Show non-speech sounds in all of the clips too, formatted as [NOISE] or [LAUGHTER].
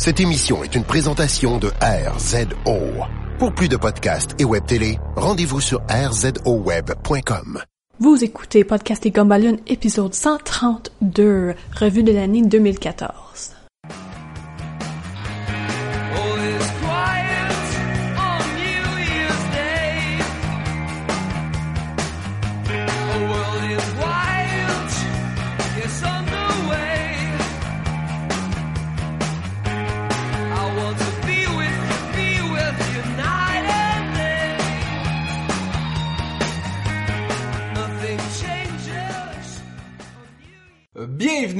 Cette émission est une présentation de RZO. Pour plus de podcasts et web télé, rendez-vous sur rzoweb.com. Vous écoutez Podcast et Gumballoon, épisode 132, revue de l'année 2014.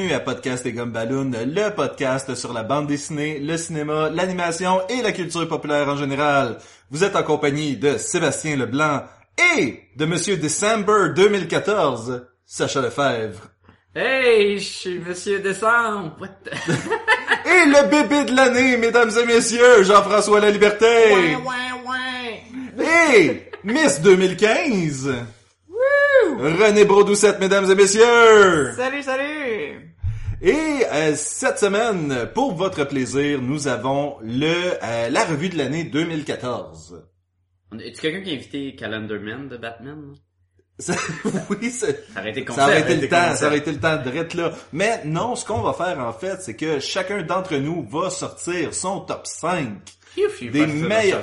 Bienvenue à Podcast et Gumballoon, le podcast sur la bande dessinée, le cinéma, l'animation et la culture populaire en général. Vous êtes en compagnie de Sébastien Leblanc et de Monsieur December 2014, Sacha Lefebvre. Hey, je suis Monsieur Décembre. What [LAUGHS] the- Et le bébé de l'année, mesdames et messieurs, Jean-François La Liberté. ouais, ouais. Et Miss 2015. René Brodoucette, mesdames et messieurs. Salut, salut. Et euh, cette semaine, pour votre plaisir, nous avons le euh, la revue de l'année 2014. Est-ce quelqu'un qui a invité Calendarman de Batman? [LAUGHS] Ça- oui, ça, Ça aurait été ça aurait été concept. le temps, ça aurait été le temps de là. Mais non, ce qu'on va faire en fait, c'est que chacun d'entre nous va sortir son top 5 Pfiou, des meilleurs.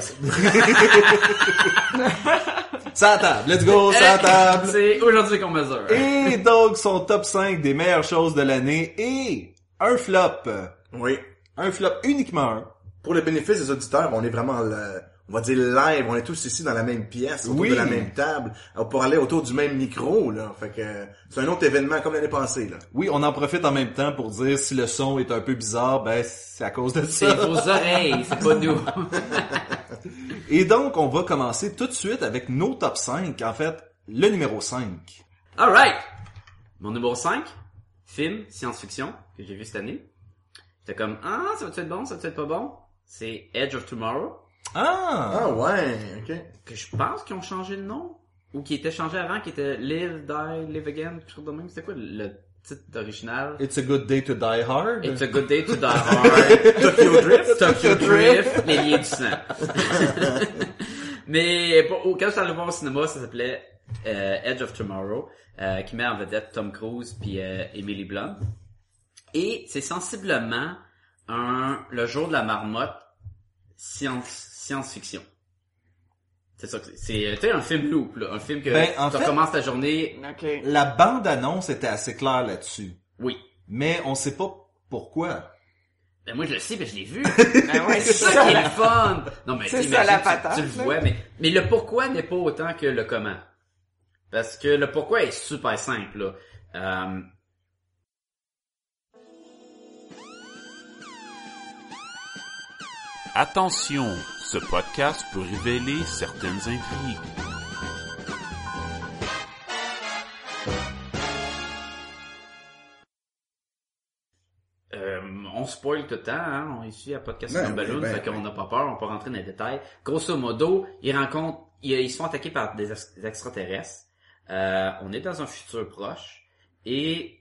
à [LAUGHS] table, let's go, ça à table. C'est aujourd'hui qu'on mesure. Et donc son top 5 des meilleures choses de l'année et un flop. Oui. Un flop uniquement un. Pour le bénéfice des auditeurs, on est vraiment, le- on va dire live, on est tous ici dans la même pièce, autour Oui. de la même table, euh, pour aller autour du même micro, là. Fait que c'est un autre événement comme l'année passée, là. Oui, on en profite en même temps pour dire si le son est un peu bizarre, ben c'est à cause de C'est ça. vos oreilles, c'est pas nous. [LAUGHS] Et donc, on va commencer tout de suite avec nos top 5. En fait, le numéro 5. Alright. Mon numéro 5, film science-fiction que j'ai vu cette année. J'étais comme, ah, ça va-tu être bon, ça va-tu être pas bon? C'est Edge of Tomorrow. Ah! Ah ouais, ok. que je pense qu'ils ont changé de nom ou qui était changé avant, qui était Live, Die, Live Again, quelque chose de même. C'était quoi le titre original? It's a good day to die hard? It's a good day to die [LAUGHS] hard. Tokyo Drift? Tokyo Drift, les liens du sang. [LAUGHS] Mais au- quand je suis allé le voir au cinéma, ça s'appelait euh, Edge of Tomorrow, euh, qui met en vedette Tom Cruise puis euh, Emily Blunt. Et c'est sensiblement un le jour de la marmotte science science-fiction. C'est ça que c'est. C'est tu sais, un film loop, là, un film que Ben, en tu fait- recommences ta journée. La bande-annonce était assez claire là-dessus. Oui. Mais on sait pas pourquoi. Ben moi je le sais, ben je l'ai vu. [LAUGHS] Ben ouais, c'est ça qui est le fun. Non mais C'est tu ça, la tu- patente, Tu, le vois, mais mais le pourquoi n'est pas autant que le comment. Parce que le pourquoi est super simple. Là. Euh, Attention, ce podcast peut révéler certaines intrigues. euh, on spoil tout le temps, hein? on est ici à Podcast Ben ben fait qu'on n'a pas peur, on peut rentrer dans les détails. Grosso modo, ils rencontrent, ils, font attaquer par des, ex- des extraterrestres. Euh, on est dans un futur proche et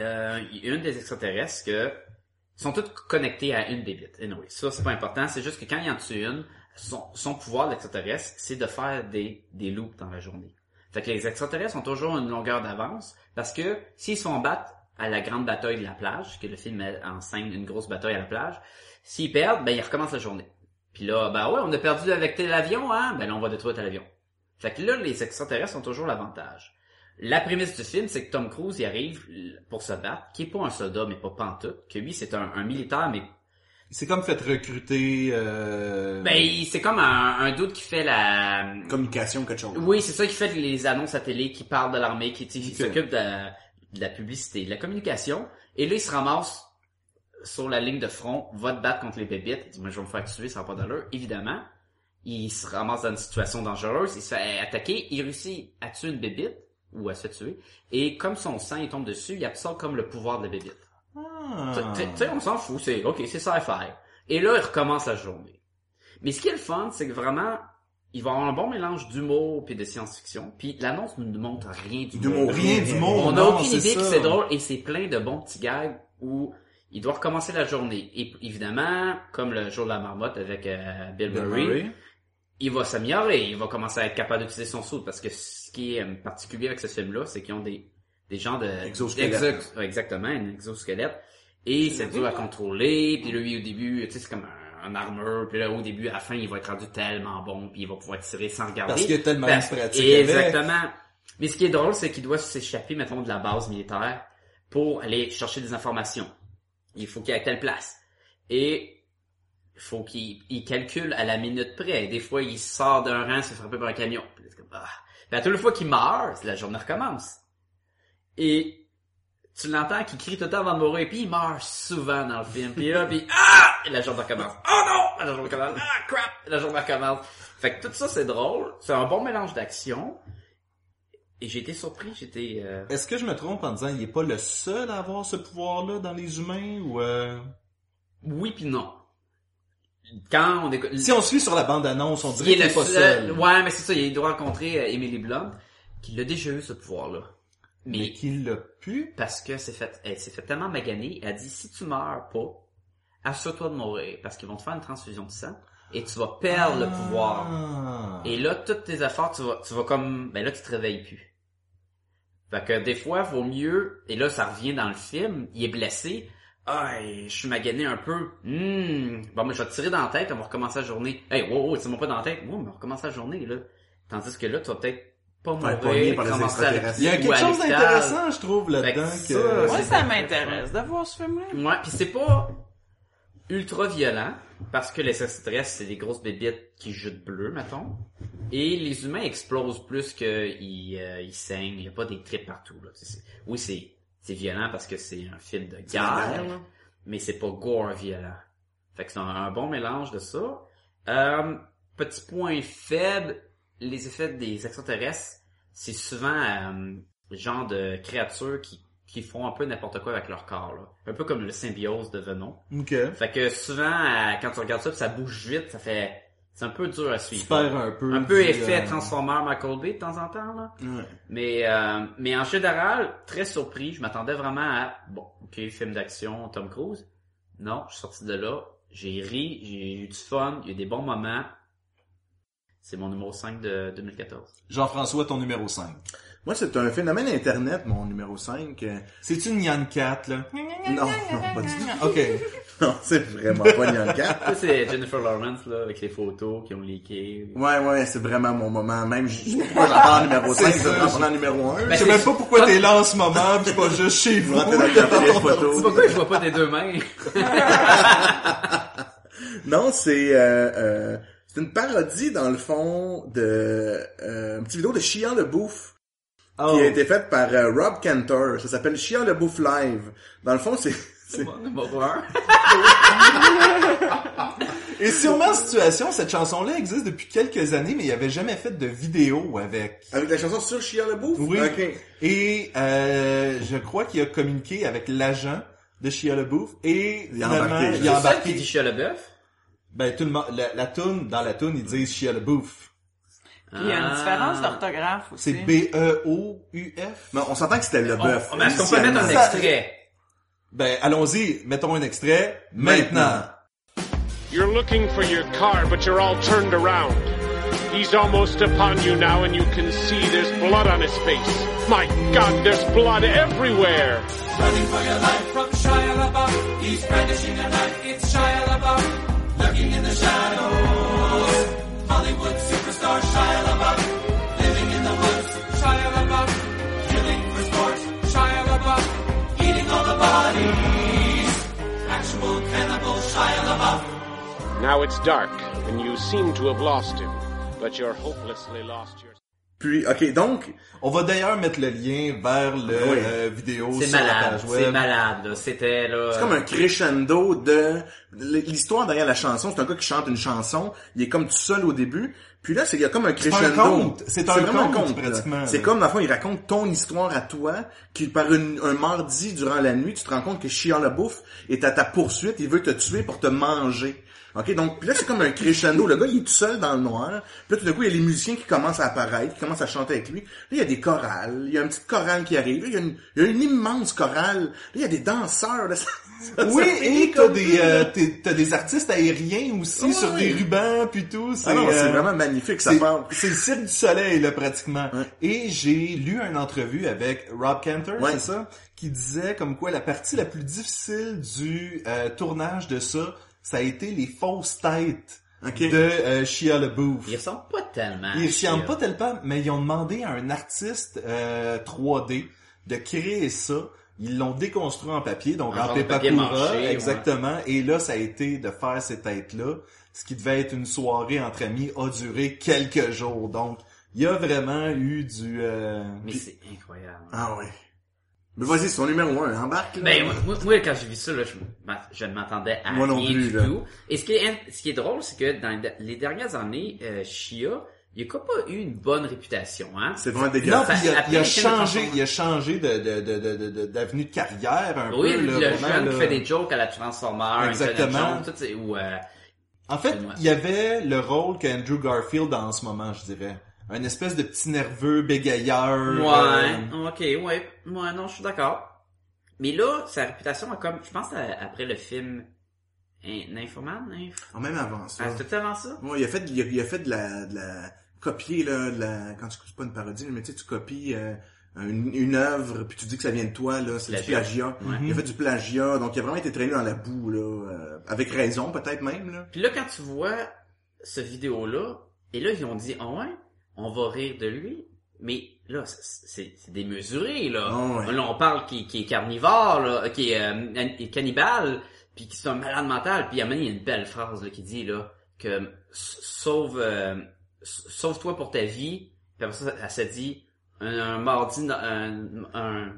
euh, une des extraterrestres que sont toutes connectées à une des bits. Anyway, ça c'est pas important, c'est juste que quand il en tue une, son, pouvoir d'extraterrestre, c'est de faire des, des loops dans la journée. Fait que les extraterrestres ont toujours une longueur d'avance parce que s'ils se font battre à la grande bataille de la plage, que le film met en scène une grosse bataille à la plage, s'ils perdent, ben ils recommencent la journée. Puis là, ben ouais, on a perdu avec tel avion, hein? Ben là, on va détruire tel avion. Fait que là, les extraterrestres ont toujours l'avantage. La prémisse du film, c'est que Tom Cruise y arrive pour se battre, qui est pas un soldat, mais pas pantoute, que lui, c'est un, un militaire, mais C'est comme fait recruter... Euh... ben, il- c'est comme un, un doute qui fait la... Communication, quelque chose. Oui, c'est ça qui fait les annonces à télé, qui parle de l'armée, qui, s'occupe de, la- de la publicité, de la communication. Et là, il se ramasse sur la ligne de front, va te battre contre les bébites. Il dit, moi, je vais me faire tuer, ça n'a pas d'allure. Évidemment, il se ramasse dans une situation dangereuse, il se fait attaquer, il réussit à tuer une bébite, ou à se tuer. Et comme son sang, il tombe dessus, il absorbe comme le pouvoir de la bébite. Ah. Tu sais, on s'en fout, c'est ok, c'est ça à faire. Et là, il recommence la journée. Mais ce qui est le fun, c'est que vraiment, il va avoir un bon mélange d'humour puis de science-fiction. Puis l'annonce ne nous montre rien du monde. Rien du monde. On n'a aucune idée que c'est drôle et c'est plein de bons petits gags où il doit recommencer la journée. Et évidemment, comme le jour de la marmotte avec euh, Bill, Bill Murray, Murray. il va s'améliorer, il va commencer à être capable d'utiliser son soude parce que ce qui est euh, particulier avec ce film-là, c'est qu'ils ont des des gens de Exosquelette. d'exo- ouais, exactement, un exosquelette et c'est dur à contrôler, puis lui au début, tu sais c'est comme un, un armure, puis là au début à la fin, il va être rendu tellement bon, puis il va pouvoir tirer sans regarder. Parce qu'il a tellement Parce- avec. Exactement. Mais ce qui est drôle, c'est qu'il doit s'échapper mettons de la base militaire pour aller chercher des informations. Il faut qu'il aille à telle place. Et il faut qu'il il calcule à la minute près. Des fois, il sort d'un rang, se frapper par un camion. Puis comme, ah. Puis à toute fois qu'il meurt, la journée recommence. Et tu l'entends qui crie tout le temps avant de mourir, puis il meurt souvent dans le film. Puis là, puis ah! Et la journée recommence. Oh non! La journée recommence. Ah, crap! La journée recommence. Fait que tout ça, c'est drôle. C'est un bon mélange d'action. Et j'ai été surpris, j'étais... euh, Est-ce que je me trompe en disant il est pas le seul à avoir ce pouvoir-là dans les humains ou euh... Oui puis non. Quand on écoute... Si on suit sur la bande-annonce, on dirait est qu'il est le pas seul. Ouais, mais c'est ça, il doit rencontrer euh, Emily Blunt, qui l'a déjà eu ce pouvoir-là. Mais Mais qu'il l'a pu. parce que c'est fait, elle s'est fait tellement maganer, elle a dit si tu meurs pas, assure-toi de mourir, parce qu'ils vont te faire une transfusion de sang et tu vas perdre le pouvoir. Ah. Et là, toutes tes efforts, tu vas, tu vas comme, ben là, tu te réveilles plus. Fait que des fois, vaut mieux, et là, ça revient dans le film, il est blessé. Ah, je suis magané un peu. Hmm. Bon, mais je vais te tirer dans la tête, on va recommencer la journée. Hey, wow, wow, tire-moi pas dans la tête. Wow, mais on va recommencer la journée, là. Tandis que là, tu vas peut-être pas mourir, par les commencer à. Il y a quelque chose d'intéressant, je trouve, là-dedans. que Moi, c'est- ça m'intéresse de voir ce film-là. Ouais, puis c'est pas ultra violent parce que les extraterrestres c'est des grosses bébites qui jutent bleu, mettons. Et les humains explosent plus que ils, euh, ils saignent. Il y a pas des tripes partout. Là. Oui, c'est c'est violent parce que c'est un film de guerre, mais c'est pas gore violent. Fait que c'est un, un bon mélange de ça. Euh, petit point faible, les effets des extraterrestres, c'est souvent euh, le genre de créatures qui qui font un peu n'importe quoi avec leur corps. Là. Un peu comme le symbiose de Venom. Fait que souvent, euh, quand tu regardes ça, ça bouge vite, ça fait... C'est un peu dur à suivre. Tu perds un peu. Un peu effet euh, Transformer Michael Bay de temps en temps, là. Ouais. Mais, euh, mais en général, très surpris. Je m'attendais vraiment à, bon, ok, film d'action, Tom Cruise. Non, je suis sorti de là. J'ai ri, j'ai eu du fun, il y a eu des bons moments. C'est mon numéro 5 de 2014. Jean-François, ton numéro 5. Moi, c'est un phénomène Internet, mon numéro 5. euh, C'est-tu une Nyan Cat, là? Non, non, pas du tout. [LAUGHS] Ok. Non, c'est vraiment pas Nyan Cat. Ça, c'est Jennifer Lawrence, là, avec les photos qui ont leaké. Ouais, ouais, c'est vraiment mon moment. Même, je sais pas j'en parle en numéro 5, C'est je ça, vais en numéro 1. Ben, Je sais c'est- même pas pourquoi t'es là en ce moment, pis c'est pas juste chez vous. [LAUGHS] C'est pourquoi je vois pas tes deux mains. [LAUGHS] Non, c'est euh, euh, c'est une parodie dans le fond de euh, une petite vidéo de Chiant le Bouffe Oh. qui a été faite par euh, Rob Cantor. Ça s'appelle Chiant le Bouffe live. Dans le fond, c'est c'est Mon numéro 1. Et sûrement en situation, cette chanson-là existe depuis quelques années, mais il avait jamais fait de vidéo avec. avec la chanson sur Chiant le Bouffe. Oui. Ok. Et euh, je crois qu'il a communiqué avec l'agent de Shia LaBeouf et Il a embarqué. il a C'est ça qui embarqué. dit Chia LeBeouf. Ben tout le monde, la, la toune, dans la toune, ils disent Shia LaBeouf. Puis il y a une Ah. différence d'orthographe aussi. C'est B E O U F? Non, on s'entend que c'était le bœuf. on- mais Est-ce qu'on peut mettre un extrait? Ben allons-y, mettons un extrait maintenant. You're looking for your car, but you're all turned around. He's almost upon you now, and you can see there's blood on his face. My God, there's blood everywhere. Running for your life from Shia LaBeouf. He's brandishing a knife. It's Shia LaBeouf. Lurking in the shadows. Hollywood superstar Shia LaBeouf. Living in the woods. Shia LaBeouf. Killing for sport. Shia LaBeouf. Eating all the bodies. Actual cannibal Shia LaBeouf. Now it's dark, and you seem to have lost him, but you're hopelessly lost yourself. Puis, ok, donc, On va d'ailleurs mettre le lien vers le Oui. euh, vidéo C'est sur la malade, page c'est malade, là. C'était, là... c'est comme un crescendo de l'histoire derrière la chanson. C'est un gars qui chante une chanson. Il est comme tout seul au début. Puis là, c'est il y a comme un un crescendo. conte. C'est un conte, là. pratiquement, C'est comme, dans le fond, il raconte ton histoire à toi, qui par une- un mardi durant la nuit, tu te rends compte que Chiant la bouffe est à ta poursuite. Il veut te tuer pour te manger. Ok, donc là c'est comme un crescendo. Le gars il est tout seul dans le noir. Puis là tout d'un coup il y a les musiciens qui commencent à apparaître, qui commencent à chanter avec lui. Là il y a des chorales, il y a une petite chorale qui arrive. Là, il y a une, il y a une immense chorale. Là il y a des danseurs. Là, [LAUGHS] Oui, ça et t'as des, euh, t'as des artistes aériens aussi Ouais, sur ouais. des rubans puis tout. Ah non, c'est euh, vraiment magnifique, ça c'est- part. C'est le cirque du soleil, là, pratiquement. Ouais. Et j'ai lu une entrevue avec Rob Cantor, Ouais. c'est ça, qui disait comme quoi la partie la plus difficile du euh, tournage de ça, ça a été les fausses têtes de euh, Shia LaBeouf. Ils ressemblent pas tellement. Ils ressemblent pas tellement, mais ils ont demandé à un artiste euh, 3D de créer ça. Ils l'ont déconstruit en papier, donc En papier ouais. exactement. Et là, ça a été de faire ces têtes-là. Ce qui devait être une soirée entre amis a duré quelques jours. Donc, il y a vraiment eu du... euh, Mais c'est incroyable. Ah ouais. Mais vas-y, c'est ton numéro un, embarque, là. Ben, moi, moi, quand j'ai vu ça, là, je, ne m'attendais à Moi non rien plus, du là. tout. Et ce qui est, ce qui est drôle, c'est que dans les dernières années, euh, Shia, il n'a pas eu une bonne réputation, hein. C'est vraiment Non, dégueulasse. puis il a, il a changé, il a changé de, de, de, de, de- de- d'avenue de carrière un Oui, peu. le là, jeune là. qui fait des jokes à la Transformer, Exactement. Jones, tout, ou, euh, En fait, il y avait le rôle qu'Andrew Garfield a en ce moment, je dirais. Un espèce de petit nerveux bégailleur. Ouais, euh, ok, ouais, ouais, non, je suis d'accord. Mais là, sa réputation a comme, je pense à- après le film Hein, Nymphoman, Nymph... Ah, même avant ça. Ah, c'était avant ça? Ouais, il a fait, il a, il a fait de la, de la, copier, là, de la, quand tu, c'est pas une parodie, mais tu sais, tu copies, euh, une, une œuvre, puis tu dis que ça vient de toi, là, c'est du Plagiat. Ouais. Il a fait du plagiat, donc il a vraiment été traîné dans la boue, là, euh, avec raison, peut-être même, là. Puis là, quand tu vois ce vidéo-là, et là, ils ont dit, ah ouais, on va rire de lui. Mais là, c'est c'est démesuré, là. Ah ouais. Là, on parle qui, qui est carnivore, là, qui est euh, an- cannibale, puis qui c'est un malade mental. Puis à un moment, il y a une belle phrase là, qui dit là que sauve euh, sauve-toi pour ta vie. Puis après ça, elle se dit un, un mardi, un, un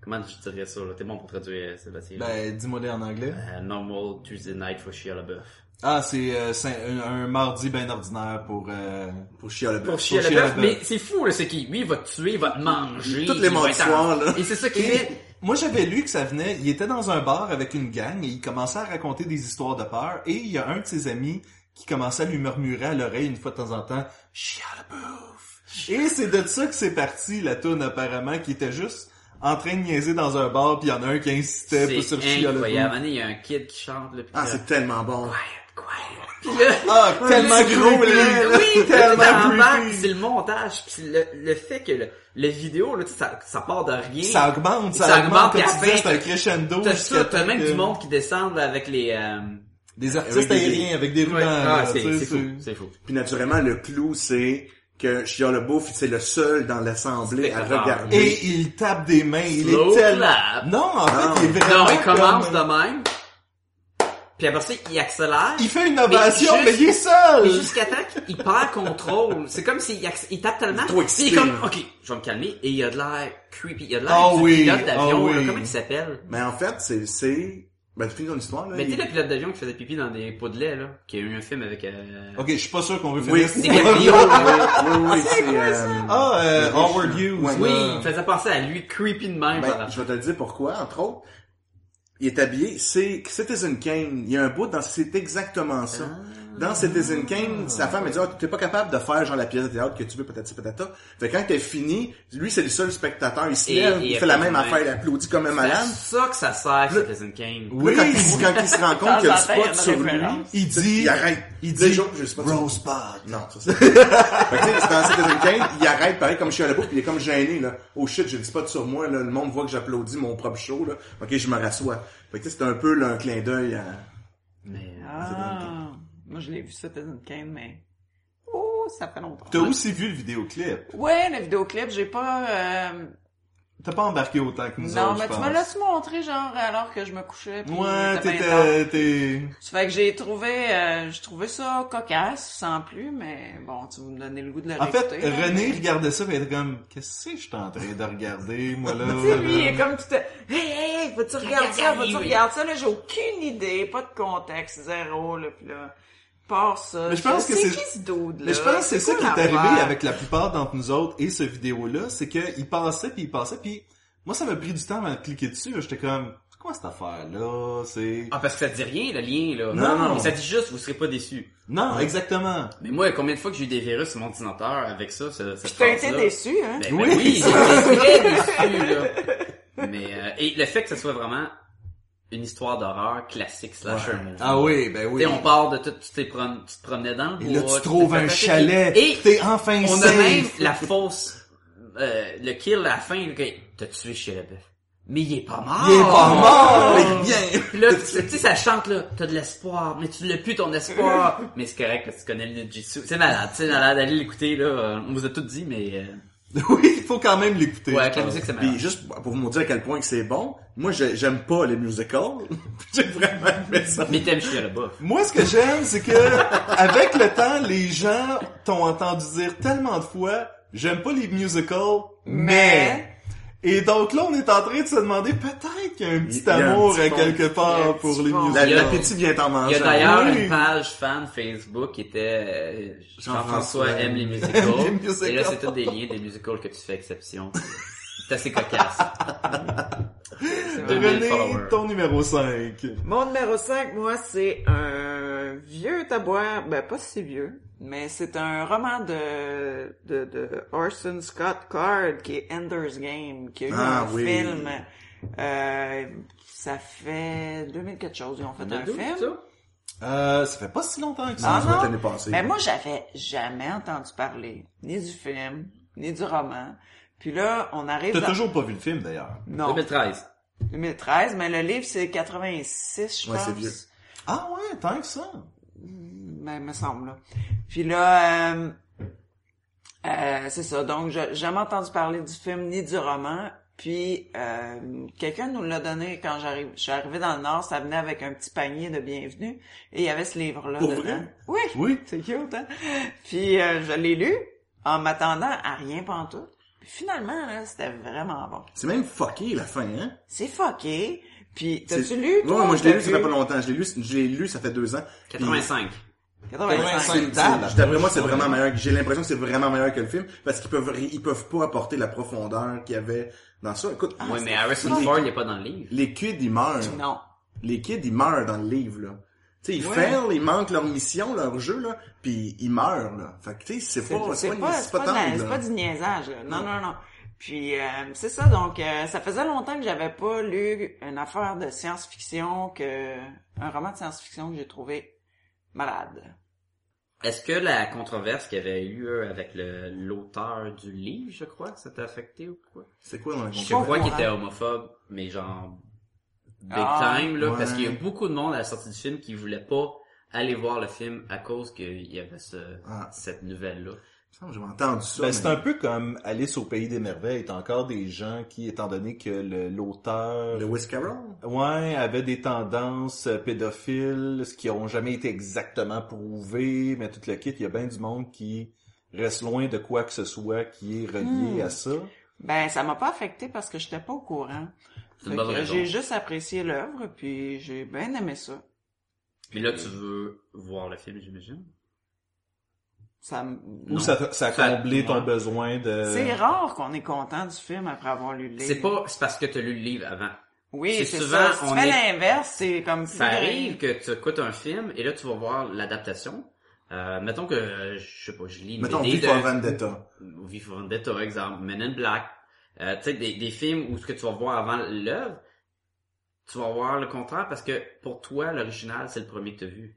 comment je dirais ça là? T'es bon pour traduire, Sébastien. Ben, dis-moi en anglais. Euh, normal Tuesday night for Shia LaBeouf. Ah, c'est euh, c'est un, un mardi bien ordinaire pour... Euh... Pour chier le Pour bœuf. chier Pour le chier bœuf, mais bœuf. c'est fou, là, c'est qu'il, lui, il va te tuer, il va te manger. Toutes les il va mardis soirs, là. Et c'est ça qu'il Et fait. moi, j'avais lu que ça venait... Il était dans un bar avec une gang et il commençait à raconter des histoires de peur. Et il y a un de ses amis qui commençait à lui murmurer à l'oreille une fois de temps en temps « Chia le bouffe! » Et c'est de ça que c'est parti, la toune apparemment, qui était juste en train de niaiser dans un bar, puis il y en a un qui insistait C'est sur Chia le incroyable. bouffe. Un moment, Il y a un kid qui chante, là, Ah, là, c'est tellement bon. Quiet, là, Ah, tellement gros, là. oui, tellement creepy. c'est le montage, pis le, le fait que le, le vidéo, là, tu sais, ça, ça part de rien. Ça augmente, ça, Ça augmente, augmente, comme puis tu c'est un crescendo. T'as ça, t'as même que- du monde qui descendent avec les, euh... Des artistes Avec des- aériens avec des rubans. ouais. là, Ah, c'est, fou, c'est fou. Puis naturellement, le clou, c'est que Chia le bouffe, c'est le seul dans l'assemblée à regarder. Et il tape des mains, il Slow est tellement... clap. Non, en fait, Non. il est vraiment Non, il commence comme- de même. Puis après ça, il accélère. Il fait une ovation, Mais il est seul! Mais jusqu'à temps qu'il perd contrôle. C'est comme s'il il tape tellement. trop puis excité, il est comme, ok, je vais me calmer. Et il a de l'air creepy. Il a de l'air Ah du oui, pilote d'avion, ah là. oui. Comment il s'appelle? Mais en fait, c'est, c'est, ben, tu finis ton histoire, là. Mais il- sais, le pilote d'avion qui faisait pipi dans des pots de lait, là. Qui a eu un film avec, euh... Ok, je suis pas sûr qu'on veut Oui, finir. C'est oui, quel [LAUGHS] oui, oui, oui, c'est, euh, Ah, euh, Howard. Hughes. Oui, il faisait penser à lui, creepy de même. Ben, je vais te le dire pourquoi, entre autres. Il est habillé, c'est Citizen Kane. Il y a un bout dans, c'est exactement ça. Dans Citizen Kane, sa femme elle dit, ah, t'es pas capable de faire genre la pièce de théâtre que tu veux, peut-être, peut-être. Fait que quand t'es fini, lui, c'est le seul spectateur. Il se lève, il il fait la même affaire, il applaudit comme un C'est malade. à ça que ça sert, Le- Citizen Kane. Oui, quand, il, quand il se rend compte qu'il y a du spot sur lui. Il dit... il arrête. Il dit... le spot. Non, ça c'est... [LAUGHS] fait que, tu sais, c'est dans Citizen Kane, il arrête, pareil, comme je suis à la boucle, puis il est comme gêné, là. Oh shit, j'ai le spot sur moi, là. Le monde voit que j'applaudis mon propre show, là. Ok, je me rassois. Fait que, tu sais, c'est un peu, là, un clin d'œil à... Mais, Ah, moi je l'ai vu Citizen Kane, mais... Oh, ça fait longtemps. T'as aussi vu le vidéoclip? Ouais, le vidéoclip, j'ai pas... Euh... T'as pas embarqué autant que nous Non, autres, mais je tu me pense. l'as montré, genre, alors que je me couchais. puis Ouais, t'étais... t'es... Ça fait que j'ai trouvé, euh, j'ai trouvé ça cocasse, sans plus, mais bon, tu vas me donner le goût de le En fait, là. René regardait ça et il était comme, qu'est-ce que je suis en train de regarder, moi, [LAUGHS] là? Tu sais, lui, il est comme tout... Hey, hey, vas-tu regarder ça, vas-tu oui. regarder ça, là, j'ai aucune idée, pas de contexte, zéro, là, pis là, ça. Mais je pense que c'est c'est- qui ce dude, là? Mais je pense que c'est ça qui est arrivé avec la plupart d'entre nous autres et ce vidéo-là, c'est qu'il passait puis il passait puis moi ça m'a pris du temps avant de cliquer dessus, là. j'étais comme, c'est quoi cette affaire-là, c'est... Ah, parce que ça dit rien, le lien, là. Non, non. Mais ça dit juste, vous serez pas déçus. Non, exactement. Mais moi, combien de fois que j'ai eu des virus sur mon ordinateur avec ça, ça, cette t'as été déçu, hein? Ben, Oui. ben oui, j'ai été très déçu, là. [LAUGHS] Mais, euh, et le fait que ça soit vraiment une histoire d'horreur classique slasher movie. Ah oui, ben oui. Tu sais, on part de tout, tu, t'es prom- tu te promenais dans le Et là, bois, tu trouves un chalet. Et T'es enfin on a safe. même la fausse, euh, le kill à la fin, gars, t'as tué chez le bœuf. Mais il est pas mort! Il est pas mort! [LAUGHS] Mais bien! Puis là, tu sais, ça chante, là, t'as de l'espoir, mais tu l'as plus ton espoir. mais c'est correct, parce que tu connais le ninjutsu. C'est malade, sais, malade d'aller l'écouter, là. On vous a tout dit, mais, euh, [LAUGHS] oui, il faut quand même l'écouter. ouais, avec la musique, c'est Puis malade. juste pour vous dire à quel point que c'est bon, moi j'ai- j'aime pas les musicals. [LAUGHS] j'ai vraiment aimé ça. Mais t'aimes chier là-bas. Moi, ce que j'aime, c'est que, avec le temps, les gens t'ont entendu dire tellement de fois, j'aime pas les musicals, mais... Et donc là, on est en train de se demander, peut-être qu'il y a un petit un amour petit à fond. quelque part pour les a- L'appétit vient en Il y a d'ailleurs oui. une page fan Facebook qui était euh, Jean-François aime les musicals. les musicals. Et là, c'est tous des liens des musicals que tu fais exception. C'est assez cocasse. 2000 René, ton numéro 5. Mon numéro 5, moi, c'est un vieux tabouin, ben pas si vieux, mais c'est un roman de, de, de Orson Scott Card qui est Ender's Game, qui a eu Ah, un oui. film. Euh, ça fait 2000 quelque chose, ils ont fait un 2012, film. ça? Euh, ça fait pas si longtemps que ça. Ah Ça doit être non? l'année passée. Mais moi, j'avais jamais entendu parler ni du film, ni du roman. Puis là, on arrive T'as dans... toujours pas vu le film, d'ailleurs. Non, 2013. 2013, mais le livre, c'est 86, je Ouais, pense. c'est vieux. Ah ouais, tant que ça. Ben, me semble, là. Puis là, euh, euh, c'est ça. Donc, je jamais entendu parler du film ni du roman. Puis, euh, quelqu'un nous l'a donné quand j'arrive. Je suis arrivé dans le Nord, ça venait avec un petit panier de bienvenue. Et il y avait ce livre-là dedans. vrai? Oui, Oui. [LAUGHS] c'est cute, hein? Puis, euh, je l'ai lu en m'attendant à rien pantoute. Puis finalement, là, c'était vraiment bon. C'est même fucké la fin, hein? C'est fucké. Puis, t'as-tu C'est- lu, toi? moi je l'ai lu, ça fait pas longtemps. Je l'ai lu, je l'ai lu, ça fait deux ans. Puis- 85. 85. C'est- c'est- D'après moi, c'est vraiment meilleur. J'ai l'impression que c'est vraiment meilleur que le film parce qu'ils peuvent, ils peuvent pas apporter la profondeur qu'il y avait dans ça. Écoute, oui, mais Harrison les- Ford, il est pas dans le livre. les kids ils meurent. Non. Les kids ils meurent dans le livre là. Tu sais, ils Ouais. fail, ils manquent leur mission, leur jeu là, puis ils meurent là. Fait que tu sais, c'est pas, c'est c'est pas, la- pas du niaisage. là. Non, non, non. Puis euh, c'est ça, donc euh, ça faisait longtemps que j'avais pas lu une affaire de science-fiction que un roman de science-fiction que j'ai trouvé malade. Est-ce que la controverse qu'il y avait eu euh, avec le l'auteur du livre, je crois, ça t'a affecté ou quoi? C'est quoi dans la Je crois qu'il était homophobe, mais genre big Ah, time là, ouais. parce qu'il y a beaucoup de monde à la sortie du film qui voulait pas aller voir le film à cause qu'il y avait ce, Ah. cette nouvelle J'ai entendu ça. Ben, mais- c'est un peu comme Alice au pays des merveilles. T'as encore des gens qui, étant donné que le- l'auteur, Lewis Carroll. ouais, avait des tendances euh, pédophiles, ce qui ont jamais été exactement prouvé, mais tout le kit, il y a bien du monde qui reste loin de quoi que ce soit qui est relié Hmm. à ça. Ben ça m'a pas affecté parce que j'étais pas au courant. C'est une Fait bonne que raison. J'ai juste apprécié l'œuvre puis j'ai bien aimé ça. Mais là tu veux voir le film, j'imagine? Ça, me- Ou ça, ça a Ça- comblé ton ouais. besoin de... c'est rare qu'on est content du film après avoir lu le livre. C'est pas c'est parce que tu as lu le livre avant. Oui, c'est souvent, ça. Si tu fais est- l'inverse, c'est comme Ça grand. arrive que tu écoutes un film et là tu vas voir l'adaptation. Euh, mettons que euh, je sais pas, je lis une Mettons, BD V for de- Vendetta. ou V for Vendetta, exemple, Men in Black. Euh, tu sais, des, des films où ce que tu vas voir avant l'œuvre, tu vas voir le contraire parce que pour toi, l'original, c'est le premier que tu as vu.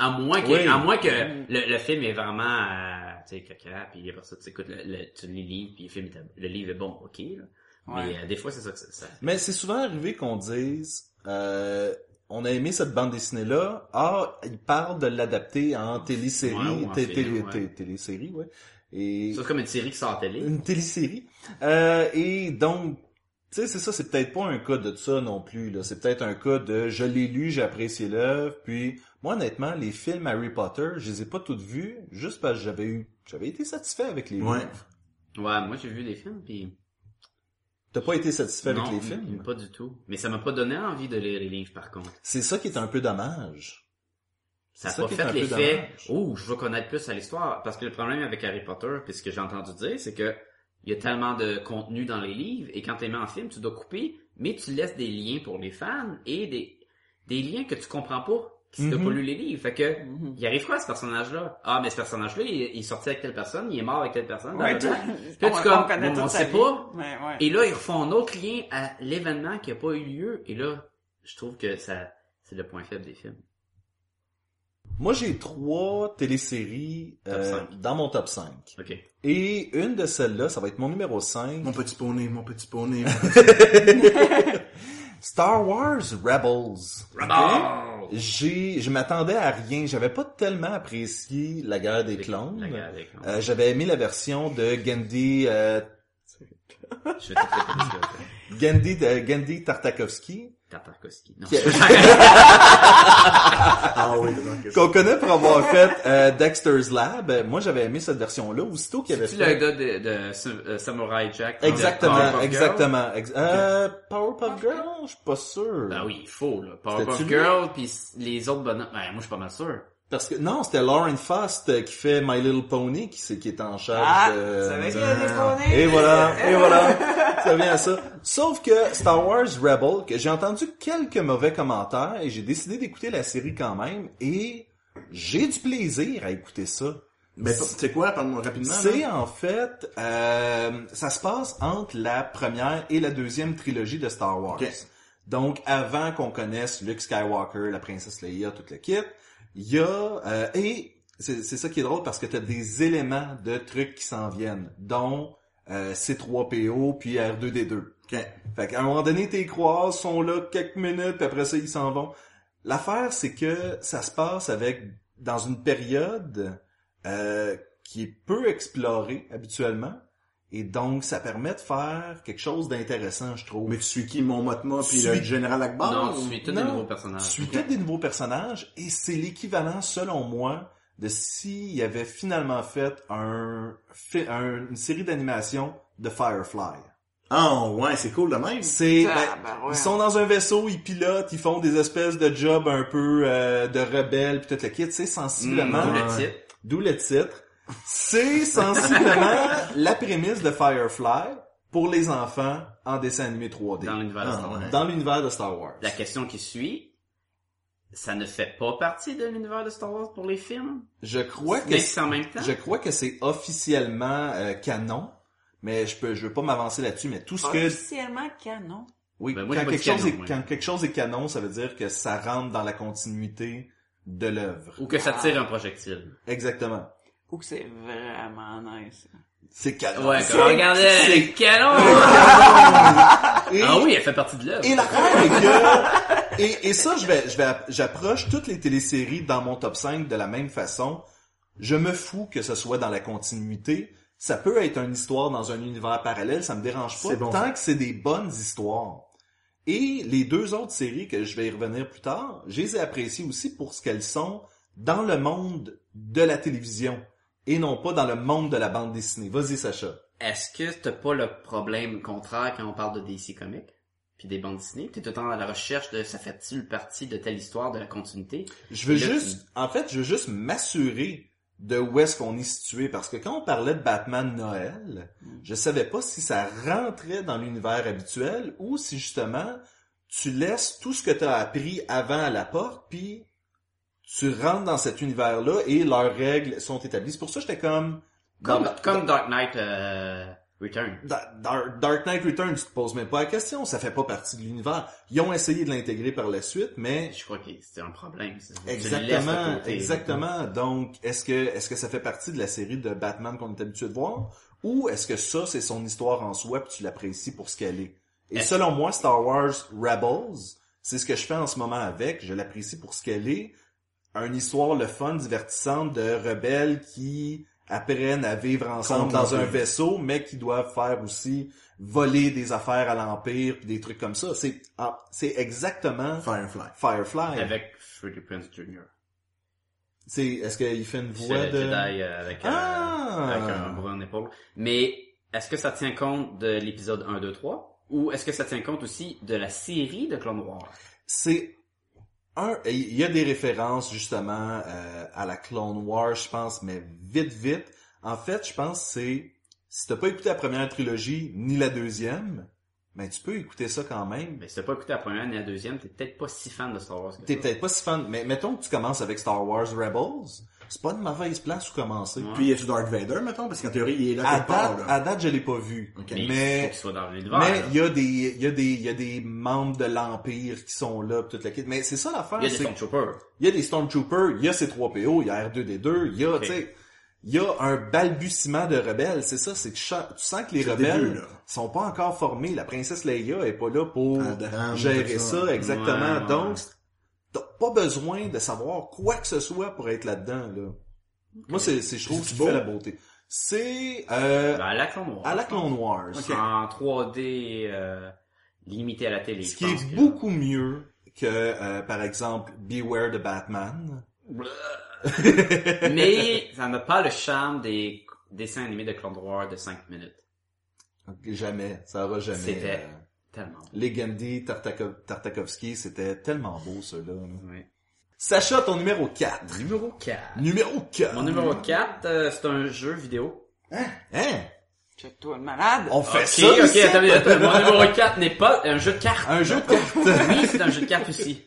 À moins que, Oui. à moins que le, le film est vraiment, euh, tu sais, caca, puis après ça, tu écoutes le, le- tu lis le livre, puis le film, est- le livre est bon, ok, là. Ouais. Mais euh, des fois, c'est ça que c'est ça. Mais c'est souvent arrivé qu'on dise, euh, on a aimé cette bande dessinée-là. Ah, il parle de l'adapter en télésérie, Ouais, en film, télésérie, ouais. Et C'est comme une série qui sort à télé. une télésérie. Euh, et donc, tu sais, c'est ça, c'est peut-être pas un cas de ça non plus. Là, c'est peut-être un cas de je l'ai lu, j'ai apprécié l'œuvre. Puis, moi, honnêtement, les films Harry Potter, je les ai pas toutes vus, juste parce que j'avais eu, j'avais été satisfait avec les Ouais. livres. Ouais, moi, j'ai vu des films, puis T'as pas été satisfait non, avec les films? pas du tout. Mais ça m'a pas donné envie de lire les livres, par contre. C'est ça qui est un peu dommage. Ça n'a ça pas fait un peu l'effet dommage. Oh, je veux connaître plus à l'histoire. Parce que le problème avec Harry Potter, puis ce que j'ai entendu dire, c'est que il y a tellement de contenu dans les livres, et quand tu mets en film, tu dois couper, mais tu laisses des liens pour les fans, et des, des liens que tu comprends pas, si t'as Mhm. pas lu les livres. Fait que, il arrive quoi, ce personnage-là? Ah, mais ce personnage-là, il, il est sorti avec telle personne, il est mort avec telle personne. Ouais, là, on- comme, on sait vie. pas. Ouais, ouais. Et là, ils refont un autre lien à l'événement qui a pas eu lieu, et là, je trouve que ça, c'est le point faible des films. Moi, j'ai trois téléséries euh, dans mon top 5. Ok. Et une de celles-là, ça va être mon numéro 5. Mon petit poney, mon petit poney. mon [LAUGHS] petit- [LAUGHS] Star Wars Rebels. Rebels! J'ai, je m'attendais à rien. J'avais pas tellement apprécié la guerre des clones. La guerre des clones. Euh, j'avais aimé la version de Gandhi, euh, Je vais. Gandhi, de, Gandhi Tartakovsky, Tartakovsky. Non. Qui- [LAUGHS] Ah oui, qu'on connaît pour avoir fait euh, Dexter's Lab. Euh, Moi, j'avais aimé cette version-là. Aussitôt qu'il y avait C'est-tu fait... le gars de, de, Sam- euh, Samurai Jack? de Exactement, exactement. Ex- euh, Powerpuff Girl, je suis pas sûr. Ben oui, il faut, là. Powerpuff Girl, pis les autres bonhommes. Ben, moi, je suis pas mal sûr. Parce que non, c'était Lauren Faust euh, qui fait My Little Pony qui, c'est- qui est en charge Ah, de... c'est vrai qu'il y a des poneys. Et voilà, et voilà. [LAUGHS] Ça vient à ça. Sauf que Star Wars Rebel, que j'ai entendu quelques mauvais commentaires et j'ai décidé d'écouter la série quand même et j'ai du plaisir à écouter ça. Ben, c'est quoi, parle-moi rapidement. C'est en fait, euh, ça se passe entre la première et la deuxième trilogie de Star Wars. Ok. Donc, avant qu'on connaisse Luke Skywalker, la princesse Leia, tout le kit, il y a euh, et c'est ça qui est drôle parce que tu as des éléments de trucs qui s'en viennent, dont euh, C3PO puis R2D2. Ok. Fait qu'à un moment donné, tes croises sont là quelques minutes, puis après ça, ils s'en vont. L'affaire, c'est que ça se passe avec dans une période euh, qui est peu explorée habituellement, et donc ça permet de faire quelque chose d'intéressant, je trouve. Mais tu suis qui, mon Motma puis Suis- le général Akbar? non, tu suis tous des nouveaux personnages. Je suis tous des nouveaux personnages, et c'est l'équivalent, selon moi, de s'il y avait finalement fait un, une série d'animation de Firefly. Ah, ouais, c'est cool de même. C'est, Ah, ben, ben ouais. ils sont dans un vaisseau, ils pilotent, ils font des espèces de jobs un peu euh, de rebelles puis tout le kit, c'est sensiblement, D'où Ouais. le titre. d'où le titre. C'est sensiblement la prémisse de Firefly pour les enfants en dessin animé 3D Dans l'univers de Ah, Star Wars. ouais. dans l'univers de Star Wars. La question qui suit, ça ne fait pas partie de l'univers de Star Wars pour les films? Je crois que c'est en même temps? je crois que c'est officiellement euh, canon, mais je peux je veux pas m'avancer là-dessus, mais tout ce que Officiellement canon. oui, Ben, moi, quand quelque chose canon, est moi. quand quelque chose est canon, ça veut dire que ça rentre dans la continuité de l'œuvre. Ou que ça tire un projectile. Exactement. Ou que c'est vraiment nice. C'est canon. Ouais, quand regardez c'est! [LAUGHS] Et, Ah oui, elle fait partie de l'œuvre. et est que, et, et ça, je vais, je vais, j'approche toutes les téléséries dans mon top 5 de la même façon. Je me fous que ce soit dans la continuité. Ça peut être une histoire dans un univers parallèle, ça me dérange pas, C'est bon, tant ça. que c'est des bonnes histoires. Et les deux autres séries que je vais y revenir plus tard, je les ai appréciées aussi pour ce qu'elles sont dans le monde de la télévision et non pas dans le monde de la bande dessinée. Vas-y, Sacha. Est-ce que t'as pas le problème contraire quand on parle de DC Comics? Puis des bandes dessinées? T'es tout le temps à la recherche de ça fait-il partie de telle histoire, de la continuité? Je veux là, juste, en fait, je veux juste m'assurer de où est-ce qu'on est situé parce que quand on parlait de Batman Noël, je savais pas si ça rentrait dans l'univers habituel ou si justement tu laisses tout ce que tu as appris avant à la porte puis tu rentres dans cet univers-là et leurs règles sont établies. C'est pour ça que j'étais comme Comme, dans- comme Dark Knight euh, Return. Da- Dar- Dark Knight Returns, tu te poses même pas la question, ça fait pas partie de l'univers. Ils ont essayé de l'intégrer par la suite, mais Je crois que c'était un problème. Exactement, côté. exactement. Donc, est-ce que est-ce que ça fait partie de la série de Batman qu'on est habitué de voir, ou est-ce que ça c'est son histoire en soi puis tu l'apprécies pour ce qu'elle est? Et selon moi, Star Wars Rebels, c'est ce que je fais en ce moment avec. Je l'apprécie pour ce qu'elle est, une histoire le fun, divertissante de rebelles qui apprennent à vivre ensemble dans un vaisseau, mais qui doivent faire aussi voler des affaires à l'Empire puis des trucs comme ça. C'est ah, c'est exactement Firefly. Firefly. Avec Freddie Prince Jr. C'est, est-ce qu'il fait une voix de... Jedi euh, avec, euh, Ah! avec un brun épaule. Mais est-ce que ça tient compte de l'épisode 1, 2, 3? Ou est-ce que ça tient compte aussi de la série de Clone Wars? C'est un, il y a des références justement euh, à la Clone Wars, je pense, mais vite, vite. En fait, je pense que c'est, si t'as pas écouté la première trilogie ni la deuxième, ben tu peux écouter ça quand même. Mais si t'as pas écouté la première ni la deuxième, t'es peut-être pas si fan de Star Wars T'es peut-être pas si fan, mais mettons que tu commences avec Star Wars Rebels, c'est pas une mauvaise place où commencer. Puis y a-tu Darth Vader, mettons? Parce qu'en théorie, il est là À quelque part, date, là. à date, je l'ai pas vu. Ok. Mais, il faut Mais, qu'il soit dans l'univers. mais il y a des, il y a des, il y a des membres de l'Empire qui sont là, pis toute la kit. Mais c'est ça l'affaire. Il y a des Stormtroopers. Il y a des Stormtroopers, il y a C3PO, il y a R2D2, il y a, tu sais, il y a un balbutiement de rebelles, c'est ça, c'est que tu sens que les rebelles début, sont pas encore formés. La princesse Leia est pas là pour gérer ça, ça. exactement. Ouais, ouais. Donc, pas besoin de savoir quoi que ce soit pour être là-dedans, là. Moi, c'est, c'est, je trouve, C'est ce qui beau? fait la beauté. C'est, euh, Ben, à la Clone Wars. à la Clone Wars. Ok. En 3D, euh, limité à la télé. Ce qui est que- beaucoup mieux que, euh, par exemple, Beware the Batman. [LAUGHS] Mais, ça n'a pas le charme des dessins animés de Clone Wars de 5 minutes. Jamais, ça aura jamais. C'était- Tellement. Legendi, Tartakov- Tartakovsky, c'était tellement beau, ceux-là. là. Oui. Sacha, ton numéro 4. Numéro 4. Numéro 4. Mon numéro 4, euh, c'est un jeu vidéo. Hein? Check-toi le malade. On fait Ok, ça, ok, attends, attends, mon numéro 4 n'est pas un jeu de cartes. Un jeu de cartes. [LAUGHS] Oui, c'est un jeu de cartes aussi.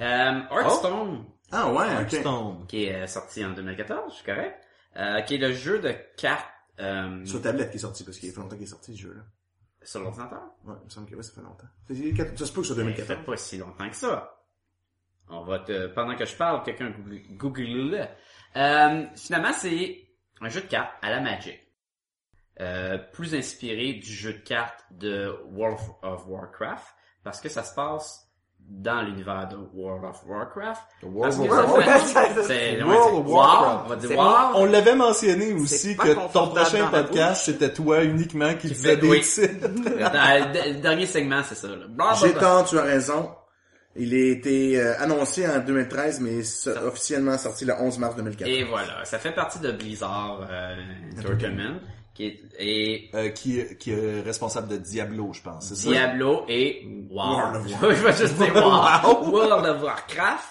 Euh, Hearthstone, Ah ouais, ok. Hearthstone. qui est euh, sorti en 2014, je suis correct, euh, qui est le jeu de cartes euh, Sur tablette qui est sorti, parce qu'il fait longtemps qu'il est sorti, ce jeu-là. Sur l'ordinateur? Ouais, il me semble que ouais, ça fait longtemps. Ça se peut que ce soit Ça fait 2014. pas si longtemps que ça. On va te, pendant que je parle, quelqu'un google, google-le. Euh, finalement, c'est un jeu de cartes à la Magic. Euh, plus inspiré du jeu de cartes de World of Warcraft, parce que ça se passe dans l'univers de World of Warcraft. Que of Warcraft. c'est- World of Warcraft. On va dire C'est- wow. On l'avait mentionné aussi que ton prochain podcast, c'était toi uniquement qui faisait fait- des titres. [LAUGHS] Le, dernier segment, c'est ça. J'ai tort, tu as raison. Il a été euh, annoncé en 2013, mais officiellement sorti le 11 mars 2014. Et voilà, ça fait partie de Blizzard euh, Entertainment, qui est, et Euh, qui, qui est responsable de Diablo, je pense. C'est ça? Diablo et WoW. World of [LAUGHS] Je vais juste dire WoW. World of Warcraft.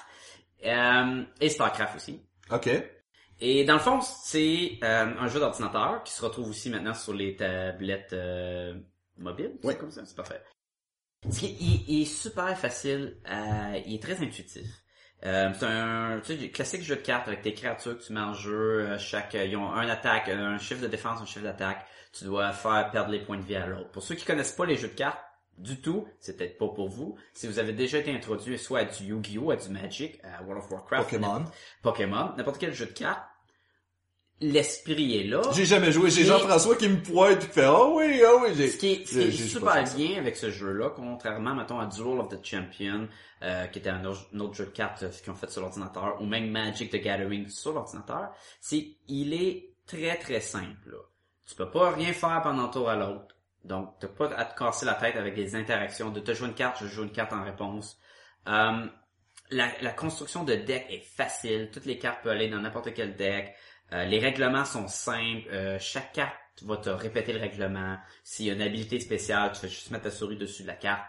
Euh, et StarCraft aussi. Ok. Et dans le fond, c'est euh, un jeu d'ordinateur qui se retrouve aussi maintenant sur les tablettes euh, mobiles. Oui. comme ça, c'est parfait. Ce qui est, il, il est super facile, à- il est très intuitif. Euh, c'est un tu sais, classique jeu de cartes avec tes créatures que tu mets en jeu. euh, Chaque, euh, ils ont un attaque, un chiffre de défense, un chiffre d'attaque. Tu dois faire perdre les points de vie à l'autre. Pour ceux qui connaissent pas les jeux de cartes du tout, c'est peut-être pas pour vous. Si vous avez déjà été introduit soit à du Yu-Gi-Oh, à du Magic, à World of Warcraft, Pokémon. Pokémon, n'importe quel jeu de cartes, l'esprit est là. J'ai jamais joué. J'ai Jean-François qui me pointe et qui fait, oh oui, oh oui, j'ai... Ce qui est, ce qui est super bien avec ce jeu-là, contrairement, mettons, à Duel of the Champion, euh, qui était un autre, un autre jeu de cartes euh, qu'ils ont fait sur l'ordinateur, ou même Magic the Gathering sur l'ordinateur, c'est, il est très très simple, là. Tu peux pas rien faire pendant un tour à l'autre. Donc, t'as pas à te casser la tête avec des interactions de te jouer une carte, je joue une carte en réponse. Euh, la, la construction de deck est facile. Toutes les cartes peuvent aller dans n'importe quel deck. Euh, les règlements sont simples. Euh, chaque carte va te répéter le règlement. S'il y a une habilité spéciale, tu fais juste mettre ta souris dessus de la carte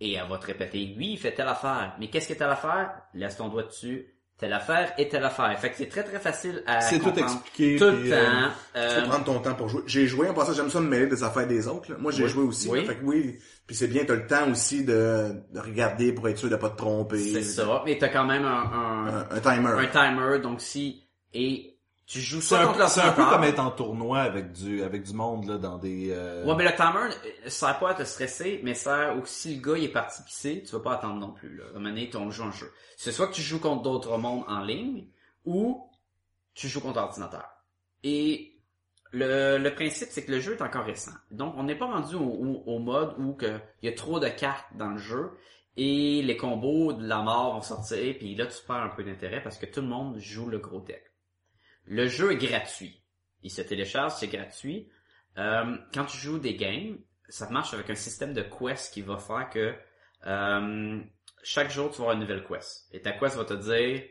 et elle va te répéter. Lui, il fait telle affaire. Mais qu'est-ce que telle affaire? Laisse ton doigt dessus. Telle affaire et telle affaire. Fait que c'est très très facile à C'est tout expliqué. Tout le puis, euh, temps. Tu Euh, peux prendre ton temps pour jouer. J'ai joué, en passant, j'aime ça me mêler des affaires des autres. là. Moi, j'ai Oui. joué aussi. Oui. là. Fait que oui. Puis c'est bien, t'as le temps aussi de, de regarder pour être sûr de pas te tromper. c'est ça. Mais t'as quand même un, un, Un, un timer. un timer. Donc si, et tu joues ça un, contre c'est un peu comme être en tournoi avec du, avec du monde, là, dans des, euh, Ouais, mais le timer euh, sert pas à te stresser, mais sert aussi si le gars il est parti pisser, tu vas pas attendre non plus. Là. À un moment donné, on joue un jeu. C'est soit que tu joues contre d'autres mondes en ligne, ou tu joues contre ordinateur. Et le, le principe, c'est que le jeu est encore récent. Donc, on n'est pas rendu au, au- au mode où il y a trop de cartes dans le jeu et les combos de la mort vont sortir, puis là, tu perds un peu d'intérêt parce que tout le monde joue le gros deck. Le jeu est gratuit. Il se télécharge, c'est gratuit. Euh, quand tu joues des games, ça marche avec un système de quest qui va faire que euh, chaque jour, tu vas avoir une nouvelle quest. Et ta quest va te dire,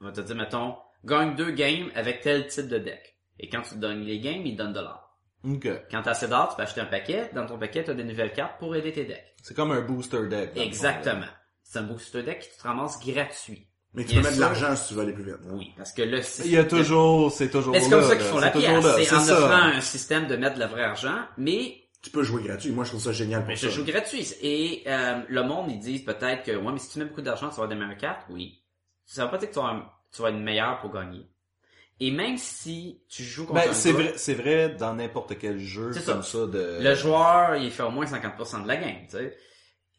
va te dire, mettons, gagne deux games avec tel type de deck. Et quand tu gagnes les games, il te donne de l'or. Ok. Quand t'as assez d'or, tu peux acheter un paquet. Dans ton paquet, tu as des nouvelles cartes pour aider tes decks. C'est comme un booster deck. Exactement. C'est un booster deck qui te ramasse gratuit. Mais tu peux mettre de l'argent si tu veux aller plus vite. Oui, parce que le fond. Il y a toujours, c'est toujours Mais c'est là, comme ça là. qu'ils font la C'est pièce. là, en offrant un système de mettre de la vraie argent, mais Tu peux jouer gratuit. Moi, je trouve ça génial pour Mais ça. je joue gratuit. Et euh, le monde, ils disent peut-être que, ouais, mais si tu mets beaucoup d'argent, tu vas avoir des meilleures cartes. Oui. Ça veut pas dire que tu vas tu vas être meilleur pour gagner. Et même si tu joues contre Ben, un c'est vrai, c'est vrai dans n'importe quel jeu C'est comme ça. ça, de... le joueur, il fait au moins 50% de la game, tu sais.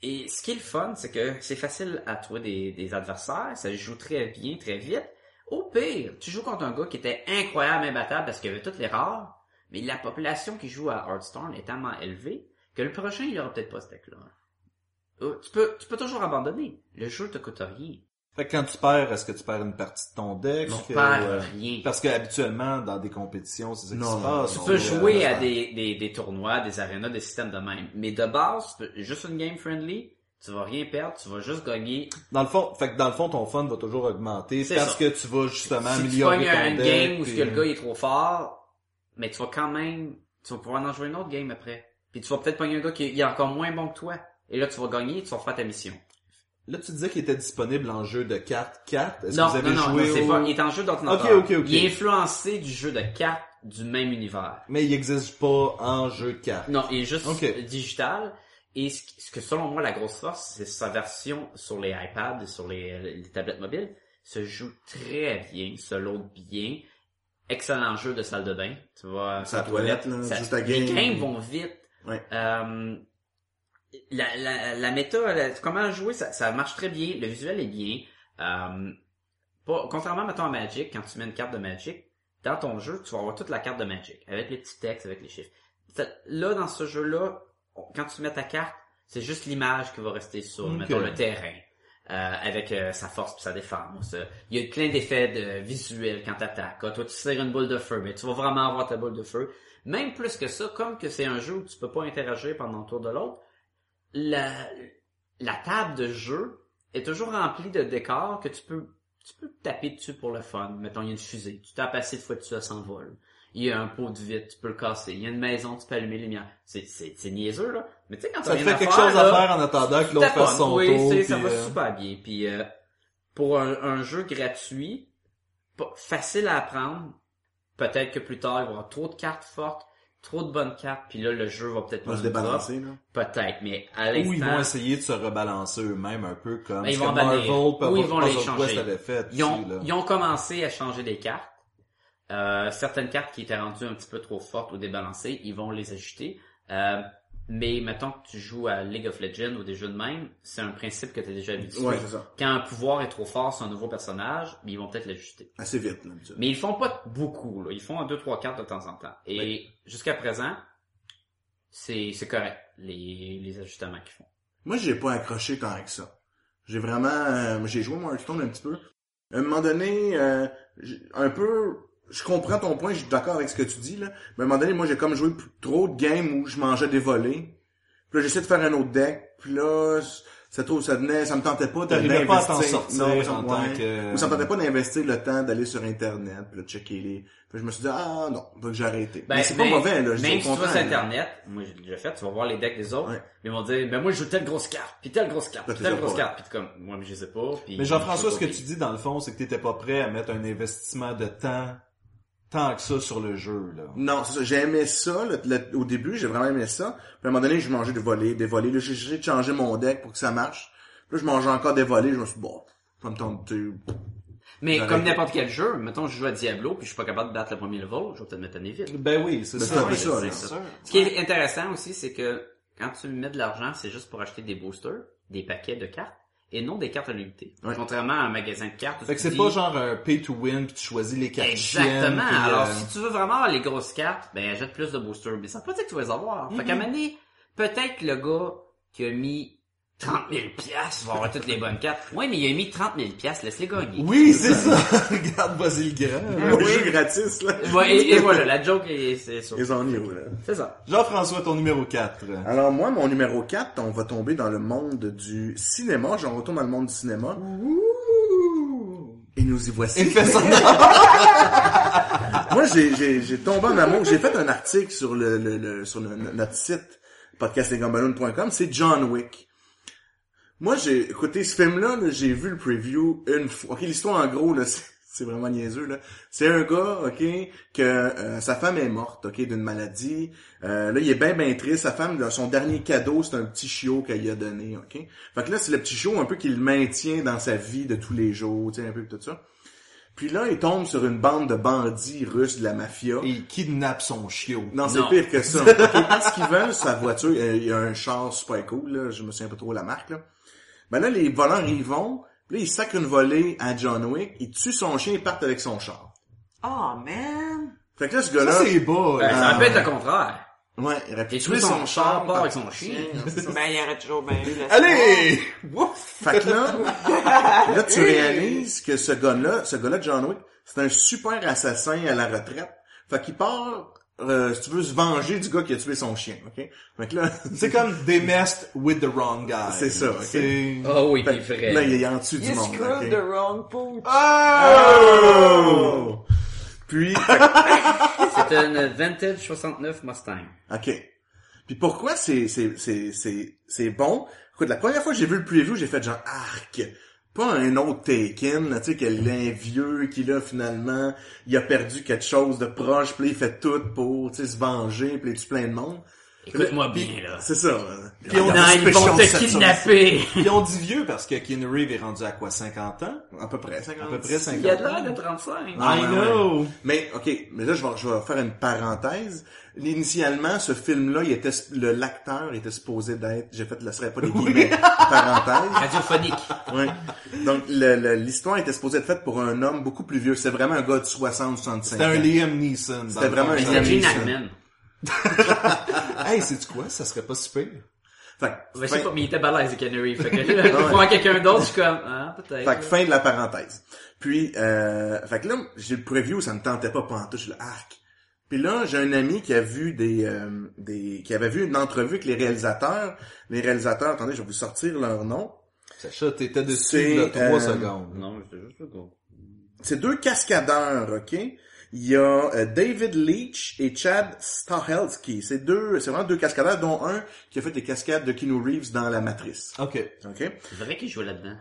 Et ce qui est le fun, c'est que c'est facile à trouver des, adversaires, ça joue très bien, très vite. Au pire, tu joues contre un gars qui était incroyable, imbattable parce qu'il avait toutes les rares, mais la population qui joue à Hearthstone est tellement élevée que le prochain, il aura peut-être pas ce deck-là. Euh, Tu peux, tu peux toujours abandonner. Le jeu te coûte rien. Fait que quand tu perds, est-ce que tu perds une partie de ton deck? Tu Euh, perds ouais. rien. Parce que habituellement, dans des compétitions, c'est ça qui Non, se non, passe. Tu non, peux euh, jouer à des, des, des tournois, des arénas, des systèmes de même. Mais de base, tu peux- juste une game friendly, tu vas rien perdre, tu vas juste gagner. Dans le fond, fait que dans le fond, ton fun va toujours augmenter C'est parce ça. que tu vas justement si tu améliorer pognes ton un deck. game où puis- que le gars il est trop fort, mais tu vas quand même, tu vas pouvoir en jouer une autre game après. Puis tu vas peut-être pogner un gars qui est encore moins bon que toi. Et là, tu vas gagner et tu vas faire ta mission. Là, tu disais qu'il était disponible en jeu de cartes 4. Est-ce Non, que vous avez non, non, joué non, c'est au- pas, il est en jeu d'ordinateur. Ok, ok, ok. Il est influencé du jeu de cartes du même univers. Mais il existe pas en jeu de cartes. Non, il est juste digital. Et ce que selon moi la grosse force, c'est sa version sur les iPads et sur les, les tablettes mobiles se joue très bien, se load bien. Excellent jeu de salle de bain. Tu vois, Sa toilette, là, ça- juste à les game. games vont vite. Ouais. Euh, la, la, la méta, la- comment jouer, ça, ça marche très bien. Le visuel est bien. Euh, pas, contrairement, mettons, à Magic, quand tu mets une carte de Magic, dans ton jeu, tu vas avoir toute la carte de Magic, avec les petits textes, avec les chiffres. Là, dans ce jeu-là, quand tu mets ta carte, c'est juste l'image qui va rester sur, mettons, le terrain. euh, avec euh, sa force et sa défense. Il y a plein d'effets de visuels quand t'attaques. Ah, toi, tu tires une boule de feu, mais tu vas vraiment avoir ta boule de feu. Même plus que ça, comme que c'est un jeu où tu peux pas interagir pendant le tour de l'autre, la, la table de jeu est toujours remplie de décors que tu peux tu peux taper dessus pour le fun. Mettons, il y a une fusée. Tu tapes assez de fois dessus, elle s'envole. Il y a un pot de vitre, tu peux le casser. Il y a une maison, tu peux allumer les lumières. C'est, c'est, c'est niaiseux, là. Mais tu sais, quand Ça te fait quelque faire, chose à faire en attendant que l'autre fasse son oui, tour. ça va euh, super bien. Puis euh, pour un, un jeu gratuit, facile à apprendre, peut-être que plus tard, il va y avoir trop de cartes fortes, trop de bonnes cartes, puis là, le jeu va peut-être va se débalancer, là. Peut-être, mais à Ou ils vont l'instant, essayer de se rebalancer eux-mêmes un peu comme Ben, ils vont. Marvel, Ou ils vont les changer. Avait fait ils ont, aussi, ils ont commencé à changer des cartes. Euh, certaines cartes qui étaient rendues un petit peu trop fortes ou débalancées, ils vont les ajuster. Euh, mais mettons que tu joues à League of Legends ou des jeux de même, c'est un principe que tu as déjà habitué. Ouais, c'est ça. Quand un pouvoir est trop fort sur un nouveau personnage, ils vont peut-être l'ajuster. Assez vite, là. Mais ils font pas beaucoup, là. Ils font deux, trois cartes de temps en temps. Et jusqu'à présent, c'est, c'est correct, les, les ajustements qu'ils font. Moi, j'ai pas accroché tant que ça. J'ai vraiment... euh, j'ai joué mon Hearthstone un petit peu. À un moment donné, euh, un peu... Je comprends ton point, je suis d'accord avec ce que tu dis, là. Mais à un moment donné, moi, j'ai comme joué trop de games où je mangeais des volets. Puis là, j'essayais de faire un autre deck. Puis là, ça, trop, ça venait... Ça me tentait pas T'arrivais pas à t'en d'investir- sortir Non, en tant que... Ou ça me tentait pas d'investir le temps d'aller sur Internet, puis là, de checker les... Puis je me suis dit, ah non, faut que j'ai arrêté. Ben, mais c'est pas même- mauvais, là. Je Même si tu vas sur. Internet, moi j'ai déjà fait, tu vas voir les decks des autres, Ouais. ils vont dire, ben moi je joue telle grosse carte, puis telle grosse carte, puis telle grosse carte, puis comme, moi mais je sais pas, puis... Mais Jean-François, je ce que tu dis dans le fond, c'est que t'étais pas prêt à mettre un investissement de temps tant que ça sur le jeu, là. Non, c'est ça. J'ai aimé ça. le- le- au début, j'ai vraiment aimé ça. Puis à un moment donné, je mangeais des volets, des volets. Là, j'ai essayé de changer mon deck pour que ça marche. Puis là, je mangeais encore des volets. Je me suis dit, bon, ça me tente de... Mais comme n'importe quel jeu, mettons je joue à Diablo, puis je suis pas capable de battre le premier level, je vais peut-être me tanner vite. Ben oui, c'est Ben, ça. c'est un peu Ouais, ça, c'est là. sûr. Ce qui est intéressant aussi, c'est que quand tu mets de l'argent, c'est juste pour acheter des boosters, des paquets de cartes, et non des cartes à l'unité. Ouais. Contrairement à un magasin de cartes. Fait que c'est dis- pas genre un pay to win puis tu choisis les cartes Exactement. Alors, euh, si tu veux vraiment avoir les grosses cartes, ben, achète plus de boosters. Mais ça veut pas dire que tu vas les avoir. Fait qu'à un moment donné, peut-être que le gars qui a mis 30 000 piastres va avoir toutes les bonnes cartes. Oui, mais il a mis 30 000 piastres, laisse-les gagner. Oui, c'est ça. [LAUGHS] Regarde, vas-y le grand. Le jeu gratis, là. Ouais, et, et voilà, la joke est, c'est ça. Les ennuis, là. C'est ça. Jean-François, ton numéro 4. Alors moi, mon numéro 4, on va tomber dans le monde du cinéma. J'en retourne dans le monde du cinéma. Et nous y voici. Il fait ça. [LAUGHS] Moi, j'ai, j'ai, j'ai tombé en amour. J'ai fait un article sur le, le, le- sur le- notre site podcastlegamballon.com. C'est John Wick. Moi, j'ai écouté ce film-là. là, j'ai vu le preview une fois. Ok, l'histoire en gros, là, [LAUGHS] c'est, c'est vraiment niaiseux. Là, c'est un gars, ok, que euh, sa femme est morte, ok, d'une maladie. Euh, là, il est bien, bien triste. Sa femme, là, son dernier cadeau, c'est un petit chiot qu'elle lui a donné, ok. Fait que là, c'est le petit chiot un peu qui le maintient dans sa vie de tous les jours, tu sais, un peu tout ça. Puis là, il tombe sur une bande de bandits russes de la mafia. Et il kidnappe son chiot. Non, c'est Non. pire que ça. [LAUGHS] Ok, Ce qu'ils veulent, sa voiture, euh, il y a un char super cool, là, je me souviens pas trop la marque, là. Ben là, les voleurs y vont, puis là, ils sacrent une volée à John Wick, ils tuent son chien et partent avec son char. Oh, man! Fait que là, ce Ça, gars-là, c'est beau. Ben, ça Ah. peut être le contraire. ouais, il aurait pu tuer son, son char, part avec son chien. Ben, il aurait toujours bien eu le Allez! Fait que là, [LAUGHS] là, tu réalises que ce gars-là, ce gars-là, John Wick, c'est un super assassin à la retraite. Fait qu'il part, euh, si tu veux, se venger du gars qui a tué son chien, ok? Fait que là, [LAUGHS] C'est comme they messed with the wrong guy. C'est ça, ok? C'est... Oh oui, que vrai. là, il est en dessous du You monde, screwed ok? the wrong pooch. Oh! Puis, fait [LAUGHS] que- C'est une vintage 69 Mustang. OK. Puis pourquoi c'est c'est c'est c'est c'est bon? Écoute, la première fois que j'ai vu le preview, j'ai fait genre arc. Pas un autre Taken, tu sais, que vieux qui là finalement, il a perdu quelque chose de proche, puis il fait tout pour, tu sais, se venger, puis il tue plein de monde. Écoute-moi bien, là. C'est ça. Puis on- Non, ils vont te 7 sur kidnapper. [LAUGHS] Puis on dit vieux parce que Keanu Reeves est rendu à quoi, 50 ans? À peu près, 50. À peu près 50 Il a de l'air de 35. Ah, I ouais, know! Mais ok, mais là je vais, je vais faire une parenthèse. Initialement, ce film-là, il était le l'acteur était supposé d'être, j'ai fait le serait pas des guillemets, parenthèse. [LAUGHS] Radiophonique. Ouais. Donc le- le- l'histoire était supposée être faite pour un homme beaucoup plus vieux. C'était vraiment un gars de 60 65 C'était un. Liam Neeson. C'était vraiment un Liam c'est Neeson. [LAUGHS] Hey, c'est quoi? Ça serait pas super. Fait, que- Ben, je sais fin, pas, mais il était balèze, Reeves. Fait que là, [LAUGHS] voir quelqu'un d'autre, je suis comme, ah, peut-être. fait que fin de la parenthèse. Puis euh, fait que là, j'ai le preview, ça me tentait pas pantoute, je suis là, arc. Puis là, j'ai un ami qui a vu des, euh, des qui avait vu une entrevue avec les réalisateurs. Les réalisateurs, attendez, je vais vous sortir leur nom. Sacha, t'étais dessus de 3 euh, secondes. Non, mais c'était juste le. C'est deux cascadeurs, ok? Il y a euh, David Leach et Chad Stahelski. C'est deux, c'est vraiment deux cascadeurs, dont un qui a fait des cascades de Keanu Reeves dans La Matrice. Ok. Ok? C'est vrai qu'il jouait là-dedans.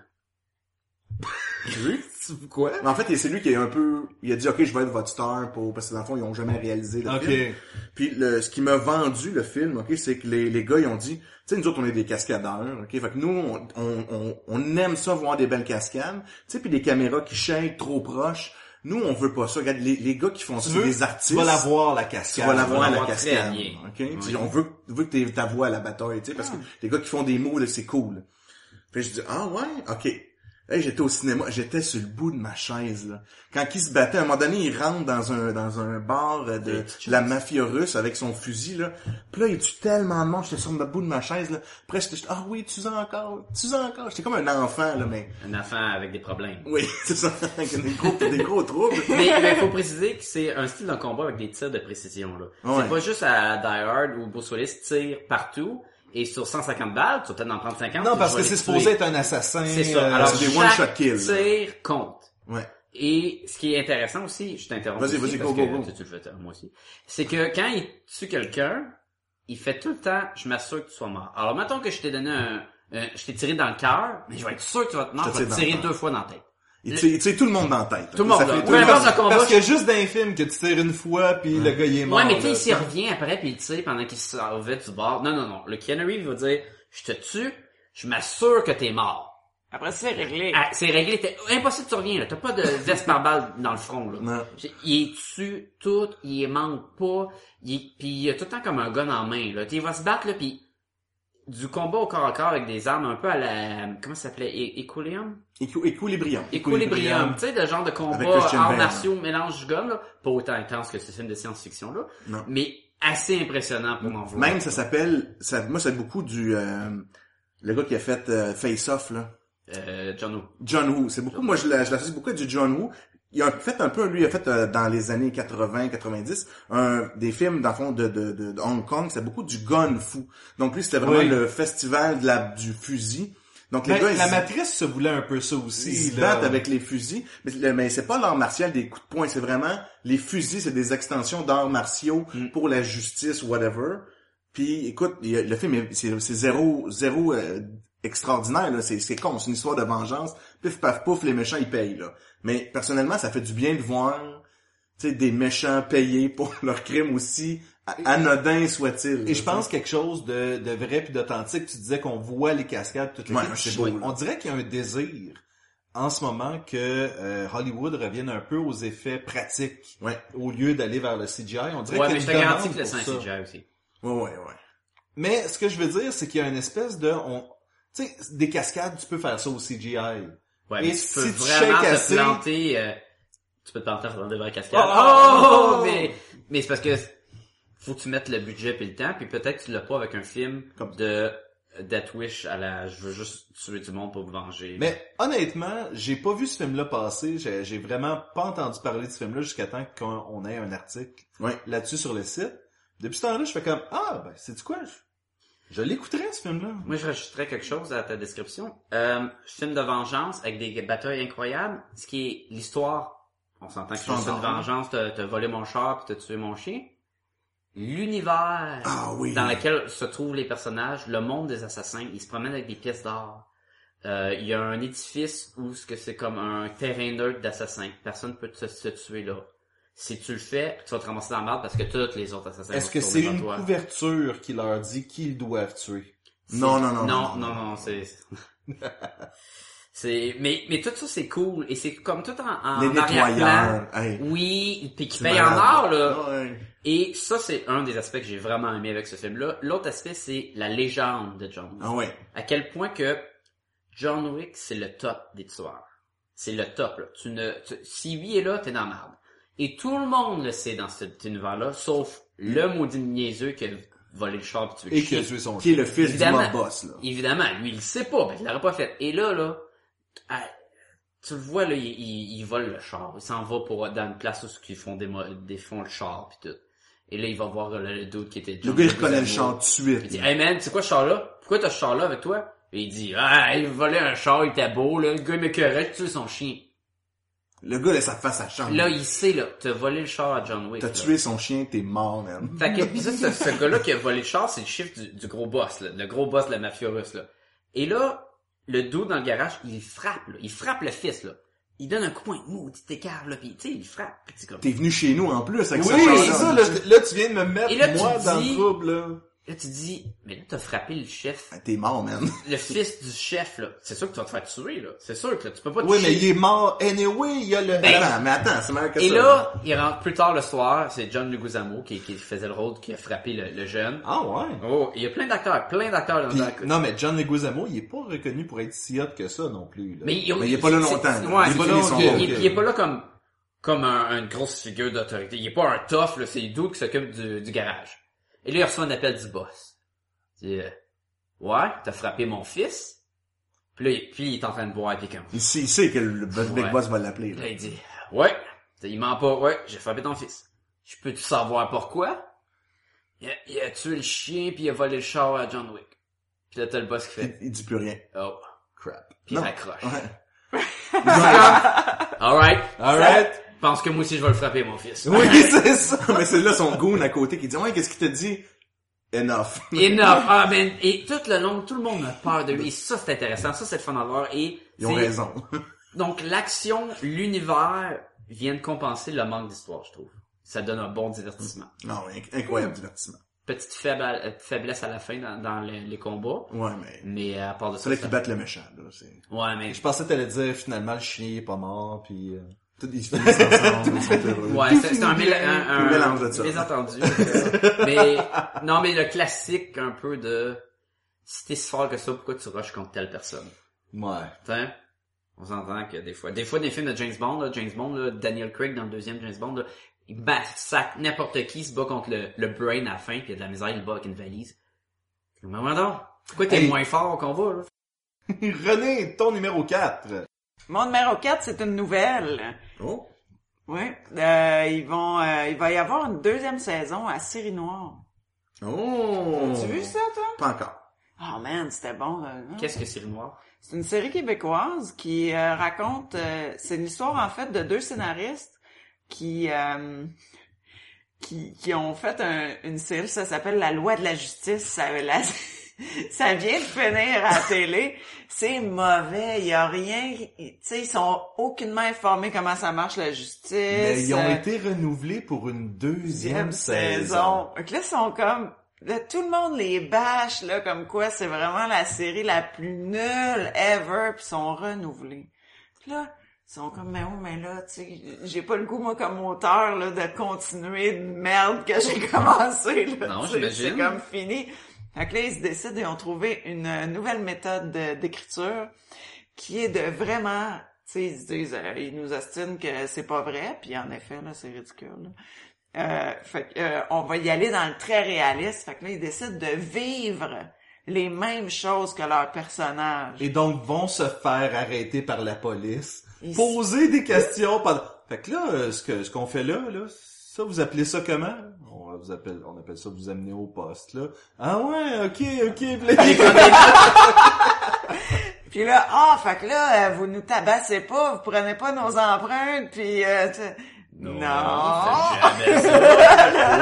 [LAUGHS] Tu vu? Quoi? Mais en fait, c'est lui qui est un peu, il a dit, ok, je vais être votre star pour, parce que dans le fond, ils ont jamais réalisé le Ok. film. Puis le, ce qui m'a vendu le film, ok, c'est que les, les gars, ils ont dit, tu sais, nous autres, on est des cascadeurs, ok, fait que nous, on, on, on, on aime ça voir des belles cascades, tu sais, puis des caméras qui shake trop proches. Nous, on veut pas ça. Regarde, les, les gars qui font ça, Tu c'est des artistes. tu vas la voir, la Tu cascade. vas la vas voir la la voir très cascade, bien. ok? Oui. Tu On veut, on veut que t'aies ta voix à la bataille, tu sais, parce que les gars qui font des mots, là, c'est cool. Puis je dis, ah ouais, ok. Hey, j'étais au cinéma, j'étais sur le bout de ma chaise, là. Quand il se battait, à un moment donné, il rentre dans un, dans un bar euh, de la mafia russe avec son fusil, là. Puis là, il tue tellement de monde, j'étais sur le bout de ma chaise, là. Après, j'étais, ah oui, tu en encore, tu en encore. J'étais comme un enfant, là, mais, Un enfant avec des problèmes. oui, [LAUGHS] c'est ça, avec des gros, des gros troubles. [LAUGHS] Mais il faut préciser que c'est un style de combat avec des tirs de précision. là. Ouais. C'est pas juste à Die Hard où Bruce Willis tire partout et sur 150 balles, tu vas peut-être en prendre 50. Non, parce que c'est supposé être un assassin. C'est ça. euh, Alors, c'est des one-shot kills, tir compte. Ouais. Et ce qui est intéressant aussi, je t'interromps Vas-y, vas-y, go, go, go. tu, tu le fais moi aussi, c'est que quand il tue quelqu'un, il fait tout le temps, je m'assure que tu sois mort. Alors, mettons que je t'ai donné un, un- je t'ai tiré dans le cœur, mais je vais être sûr que tu vas te mort, Je vais te tirer deux fois dans la tête. Il tire, il tire tout le monde dans la tête. Tout le Ça monde, fait là. tout le le combat, Parce que juste dans les films que tu tires une fois puis le gars il est mort. Ouais, mais tu sais, il s'y revient après puis il tire pendant qu'il s'en va du bord. Non, non, non. Le Reeves va dire, je te tue, je m'assure que t'es mort. Après, c'est réglé. Ah, c'est réglé, t'es impossible tu reviens, là. T'as pas de veste par balle dans le front, là. Non. Il tue tout, il manque pas, il, puis il a tout le temps comme un gun en main, là. Tu Il va se battre, là, puis du combat au corps à corps avec des armes un peu à la, comment ça s'appelait, Equilibrium? Équilibrium. Equilibrium. Tu sais, le genre de combat arts martiaux, mélange gun, là. Pas autant intense que ce film de science-fiction, là. Non. Mais assez impressionnant pour m'en vouloir. Même ça s'appelle, ça, moi c'est beaucoup du, euh, le gars qui a fait euh, Face Off là, Euh, John Woo. John Woo. C'est beaucoup, moi je l'a- je l'associe beaucoup à du John Woo. Il a fait un peu, lui il a fait euh, dans les années 80-90 un des films dans le fond de, de, de, de Hong Kong. C'est beaucoup du gun fou. Donc lui c'était vraiment Oui. le festival de la, du fusil. Donc les Ben, gars ils la matrice se voulait un peu ça ils aussi. se là. battent avec les fusils, mais, mais c'est pas l'art martial des coups de poing, c'est vraiment les fusils, c'est des extensions d'arts martiaux Mm. pour la justice, whatever. Puis écoute, le film est- c'est c'est zéro zéro euh, extraordinaire là, c'est c'est con, c'est une histoire de vengeance. Pif paf pouf, les méchants ils payent là. Mais personnellement, ça fait du bien de voir tu sais des méchants payés pour [LAUGHS] leurs crimes aussi anodins soient-ils. Et je pense quelque chose de, de vrai puis d'authentique. Tu disais qu'on voit les cascades toutes les Ouais, Je- beau. On dirait qu'il y a un désir en ce moment que euh, Hollywood revienne un peu aux effets pratiques Ouais. au lieu d'aller vers le CGI. On dirait Ouais, qu'il mais y je a te garantis demande que le. CGI aussi. Ouais, ouais, ouais. Mais ce que je veux dire, c'est qu'il y a une espèce de... On, tu sais, des cascades, tu peux faire ça au CGI. Ouais, Et mais tu si peux tu vraiment te assez- planter, euh, tu peux te planter dans des vraies cascades. Oh! Oh! Mais, mais c'est parce que faut que tu mettes le budget et le temps, puis peut-être que tu l'as pas avec un film Comme- de Death Wish à la je veux juste tuer du monde pour me venger. Mais honnêtement, j'ai pas vu ce film-là passer. J'ai vraiment pas entendu parler de ce film-là jusqu'à temps qu'on on ait un article Ouais. là-dessus sur le site. Depuis ce temps-là, je fais comme ah ben c'est du quoi? Je, l'écouterais ce film-là. Moi, je rajouterais quelque chose à ta description. Euh, film de vengeance avec des batailles incroyables. Ce qui est l'histoire. On s'entend que c'est une vengeance, t'as t'as volé mon char puis t'as tué mon chien. L'univers Ah oui. dans lequel se trouvent les personnages, le monde des assassins, ils se promènent avec des pièces d'or. Euh, Il y a un édifice où ce que c'est comme un terrain neutre d'assassins. Personne peut te, se tuer là. Si tu le fais, tu vas te ramasser dans la merde parce que tous les autres assassins Est-ce que c'est une couverture qui leur dit qu'ils doivent tuer? Non, non, non, Non, non, non, non, c'est... [LAUGHS] c'est... Mais, mais tout ça, c'est cool. Et c'est comme tout en, en Les arrière-plan. Oui, puis qui paye en or, là. Et ça, c'est un des aspects que j'ai vraiment aimé avec ce film-là. L'autre aspect, c'est la légende de John Wick. Ah ouais. À quel point que John Wick, c'est le top des tueurs. C'est le top, là. Tu ne, tu- si lui est là, t'es dans la merde. Et tout le monde le sait dans cet univers-là, sauf le maudit niaiseux qui a volé le char pis tué le Et qui a tué son Qui est le fils Évidemment. du mob boss, là. Évidemment, lui, il le sait pas, ben, il l'aurait pas fait. Et là, là, ah, tu le vois, là, il, il, il vole le char. Il s'en va pour, dans une place où ils font des, des fonds le char pis tout. Et là, il va voir le, le dude qui était Le gars, il reconnaît le chant tout de suite. Il dit, hey man, c'est quoi ce char-là? Pourquoi t'as ce char-là avec toi? Et il dit, ah, il volait un char, il était beau, là. Le gars, il m'écœurait, tu tué son chien. Le gars, là, sa face à chambre. Là, il sait, là, t'as volé le char à John Wick. T'as là. tué son chien, t'es mort, man. Fait que, pis ça, ce, ce gars-là qui a volé le char, c'est le chiffre du, du gros boss, là. Le gros boss de la mafia russe, là. Et là, le dos dans le garage, il frappe, là. Il frappe le fils, là. Il donne un coup de poing, maudit écart, là, pis tu sais, il frappe, pis comme... T'es venu chez nous, en plus, avec Oui, ce c'est chant ça, là, là, tu viens de me mettre, Et là, tu moi, dans dis- le trouble, là. Là, tu dis, mais là, t'as frappé le chef. Ah, T'es mort, man. Le fils du chef, là. C'est sûr que tu vas te faire tuer, là. C'est sûr que là, tu peux pas te Oui, mais il est mort anyway, il y a le... Ben, Attends, mais attends, c'est meilleur que Et ça. là, il rentre plus tard le soir, c'est John Leguizamo qui, qui faisait le rôle, qui a frappé le, le jeune. Ah ouais. Oh, il y a plein d'acteurs, plein d'acteurs dans dans- non, mais John Leguizamo, il est pas reconnu pour être si hot que ça non plus. Là. Mais, il, Mais il est pas là longtemps. Ouais, Il est pas là, il, est pas là comme comme un- une grosse figure d'autorité. Il est pas un tough, là, c'est le dude qui s'occupe du, du garage. Et là, il reçoit un appel du boss. Il dit, euh, ouais, t'as frappé mon fils. Puis là, il, puis il est en train de boire avec un. Il sait, il sait que le Big Ouais. Boss va l'appeler, là. Là, il dit, ouais, il ment pas, ouais, j'ai frappé ton fils. Je peux tu savoir pourquoi? Il a, il a tué le chien puis il a volé le char à John Wick. Puis là, t'as le boss qui Il, fait, il dit plus rien. oh, crap. puis il Non. raccroche. Ouais. [LAUGHS] Alright. Alright. Pense que moi aussi je vais le frapper, mon fils. Oui, [LAUGHS] c'est ça. Mais c'est là son goon à côté qui dit, ouais, qu'est-ce qu'il t'a dit? Enough. [LAUGHS] Enough. Ah, [LAUGHS] ben, et tout le long, tout le monde a peur de lui. Et ça, c'est intéressant. Ça, c'est le fun à voir. Et, Ils ont c'est- raison. Donc, l'action, l'univers viennent compenser le manque d'histoire, je trouve. Ça donne un bon divertissement. Non, incroyable divertissement. Petite faible- euh, faiblesse à la fin dans, dans les, les combats. Ouais, mais... Mais à part de ça. Fallait ça- qu'ils battent le méchant, là. C'est... Ouais, mais. Je pensais que t'allais dire, finalement, le chien est pas mort, puis... euh, ils se finissent ensemble. Ouais, c'est un, un, mélange de ça. mésentendu. euh, mais, [LAUGHS] non, mais le classique un peu de, si t'es si fort que ça, pourquoi tu rushes contre telle personne? Ouais. T'sais, on s'entend que des fois, des fois des films de James Bond, là, James Bond, là, Daniel Craig dans le deuxième James Bond, là, il bat, sac, n'importe qui se bat contre le, le brain à la fin, puis il y a de la misère, il le bat avec une valise. Mais donc, pourquoi t'es Hey. moins fort qu'on va, là? [LAUGHS] René, ton numéro 4. Mon numéro 4, c'est une nouvelle. Oh. Oui. Euh, ils vont, euh, il va y avoir une deuxième saison à Série Noire. Oh. Tu as vu ça, toi? Pas encore. Oh man, c'était bon. là. Qu'est-ce que c'est le noir? C'est une série québécoise qui euh, raconte... euh, c'est une histoire, en fait, de deux scénaristes qui... euh, qui, qui ont fait un- une série, ça s'appelle La loi de la justice. Ça, la- [LAUGHS] ça vient de finir à la télé. C'est mauvais, il y a rien... Tu sais, ils sont aucunement informés comment ça marche la justice. Mais ils ont euh, été renouvelés pour une deuxième deuxième saison. saison. Donc là, ils sont comme... Là, tout le monde les bâche, là, comme quoi c'est vraiment la série la plus nulle ever, puis ils sont renouvelés. Là, ils sont comme, mais oui, mais là, tu sais, j'ai pas le goût, moi, comme auteur, là, de continuer de merde que j'ai [LAUGHS] commencé, là. Non, j'imagine. C'est comme fini. Fait que là, ils se décident et ont trouvé une euh, nouvelle méthode de- d'écriture qui est de vraiment, tu sais, ils se disent, euh, ils nous ostinent que c'est pas vrai, puis en effet, là, c'est ridicule, là. Euh, fait que, euh, on va y aller dans le très réaliste. Fait que là, ils décident de vivre les mêmes choses que leur personnage. Et donc vont se faire arrêter par la police, Ils- poser des questions pendant... Fait que là, euh, ce que ce qu'on fait là, là, ça vous appelez ça comment? Vous appelle, on appelle ça vous amener au poste là. Ah ouais, ok, ok. Puis là, Puis là, ah, fait que là, euh, vous nous tabassez pas, vous prenez pas nos empreintes, puis euh, tu- non. Ça.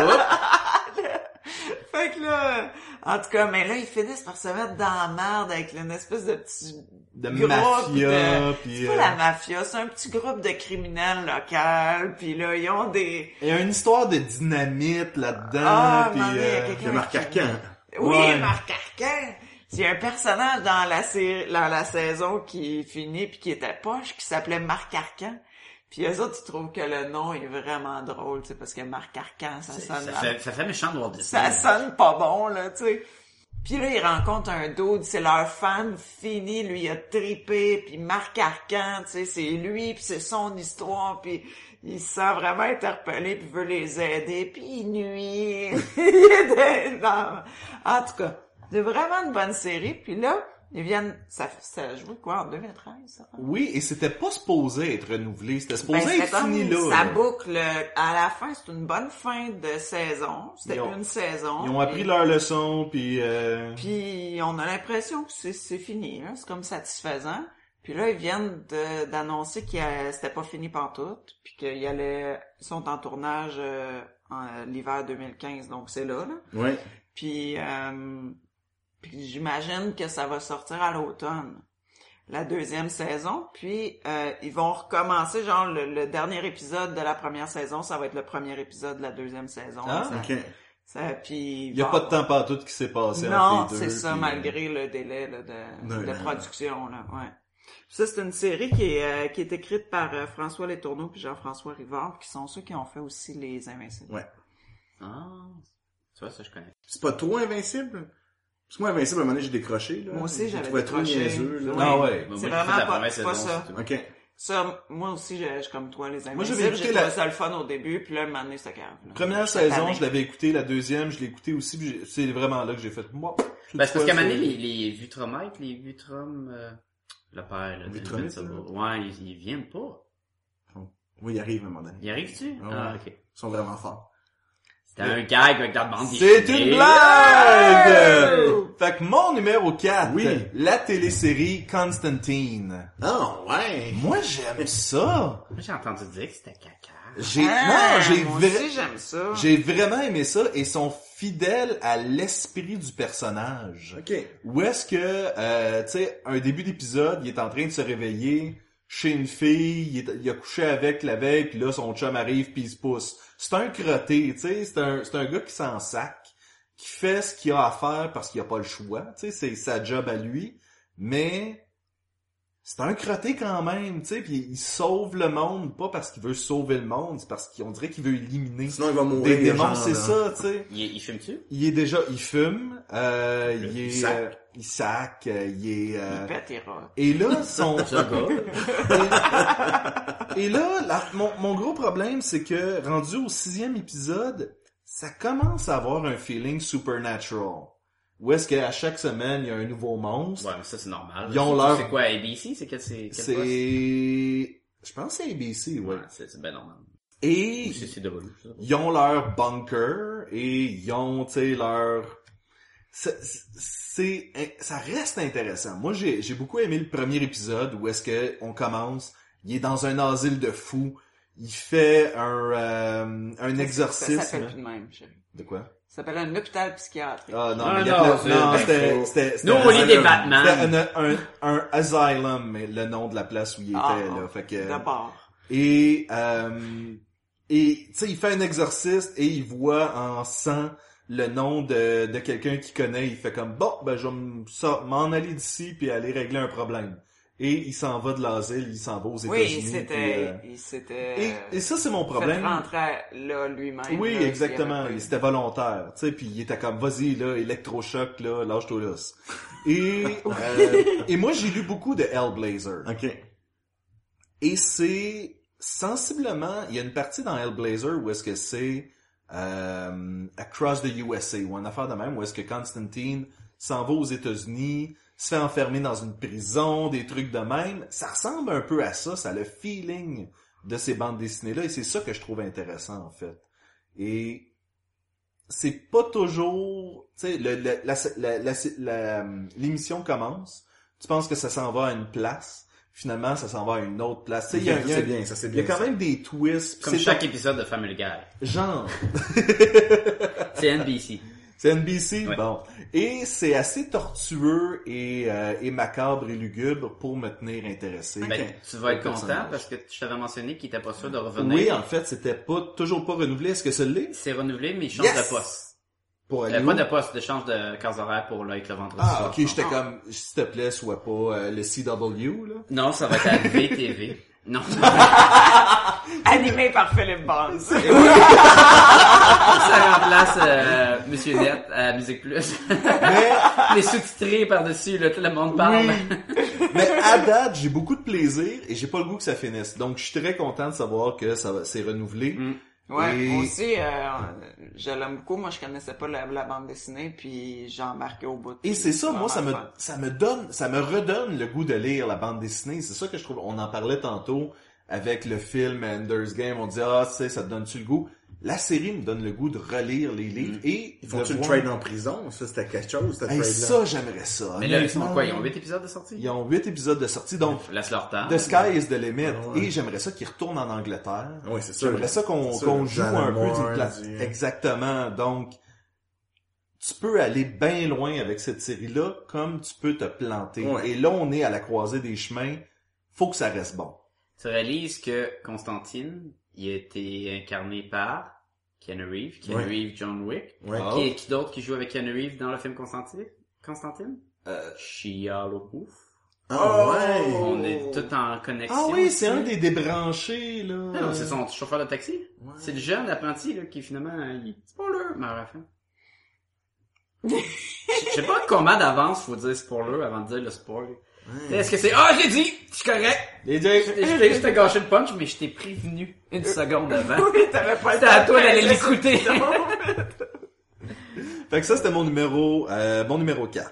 Oups. [LAUGHS] Fait que là, en tout cas, mais là, ils finissent par se mettre dans la merde avec une espèce de petit de groupe mafia, de- C'est pas euh, la mafia, c'est un petit groupe de criminels locaux, puis là, ils ont des... il y a une histoire de dynamite là-dedans, Ah, puis euh, quelqu'un Il y a Marc Arcan. Oui, Ouais. Marc Arcan. A un personnage dans la série, dans la saison qui finit puis qui était poche, qui s'appelait Marc Arcan. Puis eux autres, ils trouvent que le nom est vraiment drôle, tu sais, parce que Marc Arcan, ça sonne... Ça fait, ça fait méchant de Walt Disney. ça sonne pas bon, là, tu sais. Puis là, ils rencontrent un dude, c'est leur fan fini, lui, il a tripé, puis Marc Arcan, tu sais, c'est lui, puis c'est son histoire, puis il se sent vraiment interpellé, puis veut les aider, puis il nuit. [LAUGHS] il est dans- En tout cas, c'est vraiment une bonne série, puis là, ils viennent... Ça, ça joué quoi, en 2013, ça? Oui, et c'était pas supposé être renouvelé, c'était supposé Ben, être c'était comme- fini là. Ça là. boucle. À la fin, c'est une bonne fin de saison. C'était ont- une saison. Ils ont appris puis- leur leçon, puis euh, Puis on a l'impression que c'est fini, hein. c'est comme satisfaisant. Puis là, ils viennent d'annoncer que c'était pas fini pantoute, puis qu'ils allaient, ils sont en tournage euh, l'hiver 2015, donc c'est là, là. Ouais. Puis, euh, puis j'imagine que ça va sortir à l'automne, la deuxième saison. Puis euh, ils vont recommencer, genre le, le dernier épisode de la première saison, ça va être le premier épisode de la deuxième saison. Ah, ça, Ok. ça- puis il y a bon, pas de temps partout qui s'est passé non, entre les deux. c'est ça, puis, euh, malgré le délai là, de, Ouais, de production. Là, ouais. Ça, c'est une série qui est, euh, qui est écrite par euh, François Letourneau puis Jean-François Rivard, qui sont ceux qui ont fait aussi Les Invincibles. Ouais. Ah, tu vois, ça je connais. C'est pas trop invincible? Parce que moi, invincible, à un moment donné, j'ai décroché, là. Moi aussi, Je j'avais trouvais trop décroché. niaiseux, là. Oui. Ah ouais. C'est vraiment pas- pas ça. Ok. Ça, moi aussi, je, je comme toi, Les Moi, Invincibles, j'avais j'ai la- ça le fun au début, puis là, un moment donné, ça cave. là. Première saison, année. je l'avais écouté, la deuxième, je l'ai écouté aussi, c'est vraiment là que j'ai fait moi. Ben, c'est parce qu'à un moment donné, les, les Vutromètres, les Vutrom, euh, le père, là, Vutromètres, Invincible, ouais, ils, ils viennent pas. Oui, il arrive à un moment donné. Y arrives-tu? Ah Ah, ok. Ils sont vraiment forts. C'était un gag avec le bande C'est une blague! Fait que mon numéro 4, Oui. la télésérie Constantine. Ah, ouais. Moi, j'aime [LAUGHS] ça. Moi, j'ai entendu dire que c'était caca. J'ai, Ah, non, j'ai moi vra- aussi, j'aime ça. j'ai vraiment aimé ça et sont fidèles à l'esprit du personnage. Ok. Où est-ce que, euh, tu sais, un début d'épisode, il est en train de se réveiller chez une fille, il, est- il a couché avec la veille, puis là, son chum arrive, puis il se pousse. C'est un crotté, tu sais, c'est un, c'est un gars qui s'en sac, qui fait ce qu'il a à faire parce qu'il a pas le choix, tu sais, c'est sa job à lui, mais c'est un crotté quand même, tu sais, puis il sauve le monde, pas parce qu'il veut sauver le monde, c'est parce qu'on dirait qu'il veut éliminer Sinon, il va mourir. des démons, c'est ça, tu sais. Il, il fume-tu? Il est déjà, il fume, euh, il, Il est, sac. Il sac, euh, il est, euh, Il pète et là, [LAUGHS] son, et là, la- mon, mon gros problème, c'est que, rendu au sixième épisode, ça commence à avoir un feeling supernatural. Où est-ce qu'à chaque semaine, il y a un nouveau monstre? Ouais, mais ça, c'est normal. Ils ont C'est- leur- C'est quoi, ABC? C'est quel, c'est, c'est, je pense que c'est ABC, ouais. Ouais, c'est, c'est bien normal. Et Ou ils ont leur bunker et ils ont, tu sais, leur... C'est, c'est, ça reste intéressant. Moi, j'ai, j'ai beaucoup aimé le premier épisode où est-ce que on commence, il est dans un asile de fous, il fait un, euh, un Ça exorcisme. s'appelle plus de même, chérie. De quoi? Ça s'appelle un hôpital psychiatrique. Ah non, Ah, mais non, c'était, c'était, Nous, on lit des. Batman. C'était un, un, un asylum, mais le nom de la place où il était, Ah, là. Fait que, D'abord. Et, euh, et tu sais, il fait un exorciste et il voit en sang le nom de, de quelqu'un qu'il connaît. Il fait comme, bon, ben je vais m'en aller d'ici puis aller régler un problème. et il s'en va de l'asile, il s'en va aux Oui, États-Unis. il puis, s'était, euh, il et, et ça, c'est mon problème. rentrer là lui-même. Oui, là, exactement. avait C'était volontaire, tu sais, puis il était comme vas-y là, électrochoc là, lâche-toi là. Et [LAUGHS] euh, et moi j'ai lu beaucoup de Hellblazer. Ok. Et c'est sensiblement, il y a une partie dans Hellblazer où est-ce que c'est euh, Across the USA ou une affaire de même où est-ce que Constantine s'en va aux États-Unis, se fait enfermer dans une prison, des trucs de même. Ça ressemble un peu à ça, ça a le feeling de ces bandes dessinées là et c'est ça que je trouve intéressant en fait. Et c'est pas toujours, tu sais, l'émission commence, tu penses que ça s'en va à une place, finalement ça s'en va à une autre place. Il y a- y a- c'est bien, ça c'est il y a bien. quand même des twists. Comme C'est chaque épisode de Family Guy. genre, [LAUGHS] C'est NBC. c'est NBC, Ouais. bon. Et c'est assez tortueux et, euh, et macabre et lugubre pour me tenir intéressé. Ben, tu vas être content personnage. parce que je t'avais mentionné qu'il était pas sûr de revenir. Oui, en fait, c'était pas toujours pas renouvelé. Est-ce que ça l'est? C'est renouvelé, mais il change Yes! de poste. Pour aller Euh, où? pas de poste, de change de case horaire pour là, être le vendredi Ah, soir. ok, j'étais comme, s'il te plaît, sois pas euh, le CW, là. Non, ça va être à VTV. [LAUGHS] Non. [LAUGHS] Animé par Philippe Barnes. ça remplace euh, Monsieur Net à Musique Plus. Mais, [LAUGHS] Les sous-titrés par-dessus, là, tout le monde parle. mais à date, j'ai beaucoup de plaisir et j'ai pas le goût que ça finisse. Donc, je suis très content de savoir que ça va, c'est renouvelé. Mm. Ouais, Et- aussi, euh, je l'aime beaucoup. Moi, je connaissais pas la, la bande dessinée, puis j'ai embarqué au bout. Et c'est ça, moi, ça me, fun. ça me donne, ça me redonne le goût de lire la bande dessinée. C'est ça que je trouve, on en parlait tantôt avec le film Ender's Game. On dit, ah, tu sais, ça te donne-tu le goût? La série me donne le goût de relire les livres et Ils font-tu de le voir- trade en prison? Ça, c'était quelque chose, Hey, ça, j'aimerais ça. Mais là, ils sont quoi? Ils ont 8 épisodes de sortie? Ils ont huit épisodes de sortie, donc Laisse leur temps. The Sky is the limit. Ah ouais. Et j'aimerais ça qu'ils retournent en Angleterre. Oui, c'est sûr. J'aimerais ça qu'on joue un peu d'une place. du- Exactement. Donc, tu peux aller bien loin avec cette série-là, comme tu peux te planter. Ouais. Et là, on est à la croisée des chemins. Faut que ça reste bon. Tu réalises que Constantine, il a été incarné par Keanu Reeves, Keanu Ouais. Reeves, John Wick. Ouais. Ah. Qui, qui d'autre qui joue avec Keanu Reeves dans le film Constantine? Constantine? Euh, Shia LaBeouf. Ah ouais! On est tout en connexion. Ah oui, c'est un des débranchés, là. Non, non, c'est son chauffeur de taxi. C'est le jeune apprenti, là, qui finalement, il... Spoiler! Mais à la fin. [LAUGHS] Je sais pas comment d'avance faut dire spoiler avant de dire le Est-ce que c'est, ah, j'ai dit! Je suis correct! Les t'ai- je t'ai gâché le punch, mais je t'ai prévenu une seconde avant. [LAUGHS] Oui, t'avais pas C'était à toi d'aller l'écouter. Fait que ça, c'était mon numéro, euh, mon numéro 4.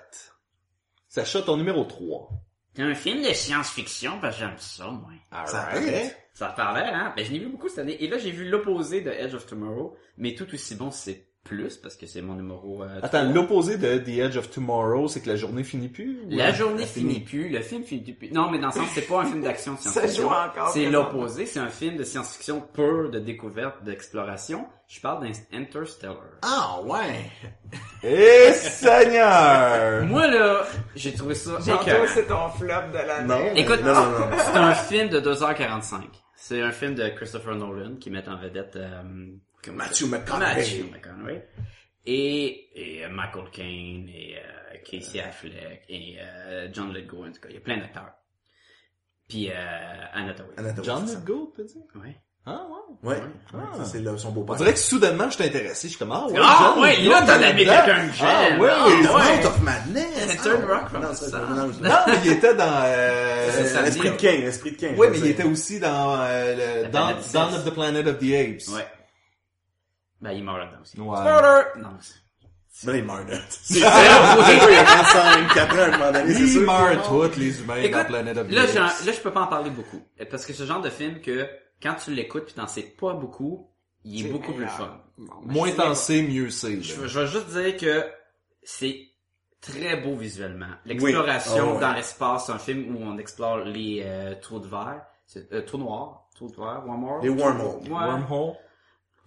Sacha, ton numéro 3. C'est un film de science-fiction, parce que j'aime ça, moi. Ça paraît. Ça te parlait, hein? Ben, je n'ai vu beaucoup cette année. Et là, j'ai vu l'opposé de Edge of Tomorrow, mais tout aussi bon, c'est plus, parce que c'est mon numéro... euh, Attends, l'opposé de The Edge of Tomorrow, c'est que la journée finit plus? ou- La journée Elle finit plus, le film finit plus. Non, mais dans le sens, c'est pas un film d'action [LAUGHS] science-fiction. joue encore, C'est l'opposé, c'est un film de science-fiction pur, de découverte, d'exploration. Je parle d'Interstellar. Ah ouais! [LAUGHS] Eh, Seigneur! Moi, là, j'ai trouvé ça écœurant. toi, c'est ton flop de l'année. Non. Écoute, Non, non, non. c'est un film de 2h45. C'est un film de Christopher Nolan qui met en vedette euh, comment- Matthew McConaughey. Matthew McConaughey. Et, et euh, Michael Caine et euh, Casey Affleck et euh, John Lithgow en tout cas, il y a plein d'acteurs. Puis euh, Anna John ça. Lithgow, t'as dit? Ouais. Ah, ouais. Ouais. Ah. Ouais, ça, c'est le- son beau On dirait que soudainement, je t'ai intéressé. Je suis comme, ah, ouais, Ah, John ouais, là, t'en il est avais quelqu'un que Ah, j'aime. ouais, Ah, oui, The ouais. Mount of Madness! Ah, Rock from non, Sun. non, non, mais il était dans, euh, ça. L'esprit de King, l'esprit de King. Oui, je mais sais. il était aussi dans euh, le Dawn, of the Planet of the Apes. Ouais. Ben, il meurt là-dedans aussi. Ouais. Spoiler! Non, Mais là, il meurt, là. [LAUGHS] C'est ça, il y a 25, 4 ans, à un moment donné, c'est Il meurt est tous les humains dans Planet of the là, là, je peux pas en parler beaucoup. Parce que ce genre de film que, quand tu l'écoutes pis t'en sais pas beaucoup, il est, C'est beaucoup plus meilleur. fun. Bon, ben, Moins t'en sais mieux c'est. Je, là. je vais juste dire que c'est très beau visuellement. L'exploration Ah ouais. dans l'espace, c'est un film où on explore les euh, trous de verre, c'est- euh, trous noirs, trous de verre, wormhole. Les wormholes. Ouais. Wormhole?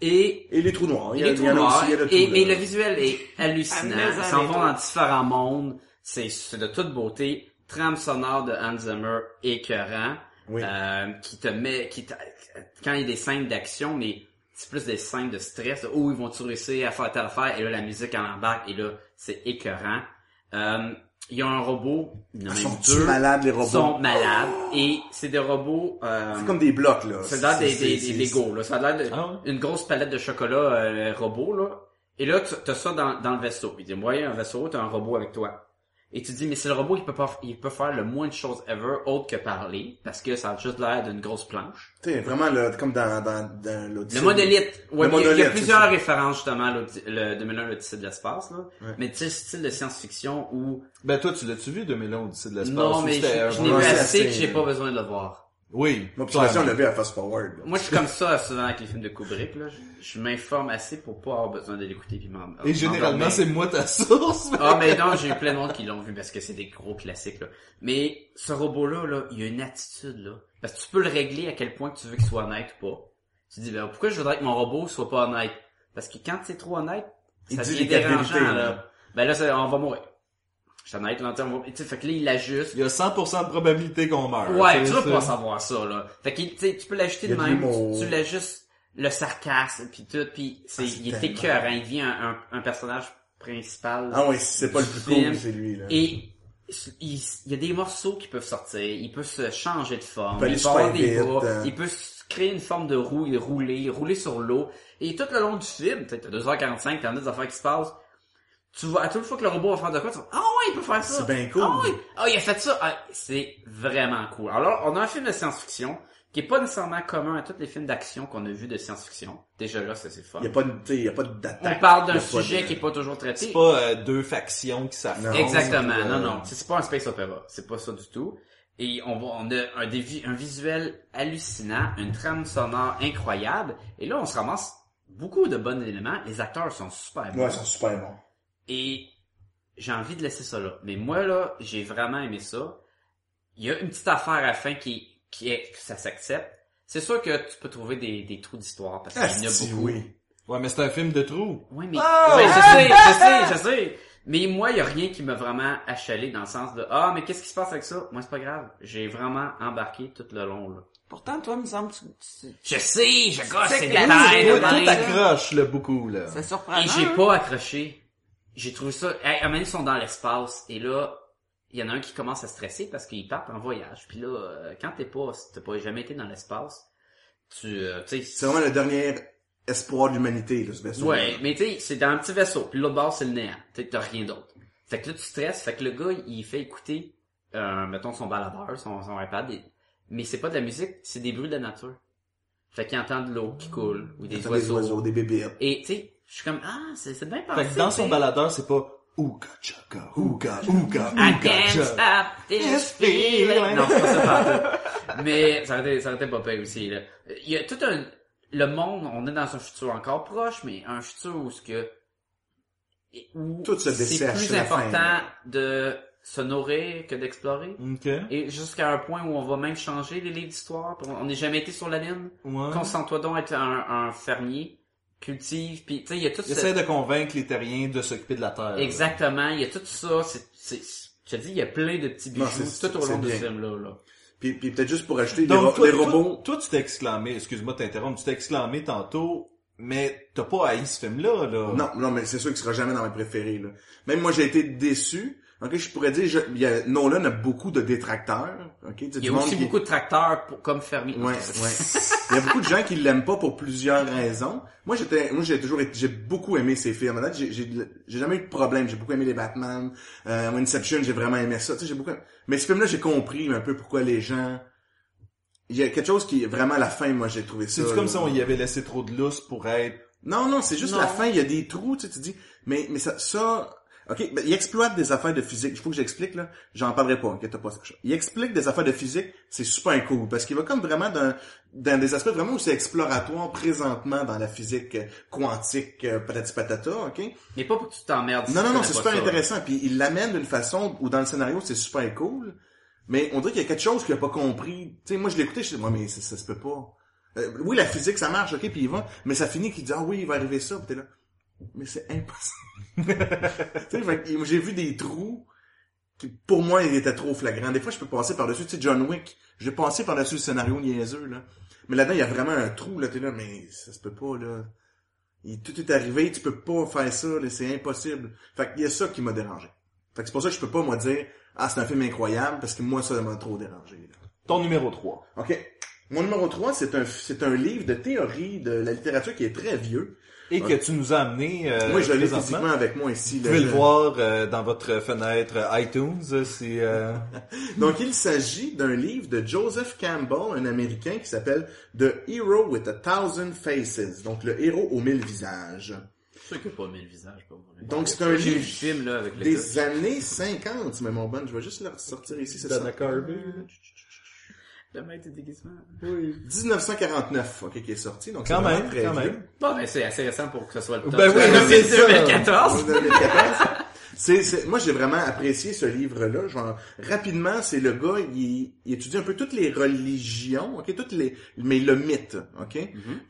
Et Et les trous noirs. Il y les a, trous noirs. aussi, il y a de et, mais le visuel est hallucinant. Ils s'en vont dans différents mondes. C'est c'est de toute beauté. Trame sonore de Hans Zimmer écœurant. Oui. euh, qui te met, qui quand il y a des scènes d'action, mais c'est plus des scènes de stress, de, oh, ils vont-tu réussir à faire telle affaire, et là, la musique en embarque, et là, c'est écœurant. Euh, il y a un robot, il y en a Ils même sont-tu deux, malades, les robots? sont malades, et c'est des robots, euh, C'est comme des blocs, là. ça a l'air des, C'est- des, des Lego, là. Ça a l'air de- Ah grosse palette de chocolat euh, robot, là. Et là, tu as ça dans, dans le vaisseau. Il dit, voyez, un vaisseau, t'as un robot avec toi. Et tu dis, mais c'est le robot qui peut pas, il peut faire le moins de choses ever, autre que parler, parce que ça a juste l'air d'une grosse planche. Tu sais, vraiment, là, comme dans, dans, dans l'Odyssée. Le monolithe. Ouais, Le mais il y a- il y a plusieurs références, justement, à l'Odyssée- le 2001, l'Odyssée de l'espace, là. Ouais. Mais tu sais, style de science-fiction où, Ben toi, tu l'as-tu vu 2001 Odyssée de l'espace? non, mais je, je n'ai bon- vu assez que j'ai pas besoin de le voir. Oui. Moi, puis on l'a vu à Fast Forward. là. Moi, je suis comme ça souvent avec les films de Kubrick, là. Je, je m'informe assez pour pas avoir besoin de l'écouter puis m'en- Et généralement, c'est moi ta source. Ah, mais non, j'ai eu plein de monde qui l'ont vu parce que c'est des gros classiques, là. Mais ce robot-là, là, il a une attitude, là. Parce que tu peux le régler à quel point tu veux qu'il soit honnête ou pas. Tu dis, ben, pourquoi je voudrais que mon robot soit pas honnête? Parce que quand c'est trop honnête, ça devient dérangeant, là. Ben là, c'est- on va mourir. Je suis honnête, là, on va... tu sais, fait que là, il l'ajuste. Il y a 100% de probabilité qu'on meurt. Ouais, tu vas pas savoir ça, là. Fait que, tu sais, tu peux y de même, tu, tu l'ajustes le sarcasme, puis tout, puis c'est, Ah, il est écœurant, il devient un, un, un personnage principal. Ah ouais, c'est pas le plus Film. cool, c'est lui, là. Et il, il y a des morceaux qui peuvent sortir, il peut se changer de forme, Il peut il peut avoir super des vite, bras, hein. il peut se créer une forme de roue, et rouler, rouler sur l'eau. Et tout le long du film, tu sais, t'as 2h45, t'as des affaires qui se passent, tu vois, à toute fois que le robot va faire de quoi, tu vas, ah ouais, il peut faire ça. C'est bien cool. Ah ouais, ah, il a fait ça. Ah, c'est vraiment cool. Alors, on a un film de science-fiction qui est pas nécessairement commun à tous les films d'action qu'on a vus de science-fiction. Déjà là, ça c'est fun. Il y a pas de, tu sais, il y a pas d'attaque. On parle d'un sujet de- qui est pas toujours traité. C'est pas euh, deux factions qui s'affrontent. Exactement, euh, non, non. C'est c'est pas un space opéra. C'est pas ça du tout. Et on, va, on a un, dévi- un visuel hallucinant, une trame sonore incroyable. Et là, on se ramasse beaucoup de bons éléments. Les acteurs sont super bons. Ouais, ils sont super bons. Et j'ai envie de laisser ça là. Mais moi, là, j'ai vraiment aimé ça. Il y a une petite affaire à la fin qui, qui est que ça s'accepte. C'est sûr que tu peux trouver des, des trous d'histoire parce qu'il y en a Asti, beaucoup. oui. Ouais, mais c'est un film de trous. Oui, mais Oh! Ouais, je sais, je sais, je sais. Mais moi, il y a rien qui m'a vraiment achalé dans le sens de ah, mais qu'est-ce qui se passe avec ça? Moi, c'est pas grave. J'ai vraiment embarqué tout le long là. Pourtant, toi, il me semble que tu- Je sais, je gosse, sais c'est dans Tout accroche, là, beaucoup, là. c'est surprenant. Et j'ai hein? pas accroché. J'ai trouvé ça. Hey, à un moment, ils sont dans l'espace et là, il y en a un qui commence à stresser parce qu'il part en voyage. Puis là, euh, quand t'es pas, si t'as pas jamais été dans l'espace, tu, euh, tu sais, C'est vraiment le dernier espoir de l'humanité, là, ce vaisseau. Ouais, mais tu sais, c'est dans un petit vaisseau, puis l'autre bord c'est le néant. Tu t'as rien d'autre. Fait que là tu stresses, fait que le gars il fait écouter, euh, mettons son baladeur, son, son iPad, et- mais c'est pas de la musique, c'est des bruits de la nature. Fait qu'il entend de l'eau qui coule ou des Des oiseaux. oiseaux, des bébés. Et tu sais, je suis comme ah c'est c'est bien pensé. Fait que dans son baladeur, c'est pas Ouga chaka, ouga, ouga, I ouga can't cha. stop this feeling. Non, c'est pas ça partout. Mais ça aurait été, ça aurait été pas pire aussi, là. Il y a tout un, le monde, on est dans un futur encore proche, mais un futur où ce que, où Tout se c'est plus fin, important là. de se nourrir que d'explorer. Ok. Et jusqu'à un point où on va même changer les livres d'histoire. On n'est jamais été sur la Lune. Ouais. Concentre-toi donc à être un, un fermier, cultive, puis tu sais, il y a tout Il ce- essaie de convaincre les terriens de s'occuper de la Terre. Exactement, il y a tout ça, c'est, c'est, je te dis, il y a plein de petits Non, bijoux c'est- tout au long de ce film-là, là. Puis, puis peut-être juste pour ajouter, les, Donc, ro- toi, les toi- robots... Toi, tu t'es exclamé, excuse-moi de t'interrompre, tu t'es exclamé tantôt, mais t'as pas haï ce film-là, là. Non, non, mais c'est sûr qu'il sera jamais dans mes préférés, là. Même moi, j'ai été déçu. Ok, je pourrais dire, je, il y a, Nolan a beaucoup de détracteurs. Ok, Il y a aussi qui- beaucoup de tracteurs pour, comme fermier. Ouais, ouais. Il y a beaucoup de gens qui l'aiment pas pour plusieurs raisons. Moi, j'étais, moi, j'ai toujours été, j'ai beaucoup aimé ces films. J'ai, j'ai, j'ai jamais eu de problème. J'ai beaucoup aimé les Batman. Euh, Inception, j'ai vraiment aimé ça. Tu sais, j'ai beaucoup. Mais ce film-là, j'ai compris un peu pourquoi les gens. Il y a quelque chose qui est vraiment à la fin. Moi, j'ai trouvé ça. C'est comme si on y avait laissé trop de lousse pour être... Non, non, c'est juste Non. la fin, il y a des trous, tu sais, tu dis, mais, mais ça, ça, ok, ben, il exploite des affaires de physique, il faut que j'explique, là, j'en parlerai pas, inquiète pas, Sacha. Il explique des affaires de physique, c'est super cool, parce qu'il va comme vraiment dans, dans des aspects vraiment où c'est exploratoire présentement dans la physique quantique, euh, patati patata, ok? Mais pas pour que tu t'emmerdes. si Non, non, non, c'est super ça. intéressant, puis il l'amène d'une façon où dans le scénario, c'est super cool, mais on dirait qu'il y a quelque chose qu'il a pas compris. Tu sais, moi, je l'écoutais, je dis, moi, mais ça, ça se peut pas. Euh, oui, la physique, ça marche, ok, puis il va, mais ça finit qu'il dit, ah oui, il va arriver ça, puis t'es là. Mais c'est impossible. [LAUGHS] tu sais, j'ai vu des trous qui, pour moi, ils étaient trop flagrants. Des fois, je peux passer par-dessus, tu sais, John Wick, j'ai passé par-dessus le scénario niaiseux, là. Mais là-dedans, il y a vraiment un trou, là, t'es là, mais ça se peut pas, là. Il- tout est arrivé, tu peux pas faire ça, là, c'est impossible. Fait qu'il y a ça qui m'a dérangé. Fait Fait que c'est pour ça que je peux pas, moi, dire, ah, c'est un film incroyable, parce que moi, ça m'a trop dérangé, là. Ton numéro 3. OK. Mon numéro 3, c'est un, c'est un livre de théorie de la littérature qui est très vieux. Et que tu nous as amené euh, Moi, je l'ai physiquement avec moi ici. Vous pouvez le voir euh, dans votre fenêtre euh, iTunes. euh, C'est euh, [LAUGHS] Donc, il s'agit d'un livre de Joseph Campbell, un Américain, qui s'appelle The Hero with a Thousand Faces. Donc, le héros aux mille visages. Suis sûr qu'il n'y a pas mis le visage, pas vrai. Donc, c'est un livre film, là, avec des années 50, mais mon bon, je vais juste le ressortir ici, c'est ça. Carvey. Le de déguisement. 1949, ok, qui est sorti. Donc, Quand même, très quand vieux. même. Bon, ben, c'est assez récent pour que ce soit le top. Ben oui, de c'est ça. 2014. En 2014. C'est, c'est, moi, j'ai vraiment apprécié ce livre-là. Genre, rapidement, c'est le gars, il, il étudie un peu toutes les religions, ok, toutes les, mais le mythe, ok?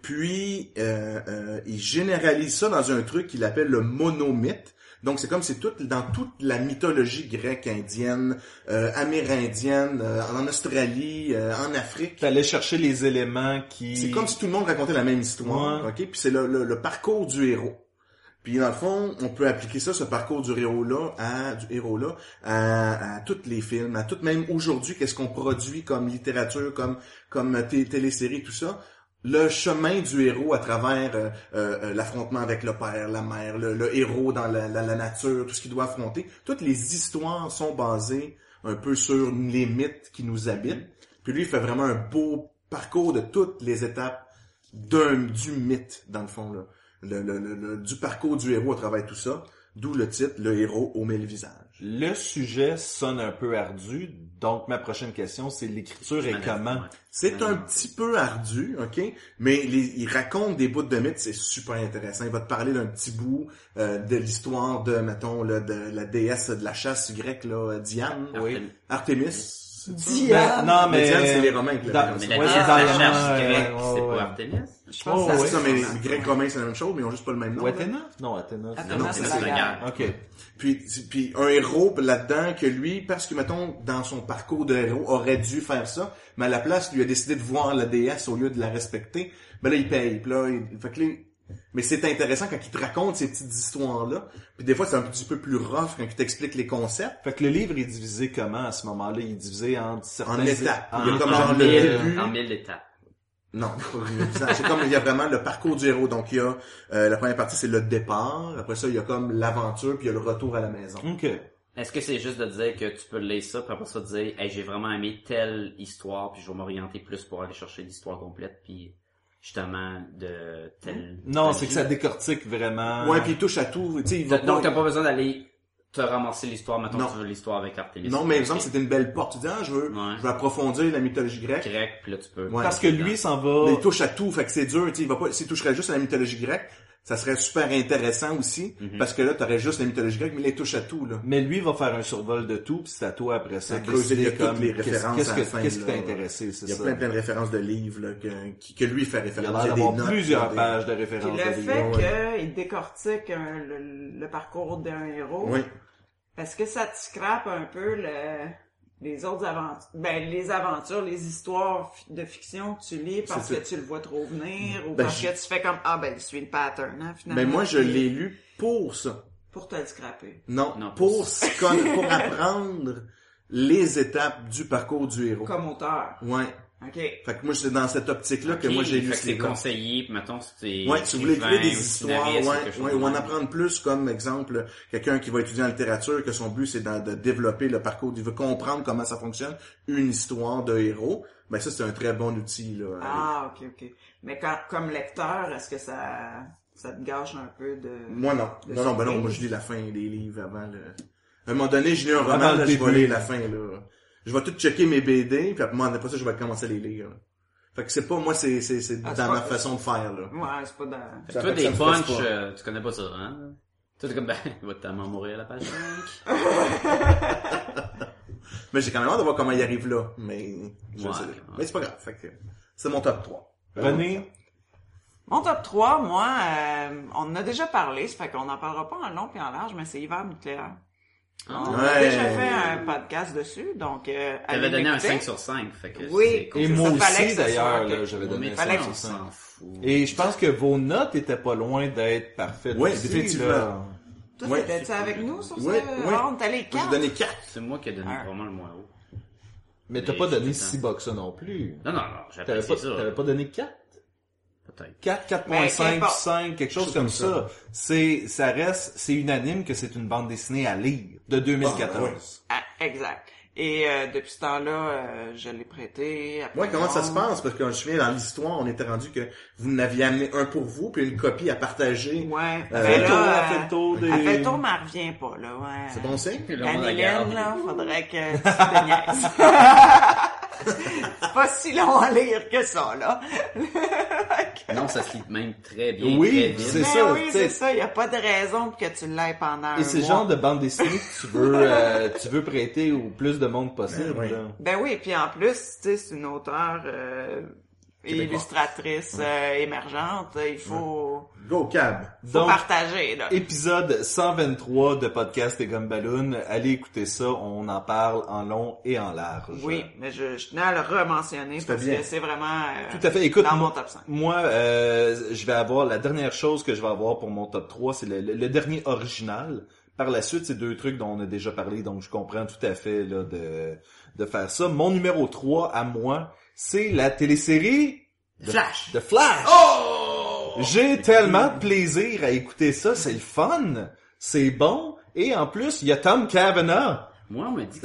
Puis, euh, euh, il généralise ça dans un truc qu'il appelle le monomythe. Donc, c'est comme c'est tout dans toute la mythologie grecque, indienne, euh, amérindienne, euh, en Australie, euh, en Afrique. T'allais chercher les éléments qui... C'est comme si tout le monde racontait la même histoire, Ouais. ok? Puis c'est le, le, le parcours du héros. Puis dans le fond, on peut appliquer ça, ce parcours du héros-là, à du héros-là, à, à tous les films, à tout même aujourd'hui, qu'est-ce qu'on produit comme littérature, comme comme té- télésérie, tout ça. Le chemin du héros à travers euh, euh, l'affrontement avec le père, la mère, le, héros dans la, nature, tout ce qu'il doit affronter. Toutes les histoires sont basées un peu sur les mythes qui nous habitent. Puis lui, il fait vraiment un beau parcours de toutes les étapes d'un du mythe, dans le fond, là. Le, le, du parcours du héros à travers tout ça. D'où le titre, Le héros aux mille visages. Le sujet sonne un peu ardu, donc ma prochaine question, c'est l'écriture et comment. C'est un petit peu ardu, ok, mais les- il raconte des bouts de mythes, c'est super intéressant. Il va te parler d'un petit bout euh, de l'histoire de, mettons, là, de la déesse de la chasse grecque, là, Diane, Oui. Ça? Diane. Non, Mais mais... Diane, c'est les Romains qui Dans- Mais la déesse de la chasse grecque, ouais, c'est ouais. pas Artemis? Je Oh, pense que C'est ouais. ça, mais les Grecs romains, c'est la même chose, mais ils ont juste pas le même nom. Ou. Athéna? Non, Athéna. c'est- Athéna, Non, c'est c'est la guerre. Ok. Puis, puis un héros là-dedans que lui, parce que mettons dans son parcours de héros aurait dû faire ça, mais à la place lui a décidé de voir la déesse au lieu de la respecter. Ben là il paye. Puis là, il, fait que là, mais c'est intéressant quand il te raconte ces petites histoires là. Puis des fois c'est un petit peu plus rough quand il t'explique les concepts. Fait que le livre est divisé comment à ce moment-là? Il est divisé en certains... En étapes. en- Il y a comme En genre le mille- début. En mille étapes. Non, [LAUGHS] c'est comme il y a vraiment le parcours du héros. Donc il y a euh, la première partie c'est le départ. Après ça il y a comme l'aventure puis il y a le retour à la maison. Ok. Est-ce que c'est juste de dire que tu peux lire ça, puis après ça dire, hey, j'ai vraiment aimé telle histoire, puis je vais m'orienter plus pour aller chercher l'histoire complète, puis justement de telle. Non, c'est que ça décortique vraiment. Ouais, puis il touche à tout. Tu sais, il va Donc pas- t'as pas besoin d'aller te ramasser l'histoire, maintenant Non. tu veux l'histoire avec Artemis. Non, mais exemple, c'était une belle porte. Tu dis, ah, je veux, Ouais. je veux approfondir la mythologie grecque. grec, puis là tu peux. Ouais. Parce que lui s'en va... Mais il touche à tout, fait que c'est dur, tu sais, il va pas, s'il toucherait juste à la mythologie grecque, ça serait super intéressant aussi, Mhm. parce que là, t'aurais juste la mythologie grecque, mais il touche à tout, là. Mais lui va faire un survol de tout, puis c'est à toi après ça. De creuser, décider toutes les références Qu'est-ce à que- la fin, qu'est-ce qui t'a intéressé, c'est Il y a ça? plein, plein de références de livres, là, que, qui- que lui fait référence. Il y a des d'avoir notes, plusieurs des- pages de Puis références le de fait livres. ouais. qu'il décortique un- le, le parcours d'un héros, Oui. est-ce que ça te scrape un peu le, les autres aventures, ben, les aventures, les histoires de fiction que tu lis parce que tu le vois trop venir ou Ben, parce je- que tu fais comme, ah ben, je suis le pattern, hein, finalement. Mais moi, je l'ai lu pour ça. Pour te le scraper. Non, Non, pour, pour pour [LAUGHS] apprendre les étapes du parcours du héros. Comme auteur. Ouais. OK. Fait que moi, c'est dans cette optique-là que moi, j'ai fait lu que ce c'est livre conseillé, puis mettons, c'est... Ouais, si vous voulez écrire des histoires, ouais, ouais, ou en apprendre plus, comme exemple, quelqu'un qui va étudier en littérature, que son but c'est de développer le parcours, il veut comprendre comment ça fonctionne, une histoire de héros, ben ça c'est un très bon outil là. Ah, ok, ok. Mais quand, comme lecteur, est-ce que ça, ça te gâche un peu de... Moi non, de non non, ben non, moi je lis la fin des livres avant le. À un moment donné, je lis un roman, là, je vais lire la fin là. Je vais tout checker mes BD, puis après, après ça, je vais commencer à les lire. là. Fait que c'est pas moi, c'est c'est c'est Ah, dans c'est ma pas- façon de faire là. Ouais, c'est pas dans... Fait que toi, des punchs, euh, tu connais pas ça, hein? Toi, t'es comme, ben, il va tellement mourir à la page 5. [LAUGHS] Mais j'ai quand même hâte de voir comment il arrive là, mais je Ouais, sais. ouais. Mais c'est pas grave, fait que c'est mon top 3. René, Mon top 3, moi, euh, on en a déjà parlé, ça fait qu'on n'en parlera pas en long et en large, mais c'est hiver nucléaire. On a Ouais. déjà fait un podcast dessus, donc... Euh, T'avais donné un l'écouter. 5 sur 5, fait que Oui. c'est cool. et moi aussi que d'ailleurs, là, j'avais donné un fallait 5 on sur 5. s'en fout. Et je pense que vos notes étaient pas loin d'être parfaites Oui, aussi, définitivement. là. Toi, Ouais. t'étais-tu avec nous sur Ouais, ça? ouais. Ah, on allé Moi, quatre? J'ai donné 4. C'est moi qui ai donné Un. vraiment le moins haut. Mais t'as pas donné tout le si temps. bas que ça non plus. Non, non, non, apprécié pas, ça. t'avais pas donné 4? Peut-être. 4, Mais 4.5, qu'importe. 5, quelque chose comme ça. C'est, ça reste, c'est unanime que c'est une bande dessinée à lire de 2014. Ah, exact. Et euh, depuis ce temps-là, euh, je l'ai prêté. après Ouais, comment ça se passe? Parce que je me souviens, dans l'histoire, on était rendu que vous n'aviez amené un pour vous, puis une copie à partager. Ouais. Euh, Mais fait le là, tour, euh, elle fait le tour des- Elle fait le tour, mais elle revient pas, là, ouais. C'est bon signe? Lynn, là, faudrait que tu te. [LAUGHS] [LAUGHS] c'est pas si long à lire que ça, là. [LAUGHS] Non, ça se lit même très bien. Oui, c'est ça, oui, c'est ça. Y a pas de raison pour que tu l'aies pendant un Et c'est le mois. genre de bande dessinée que tu veux, euh, tu veux prêter au plus de monde possible. Ben oui. là. Ben oui, puis en plus, tu sais, c'est une auteure euh, et illustratrice euh, émergente. Il faut, Go cab. faut Donc, partager, là. épisode 123 de Podcast et Gumballoon. Allez écouter ça, on en parle en long et en large. Oui, mais je, je tenais à le rementionner parce bien. que c'est vraiment euh, Tout à fait. Écoute, dans moi, mon top 5. moi, euh, je vais avoir la dernière chose que je vais avoir pour mon top 3, c'est le, le- le dernier original. Par la suite, c'est deux trucs dont on a déjà parlé, donc je comprends tout à fait là, de, de faire ça. Mon numéro 3 à moi, c'est la télésérie de Flash. de Flash. Oh! J'ai tellement de plaisir à écouter ça, c'est le fun, c'est bon, et en plus, il y a Tom Cavanaugh. Moi, on m'a dit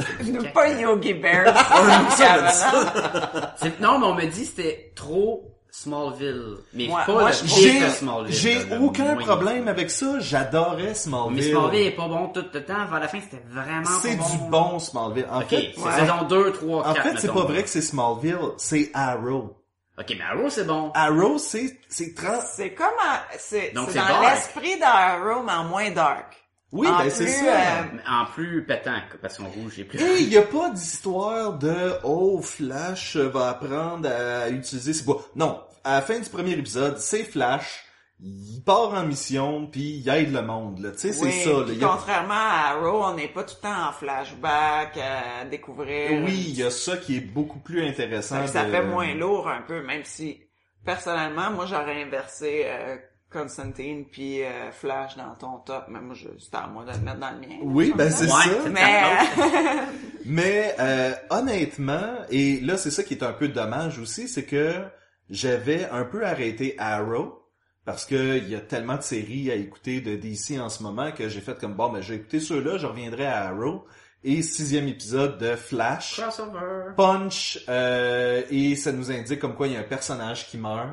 pas Yogi Bear. [LAUGHS] C'est- Non, mais on m'a dit que c'était trop Smallville. Mais Moi- pas moi, le je- pire J'ai de Smallville. j'ai aucun problème avec ça, j'adorais Mais Smallville. Smallville est pas bon tout le temps. Vers la fin, c'était vraiment C'est pas du bon. bon Smallville. En fait, c'est saison 2, 3, en 4, fait, c'est pas vrai que c'est Smallville, c'est Arrow. Ok, mais Arrow, c'est bon. Arrow, c'est c'est trans. C'est comme un- c'est Donc, c'est c'est dans dark. l'esprit d'Arrow, mais en moins dark. Oui, En ben c'est ça. euh, En plus pétant, parce qu'on rouge et plus. Et il y a pas d'histoire de oh Flash va apprendre à utiliser ses bois. Non, à la fin du premier épisode, c'est Flash, il part en mission puis il aide le monde là. Tu sais, c'est ça. là. y a- contrairement à Arrow, on n'est pas tout le temps en flashback à découvrir. Oui, il y a ça qui est beaucoup plus intéressant. Ça, ça fait moins lourd un peu, même si personnellement, moi j'aurais inversé euh, Constantine puis euh, Flash dans ton top, mais moi je c'était à moi de le mettre dans le mien. Oui, ben c'est Ouais, ça. c'est Mais [LAUGHS] Mais euh, honnêtement, et là c'est ça qui est un peu dommage aussi, c'est que j'avais un peu arrêté Arrow parce que il y a tellement de séries à écouter de DC en ce moment que j'ai fait comme bon, ben j'ai écouté ceux-là, je reviendrai à Arrow et sixième épisode de Flash. Crossover. Punch euh, et ça nous indique comme quoi il y a un personnage qui meurt.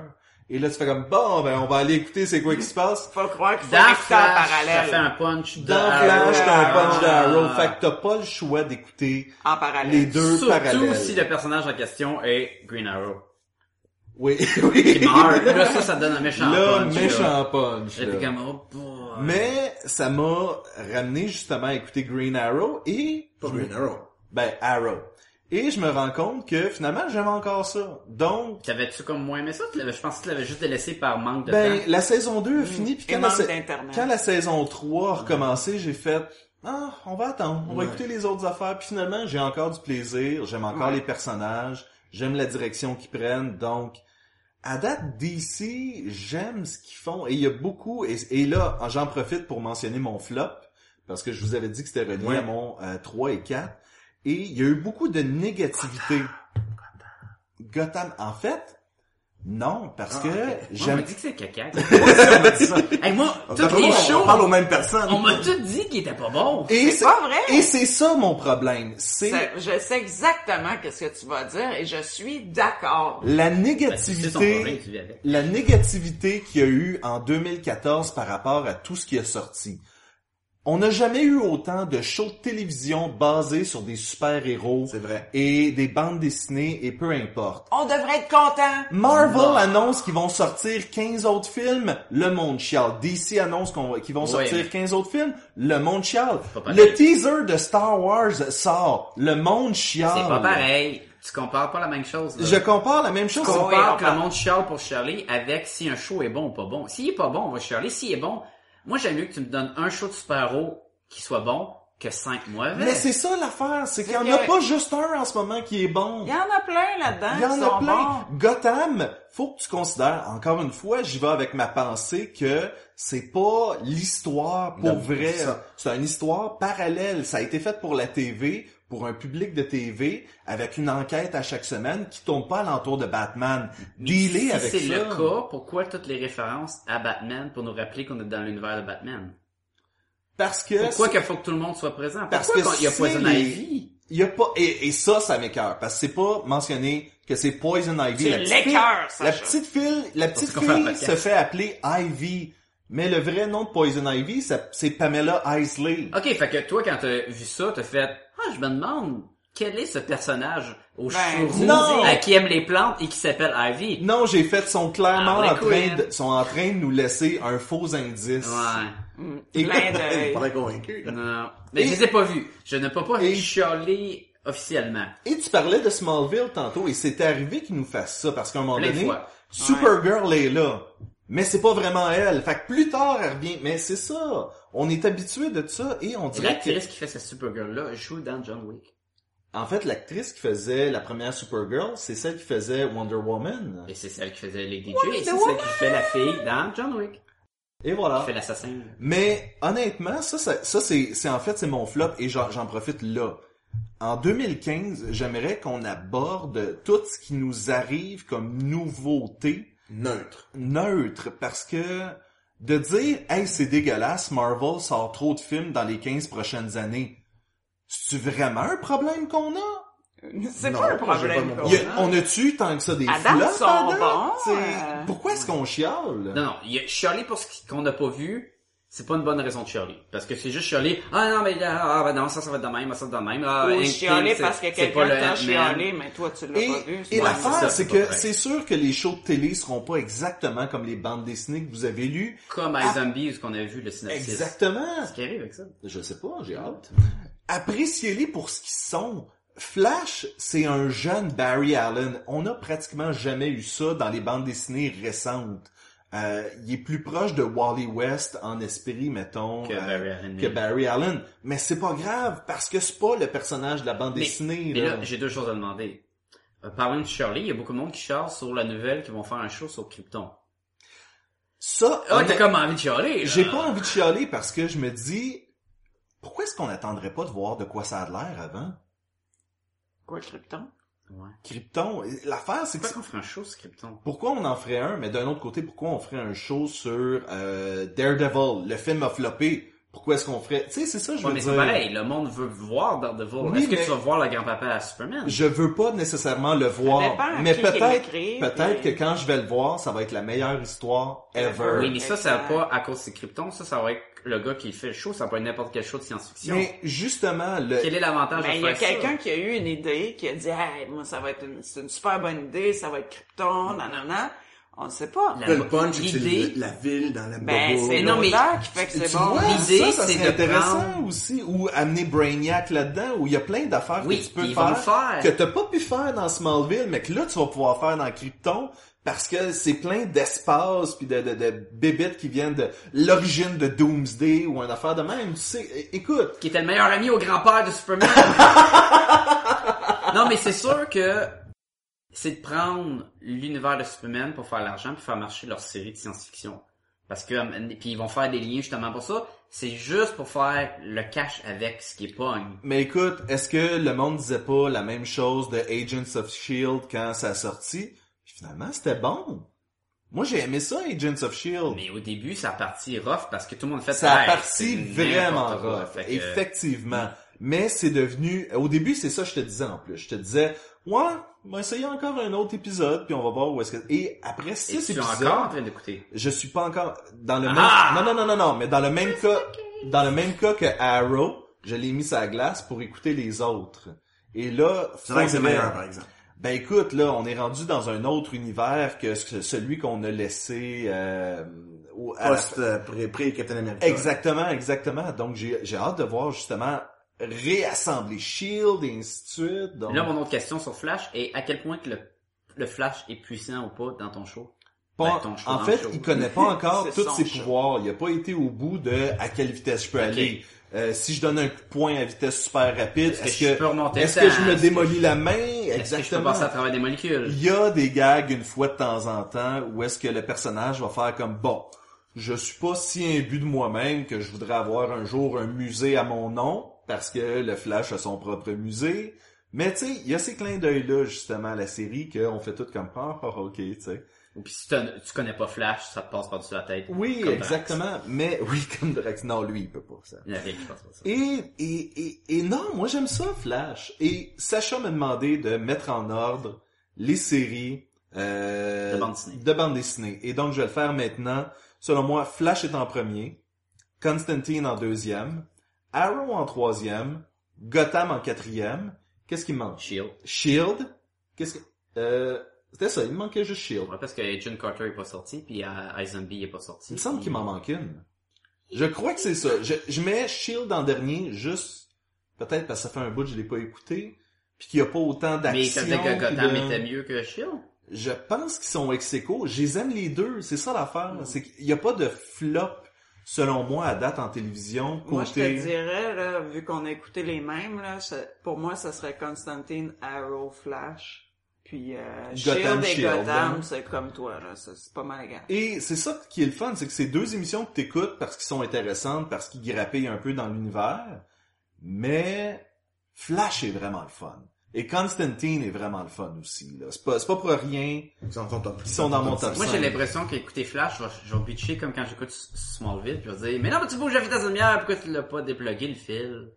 Et là tu fais comme bon ben on va aller écouter c'est quoi qui se passe. faut croire Dans écouter en parallèle. fait un punch de Dans Arrow. Flash, t'as un punch d'Arrow, Ah. fait que t'as pas le choix d'écouter En parallèle. les deux Surtout parallèles. si le personnage en question est Green Arrow. Oui, [LAUGHS] oui. Qui meurt. Là, ça, ça donne un méchant Là, punch. méchant punch. J'étais là. comme, oh boy. Mais ça m'a ramené justement à écouter Green Arrow et Pas Green Arrow. ben Arrow. Et je me rends compte que finalement j'aime encore ça. Donc T'avais-tu comme moins aimé ça? Je pense que tu l'avais juste délaissé par manque de ben temps. la saison 2 a fini puis quand la, sa- quand la saison 3 a recommencé, j'ai fait ah, on va attendre, on va écouter les autres affaires puis finalement, j'ai encore du plaisir, j'aime encore Ouais. les personnages, j'aime la direction qu'ils prennent. Donc à date DC, j'aime ce qu'ils font et il y a beaucoup et, et là, j'en profite pour mentionner mon flop parce que je vous avais dit que c'était relié Ouais. à mon euh, 3 et 4 et il y a eu beaucoup de négativité. Gotham, en fait, non, parce Ah, que. Moi, on j'aime m'a dit que c'est caca. [LAUGHS] on m'a dit ça. hey, moi, On toutes les on shows, parle aux mêmes personnes. on m'a tout dit qu'il était pas bon. Et C'est pas vrai. Et c'est ça mon problème, c'est Je sais exactement qu'est-ce que tu vas dire et je suis d'accord. la Ben, négativité, la négativité qu'il y a eu en 2014 par rapport à tout ce qui est sorti. On n'a jamais eu autant de shows de télévision basés sur des super-héros C'est vrai. et des bandes dessinées et peu importe. On devrait être content. Marvel annonce qu'ils vont sortir 15 autres films, le monde chiale. DC annonce qu'ils vont Ouais, sortir mais- 15 autres films, le monde chiale. Le teaser de Star Wars sort, le monde chiale. C'est pas pareil. Tu compares pas la même chose. là. Je compare la même chose. Tu compares que le monde chiale pour chialer avec si un show est bon ou pas bon. S'il est pas bon, on va chialer. S'il est bon, moi j'aime mieux que tu me donnes un show de super-héros qui soit bon que 5 mauvais. Mais c'est ça l'affaire, c'est qu'il y en a pas juste un en ce moment qui est bon. Il y en a plein là-dedans Il y en a plein. bons. Gotham, faut que tu considères, encore une fois, j'y vais avec ma pensée que c'est pas l'histoire pour Non, vrai. C'est une histoire parallèle. Ça a été fait pour la TV, pour un public de TV, avec une enquête à chaque semaine qui tourne pas alentour de Batman. Dealer si avec c'est ça. le cas, pourquoi toutes les références à Batman pour nous rappeler qu'on est dans l'univers de Batman? Parce que Pourquoi qu'il faut que tout le monde soit présent? Parce Pourquoi que il y a c'est Poison les- Ivy? il y a pas et, et ça ça m'écœure parce que c'est pas mentionné que c'est Poison Ivy C'est la petite fille, la petite fille la petite fille se fait appeler Ivy mais le vrai nom de Poison Ivy c'est Pamela Isley Ok, fait que toi, quand t'as vu ça, t'as fait, ah, je me demande, quel est ce personnage au Ben, cheveux roux, non. à qui aime les plantes et qui s'appelle Ivy? non j'ai fait sont clairement Harley en train de sont en train de nous laisser un faux indice Ouais. Et- Plein [LAUGHS] de... Pas convaincu. Non. Mais je les ai pas vus. Je ne peux pas Et- chialer officiellement. et tu parlais de Smallville tantôt et c'est arrivé qu'ils nous fassent ça parce qu'à un moment Plein donné. Supergirl est là. Mais c'est pas vraiment elle. Fait que plus tard, elle revient. Mais c'est ça. On est habitué de ça et on dirait que... L'actrice qui fait cette Supergirl-là joue dans John Wick. En fait, l'actrice qui faisait la première Supergirl, c'est celle qui faisait Wonder Woman. Et c'est celle qui faisait Lady J. Et c'est celle qui fait la fille dans John Wick. Et voilà. Qui fait l'assassin. Mais honnêtement, ça, ça, ça, c'est, c'est en fait c'est mon flop et j'en, j'en profite là. En 2015, j'aimerais qu'on aborde tout ce qui nous arrive comme nouveauté Neutre. neutre parce que de dire hey c'est dégueulasse Marvel sort trop de films dans les 15 prochaines années c'est vraiment un problème qu'on a? C'est Non, pas un pas problème. y a- on a-tu tant que ça des flops C'est- euh. pourquoi est-ce qu'on chiale? Non, non, il y a chialer pour ce qui- qu'on n'a pas vu, c'est pas une bonne raison de chialer. Parce que c'est juste chialer, ah non, mais là, ah, ben non, ça, ça va être de même, ça, ça va être de même. Ah, Ou Hank chialer c'est- parce que c'est quelqu'un t'a chialé, mais toi, tu l'as et, pas vu. et c'est l'affaire, c'est c'est que c'est sûr que les shows de télé seront pas exactement comme les bandes dessinées que vous avez lues. Comme Ah. iZombie, où qu'on a vu le synopsis. Exactement. Ce qui arrive avec ça. Je sais pas, j'ai hâte. Appréciez-les pour ce qu'ils sont. Flash, c'est un jeune Barry Allen. On n'a pratiquement jamais eu ça dans les bandes dessinées récentes. Euh, il est plus proche de Wally West en esprit, mettons, Que euh, Barry Allen. que Barry Allen. Mais c'est pas grave, parce que c'est pas le personnage de la bande Mais- dessinée. Mais là. là, j'ai deux choses à demander. Euh, parlant de Shirley, il y a beaucoup de monde qui chiale sur la nouvelle qu'ils vont faire un show sur Krypton. Ça, Ah, t'as comme envie de chialer, là. j'ai pas envie de chialer parce que je me dis, pourquoi est-ce qu'on n'attendrait pas de voir de quoi ça a l'air avant? Quoi, Krypton? Ouais. Krypton, l'affaire, c'est que Pourquoi qu'on ferait un show sur Krypton? Pourquoi on en ferait un, mais d'un autre côté, pourquoi on ferait un show sur euh, Daredevil, le film a floppé? Pourquoi est-ce qu'on ferait... Tu sais, c'est ça, je Ouais, veux mais dire. c'est pareil, le monde veut voir Daredevil. Oui, Est-ce que tu vas voir le grand-papa à Superman? Je veux pas nécessairement le voir, mais peut-être, peut-être puis- que quand je vais le voir, ça va être la meilleure histoire ever. Oui, mais ça, ça va pas à cause de Krypton. Ça, ça va être le gars qui fait le show. Ça peut être n'importe quel show de science-fiction. Mais justement, le... Quel est l'avantage Ben, de il y a faire quelqu'un qui a eu une idée, qui a dit, hey, moi, ça va être une, c'est une super bonne idée, ça va être Krypton, nanana. On ne sait pas. La- Le punch, c'est la ville dans la Ben, bobo. c'est non, mais- qui fait que c'est bon. L'idée, c'est de intéressant prendre- aussi, ou amener Brainiac là-dedans, où il y a plein d'affaires Oui, que tu peux le faire. que t'as pas pu faire dans Smallville, mais que là, tu vas pouvoir faire dans Krypton, parce que c'est plein d'espace puis de, de, de bébites qui viennent de l'origine de Doomsday ou une affaire de même. Tu sais, écoute, Qui était le meilleur ami au grand-père de Superman. [LAUGHS] non, mais c'est sûr que c'est de prendre l'univers de Superman pour faire l'argent puis faire marcher leur série de science-fiction. Parce que, euh, puis ils vont faire des liens justement pour ça. C'est juste pour faire le cash avec ce qui est pogne. mais écoute, est-ce que le monde disait pas la même chose de Agents of Shield quand ça a sorti? Finalement, c'était bon. Moi, j'ai aimé ça, Agents of Shield. Mais au début, ça a parti rough parce que tout le monde fait Ça a Hey, parti vraiment rough, Fait que- effectivement. Mais c'est devenu... Au début, c'est ça que je te disais en plus. Je te disais, ouais, on va essayer encore un autre épisode, puis on va voir où est-ce que... Et après Et six tu es épisodes, encore en train d'écouter? je suis pas encore... Dans le Ah! même... Non, non, non, non, non, mais dans le même cas... Dans le même cas que Arrow, je l'ai mis sur la glace pour écouter les autres. Et là... C'est vrai que c'est meilleur, par exemple. Ben écoute, là, on est rendu dans un autre univers que ce- celui qu'on a laissé... Euh, au- à la Post, euh, pré- pré-Captain America. Exactement, exactement. Donc j'ai j'ai hâte de voir justement réassembler Shield et ainsi de suite. Donc, Là, mon autre question sur Flash est à quel point que le, le Flash est puissant ou pas dans ton show? pas- ben, ton show, en fait, show. il connaît pas [LAUGHS] encore tous ses show. pouvoirs. Il a pas été au bout de à quelle vitesse je peux aller. Euh, si je donne un coup de poing à vitesse super rapide, Est-ce que est-ce je que, est-ce je me démolis la main? Est-ce que je peux Exactement. passer à travers des molécules? Il y a des gags une fois de temps en temps où est-ce que le personnage va faire comme bon, je suis pas si imbu de moi-même que je voudrais avoir un jour un musée à mon nom parce que le Flash a son propre musée. Mais tu sais, il y a ces clins d'œil là justement à la série qu'on fait tout comme ah ah, ok, tu sais. Puis si tu connais pas Flash, ça te passe par-dessus la tête. Oui, exactement. Mais [LAUGHS] oui, comme Drax. Non, lui, il peut pas ça. Il y a rien qui passe par ça. Et, et, et, et non, moi j'aime ça, Flash. Et Sacha m'a demandé de mettre en ordre les séries euh, De bande dessinée. de bande dessinée. Et donc je vais le faire maintenant. Selon moi, Flash est en premier, Constantine en deuxième, Arrow en troisième, Gotham en quatrième. Qu'est-ce qui me manque? Shield. Shield. Qu'est-ce que... Euh, c'était ça, il me manquait juste Shield. Ouais, parce que Agent Carter est pas sorti, puis euh, iZombie est pas sorti. Il me semble qu'il m'en manque une. Je crois que c'est ça. Je, je mets Shield en dernier, juste peut-être parce que ça fait un bout que je l'ai pas écouté, puis qu'il y a pas autant Mais d'action. ça fait que Gotham de- était mieux que Shield? Je pense qu'ils sont ex aequo. Je les aime les deux. C'est ça l'affaire. Hmm. C'est qu'il y a pas de flop, selon moi, à date en télévision. Côté... Moi, je te dirais, là, vu qu'on a écouté les mêmes, là, ça- pour moi, ça serait Constantine, Arrow, Flash. Puis euh, Gotham, Shield et Shield, hein. C'est comme toi, là. C'est pas mal égal. Et c'est ça qui est le fun, c'est que c'est deux émissions que t'écoutes parce qu'ils sont intéressantes, parce qu'ils grappillent un peu dans l'univers, mais Flash est vraiment le fun. Et Constantine est vraiment le fun aussi. là. C'est pas, c'est pas pour rien Ils sont, top- qu'ils sont dans mon top Moi, 5. j'ai l'impression qu'écouter Flash, je vais, bitcher comme quand j'écoute Smallville, puis je vais dire, mais non, mais tu bouges la vitesse de lumière, pourquoi tu l'as pas déplugué le fil?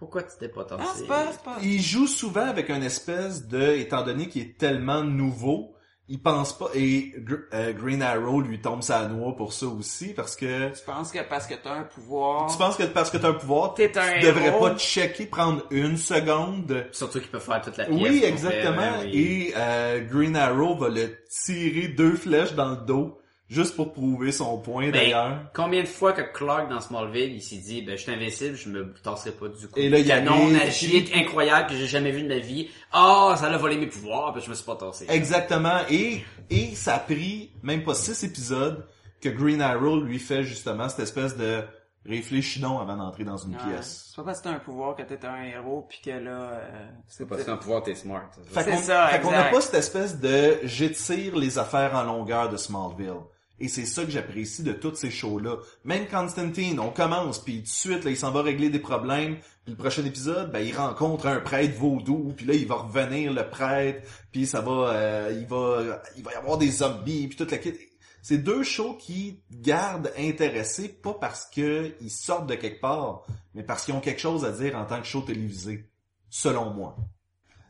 Pourquoi tu t'es pas tassé? Ah, c'est pas, c'est pas. Il joue souvent avec un espèce de, étant donné qu'il est tellement nouveau, il pense pas, et Gr- euh, Green Arrow lui tombe sa noix pour ça aussi, parce que Tu penses que parce que t'as un pouvoir... tu penses que parce que t'as un pouvoir, T'es tu un devrais héros. pas checker, prendre une seconde. Surtout qu'il peut faire toute la pièce. Oui, exactement. oui. Et euh, Green Arrow va le tirer deux flèches dans le dos, juste pour prouver son point Ben, d'ailleurs. combien de fois que Clark dans Smallville, il s'est dit, ben, je suis invincible, je me tasserai pas du coup. Et là, il canon arrive, magique, incroyable, que j'ai jamais vu de ma vie. Ah, ça a volé mes pouvoirs, puis je me suis pas tassé. Exactement. Et, et ça a pris même pas six épisodes que Green Arrow lui fait justement cette espèce de réfléchis donc avant d'entrer dans une Ouais. pièce. C'est pas parce que t'as un pouvoir que t'es un héros puis que là... euh, C'est parce qu'un pouvoir, t'es smart. Fait C'est qu'on ça, fait qu'on n'a pas cette espèce de j'étire les affaires en longueur de Smallville. Et c'est ça que j'apprécie de tous ces shows-là. Même Constantine, on commence, puis tout de suite, là, il s'en va régler des problèmes. Puis le prochain épisode, ben, il rencontre un prêtre vaudou, puis là, il va revenir le prêtre, puis ça va, euh, il va, il va y avoir des zombies, puis toute la kit. C'est deux shows qui gardent intéressés, pas parce que ils sortent de quelque part, mais parce qu'ils ont quelque chose à dire en tant que show télévisé. Selon moi.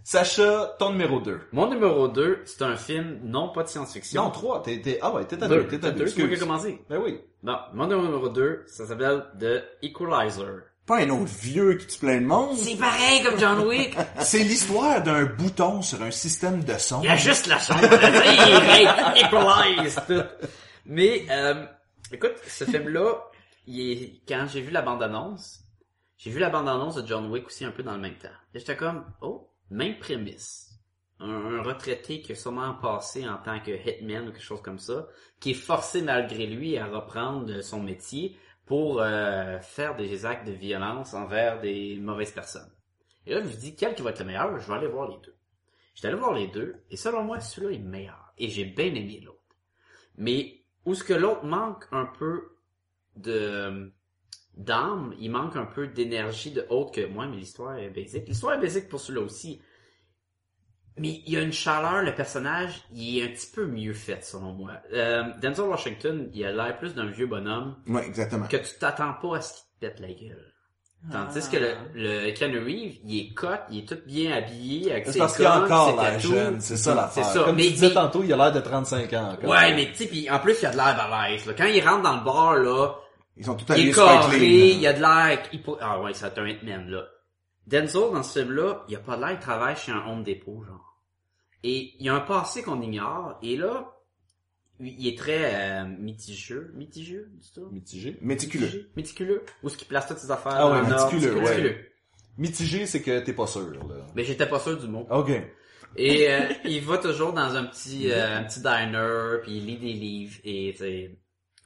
Sacha, ton numéro 2. Mon numéro 2, c'est un film non pas de science-fiction. Non, 3. T'es, t'es, ah ouais, t'es à deux, 2. T'es à t'as 2. deux, c'est moi qui ai commencé. Ben oui. Non, mon numéro 2, ça s'appelle The Equalizer. Pas un autre vieux qui tue plein de monde. C'est pareil comme John Wick. [LAUGHS] C'est l'histoire d'un bouton sur un système de son. Il y a juste la chambre. Il equalize tout. Mais, euh, écoute, ce film-là, il est, quand j'ai vu la bande-annonce, j'ai vu la bande-annonce de John Wick aussi un peu dans le même temps. Et j'étais comme, oh, même prémisse. Un, un retraité qui a sûrement passé en tant que hitman ou quelque chose comme ça, qui est forcé malgré lui à reprendre son métier pour euh, faire des actes de violence envers des mauvaises personnes. Et là, je me dis, quel qui va être le meilleur? Je vais aller voir les deux. J'étais allé voir les deux, et selon moi, celui-là est meilleur. Et j'ai bien aimé l'autre. Mais où ce que l'autre manque un peu de d'âme, il manque un peu d'énergie de autre que moi, mais l'histoire est basique. L'histoire est basique pour celui-là aussi. Mais il y a une chaleur, le personnage, il est un petit peu mieux fait, selon moi. Euh, Denzel Washington, il a l'air plus d'un vieux bonhomme Ouais, exactement. que tu t'attends pas à ce qu'il te pète la gueule. Tandis que le, le Keanu Reeves, il est cut, il est tout bien habillé avec C'est ses parce qu'il a encore l'air jeune, c'est ça l'affaire. C'est ça. Comme Mais- tu disais mais- tantôt, il a l'air de 35 ans encore. Ouais, mais tu sais, pis en plus, il a de l'air balèze, là. Quand il rentre dans le bar, là, Ils sont tous il allés est carré, il a de l'air... il Ah ouais, c'est un hitman, là. Denzel, dans ce film-là, il a pas de l'air, il travaille chez un Home Depot, genre. Et il y a un passé qu'on ignore, et là, il est très euh, mitigeux. Mitigeux, c'est ça? Mitigé. Méticuleux. Mitigé? Méticuleux. Où est-ce qu'il place toutes ses affaires? Ah ouais, méticuleux, ouais. Méticuleux. Mitigé, c'est que t'es pas sûr, là. Mais j'étais pas sûr du mot. Ok. Et euh, il va toujours dans un petit euh, un petit diner, puis il lit des livres et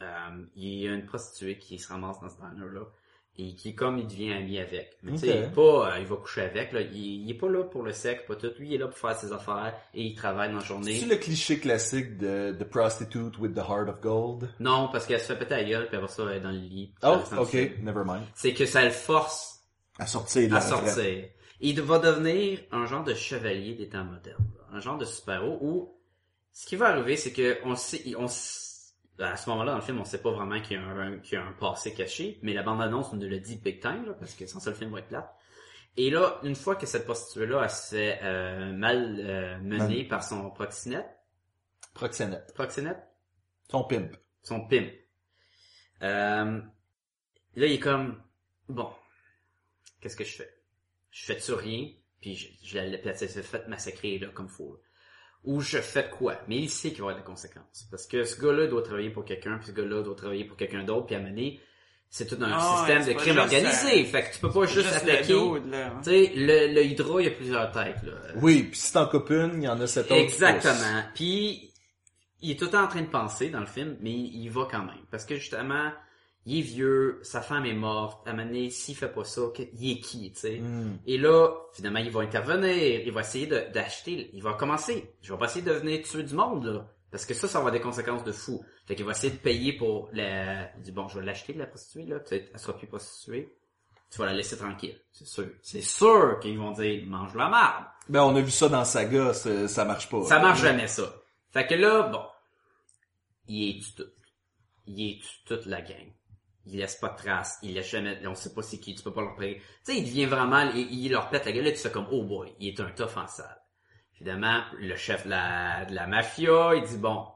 euh, il y a une prostituée qui se ramasse dans ce diner là. Et qui, comme il devient ami avec. Mais tu sais, pas, euh, il va coucher avec, là. Il, il est pas là pour le sexe, pas tout. Lui, il est là pour faire ses affaires et il travaille dans la journée. C'est le cliché classique de The Prostitute with the Heart of Gold? Non, parce qu'elle se fait péter la gueule, puis après ça, elle est dans le lit. Oh, ok, never mind. C'est que ça le force À sortir de à sortir. Il va devenir un genre de chevalier des temps modernes. Un genre de super-héros où ce qui va arriver, c'est que on sait, on s- à ce moment-là, dans le film, on sait pas vraiment qu'il y a un, qu'il y a un passé caché, mais la bande-annonce nous le dit big time, là, parce que sans ça, le film va être plat. Et là, une fois que cette prostituée-là, elle se fait euh, mal euh, menée par son proxénète, Proxénète. proxénète, Son pimp. son pimp. Euh, là, il est comme, bon, qu'est-ce que je fais? Je fais-tu rien? Puis je, je la, puis elle s'est fait massacrer, là, comme faut. Ou je fais quoi? Mais il sait qu'il va y avoir des conséquences. Parce que ce gars-là doit travailler pour quelqu'un, puis ce gars-là doit travailler pour quelqu'un d'autre, puis à mener, c'est tout un Ah, système ouais, de crime organisé. euh, fait que tu peux pas juste, le attaquer. là. Tu sais, le, le Hydra, il y a plusieurs têtes, là. Oui, puis si t'en coupes une, il y en a sept autres. Exactement. Puis il est tout le temps en train de penser dans le film, mais il va quand même. Parce que justement, il est vieux, sa femme est morte, à un moment donné, s'il fait pas ça, il est qui, tu sais? Hmm. Et là, finalement, il va intervenir, il va essayer d'acheter, il va commencer. Je vais pas essayer de venir tuer du monde, là. Parce que ça, ça va avoir des conséquences de fou. Fait qu'il va essayer de payer pour la... Il dit, bon, je vais l'acheter, la prostituée, là. Peut-être, elle sera plus prostituée. Tu vas la laisser tranquille. C'est sûr. C'est sûr qu'ils vont dire, mange la marde. Ben, on a vu ça dans Saga, ça, ça marche pas. Ça marche jamais, ça. Fait que là, bon, il est tout. Il est toute la gang. Il laisse pas de traces, il laisse jamais, on sait pas c'est qui, tu peux pas leur payer. Tu sais, il devient vraiment, il, il leur pète la gueule, là, tu fais comme, oh boy, il est un tough en salle. Évidemment, le chef de la, de la mafia, il dit, bon,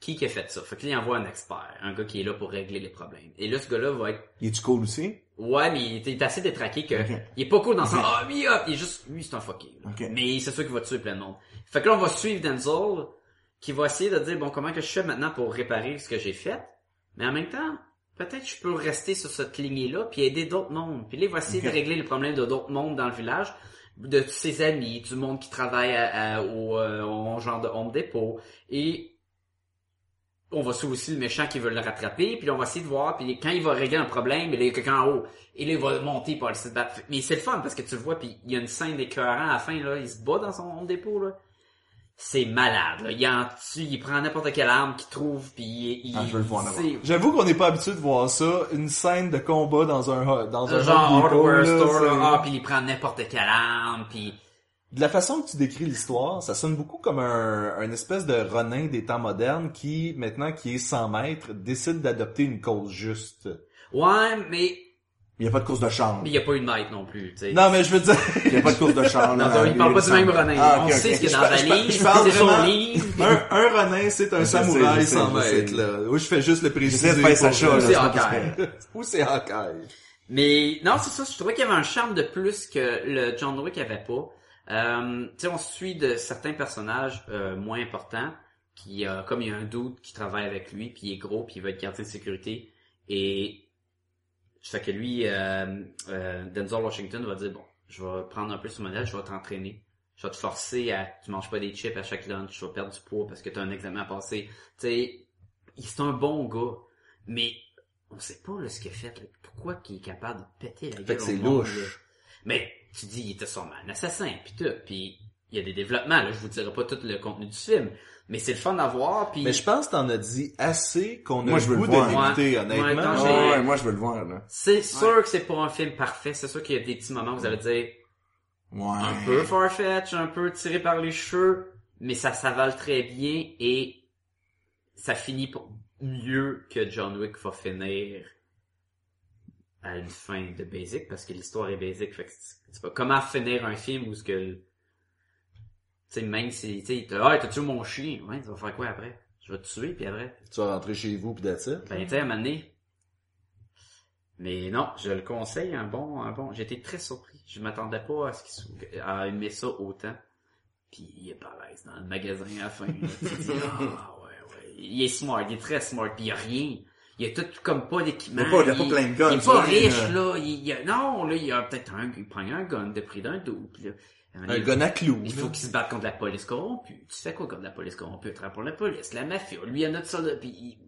qui qui a fait ça? Fait que là, il envoie un expert, un gars qui est là pour régler les problèmes. Et là, ce gars-là va être Il est-tu cool aussi? Ouais, mais il est, assez détraqué que il est pas cool dans son ah oui hop, il est juste lui c'est un fucké. Mais c'est sûr qu'il va tuer plein de monde. Fait que là on va suivre Denzel qui va essayer de dire bon comment que je fais maintenant pour réparer ce que j'ai fait? Mais en même temps, peut-être je peux rester sur cette lignée là puis aider d'autres mondes. Puis là il va essayer de régler les problèmes de d'autres mondes dans le village de ses amis, du monde qui travaille à- à- au, euh, au genre de Home Depot et on va suivre aussi le méchant qui veut le rattraper, puis là, on va essayer de voir, puis quand il va régler un problème, il y a quelqu'un en haut, et là, il va monter pour aller se battre. Mais c'est le fun, parce que tu le vois, puis il y a une scène écœurante à la fin, là, il se bat dans son home dépôt, là. C'est malade, là. Il en tue, il prend n'importe quelle arme qu'il trouve, puis il... il Ah, je veux le voir J'avoue qu'on n'est pas habitué de voir ça, une scène de combat dans un dans un Genre hardware store, là, ah, puis il prend n'importe quelle arme, puis... De la façon que tu décris l'histoire, ça sonne beaucoup comme un, un espèce de Ronin des temps modernes qui, maintenant qui est 100 mètres, décide d'adopter une cause juste. Ouais, mais Il n'y a pas de course de char. mais il y a pas une night non plus, tu sais. Non, mais je veux dire... Il n'y a pas de course de char. [LAUGHS] là, Non, dans il parle pas du même Ronin. Ah, on sait ce qu'il y a dans la je par- livre, je parle c'est son vraiment- livre. un, un Ronin, c'est un Je samouraï je sais, 100 je sais. mètres, là. Oui, je fais juste le préciser. De pour- Sacha, là. c'est Hawkeye. [LAUGHS] Ou c'est Hawkeye. Mais non, c'est ça, je trouvais qu'il y avait un charme de plus que le John Wick avait pas. Euh, tu sais, on suit de certains personnages euh, moins importants, qui euh, comme il y a un doute qui travaille avec lui, puis il est gros, puis il veut être gardien de sécurité, et fait que lui, euh, euh, Denzel Washington va dire bon, je vais prendre un peu ce modèle, je vais t'entraîner, je vais te forcer à, tu manges pas des chips à chaque lunch, tu vas perdre du poids parce que tu as un examen à passer. Tu sais, il- c'est un bon gars, mais on sait pas là, ce qu'il a fait. là. Pourquoi qu'il est capable de péter la gueule Fait que c'est louche. là? Mais tu dis, il était sûrement un assassin, puis tout, puis il y a des développements. Là, je vous dirai pas tout le contenu du film, mais c'est le fun à voir. Puis Mais je pense que t'en as dit assez qu'on a Moi, le je veux goût le de voir. l'écouter, Ouais. honnêtement. Ah, j'ai- ouais, moi, je veux le voir, là. c'est sûr que c'est pas un film parfait. C'est sûr qu'il y a des petits moments où vous allez dire Ouais. un peu farfetch, un peu tiré par les cheveux, mais ça s'avale très bien et ça finit pour mieux que John Wick va finir à une fin de basic parce que l'histoire est basic. Fait que c'est c'est pas comment finir un film où ce que tu sais même si tu sais ah t'as tué mon chien, ouais tu vas faire quoi après? Je vais te tuer puis après? Tu vas rentrer chez vous pis that's it? ben, tu sais, à un moment donné. Mais non, je le conseille, un bon, un bon. J'étais très surpris. Je m'attendais pas à ce qu'il soit- à aimer ça autant. Puis il est dans le magasin à la fin. là. Tu te dis, [LAUGHS] ah, ouais, ouais. Il est smart, il est très smart, puis il y a rien. Il y a tout comme pas d'équipement. Il y a pas- a plein de guns, Il est tu pas riche, là. Il, il y a, non, là, il y a peut-être un, il prend un gun de prix d'un. Puis là, Un gun à clous. il faut qu'il se batte contre la police corrompue. Tu fais quoi contre la police corrompue? Tu pour la police, la mafia. Lui, il y en a de ça, là, puis il-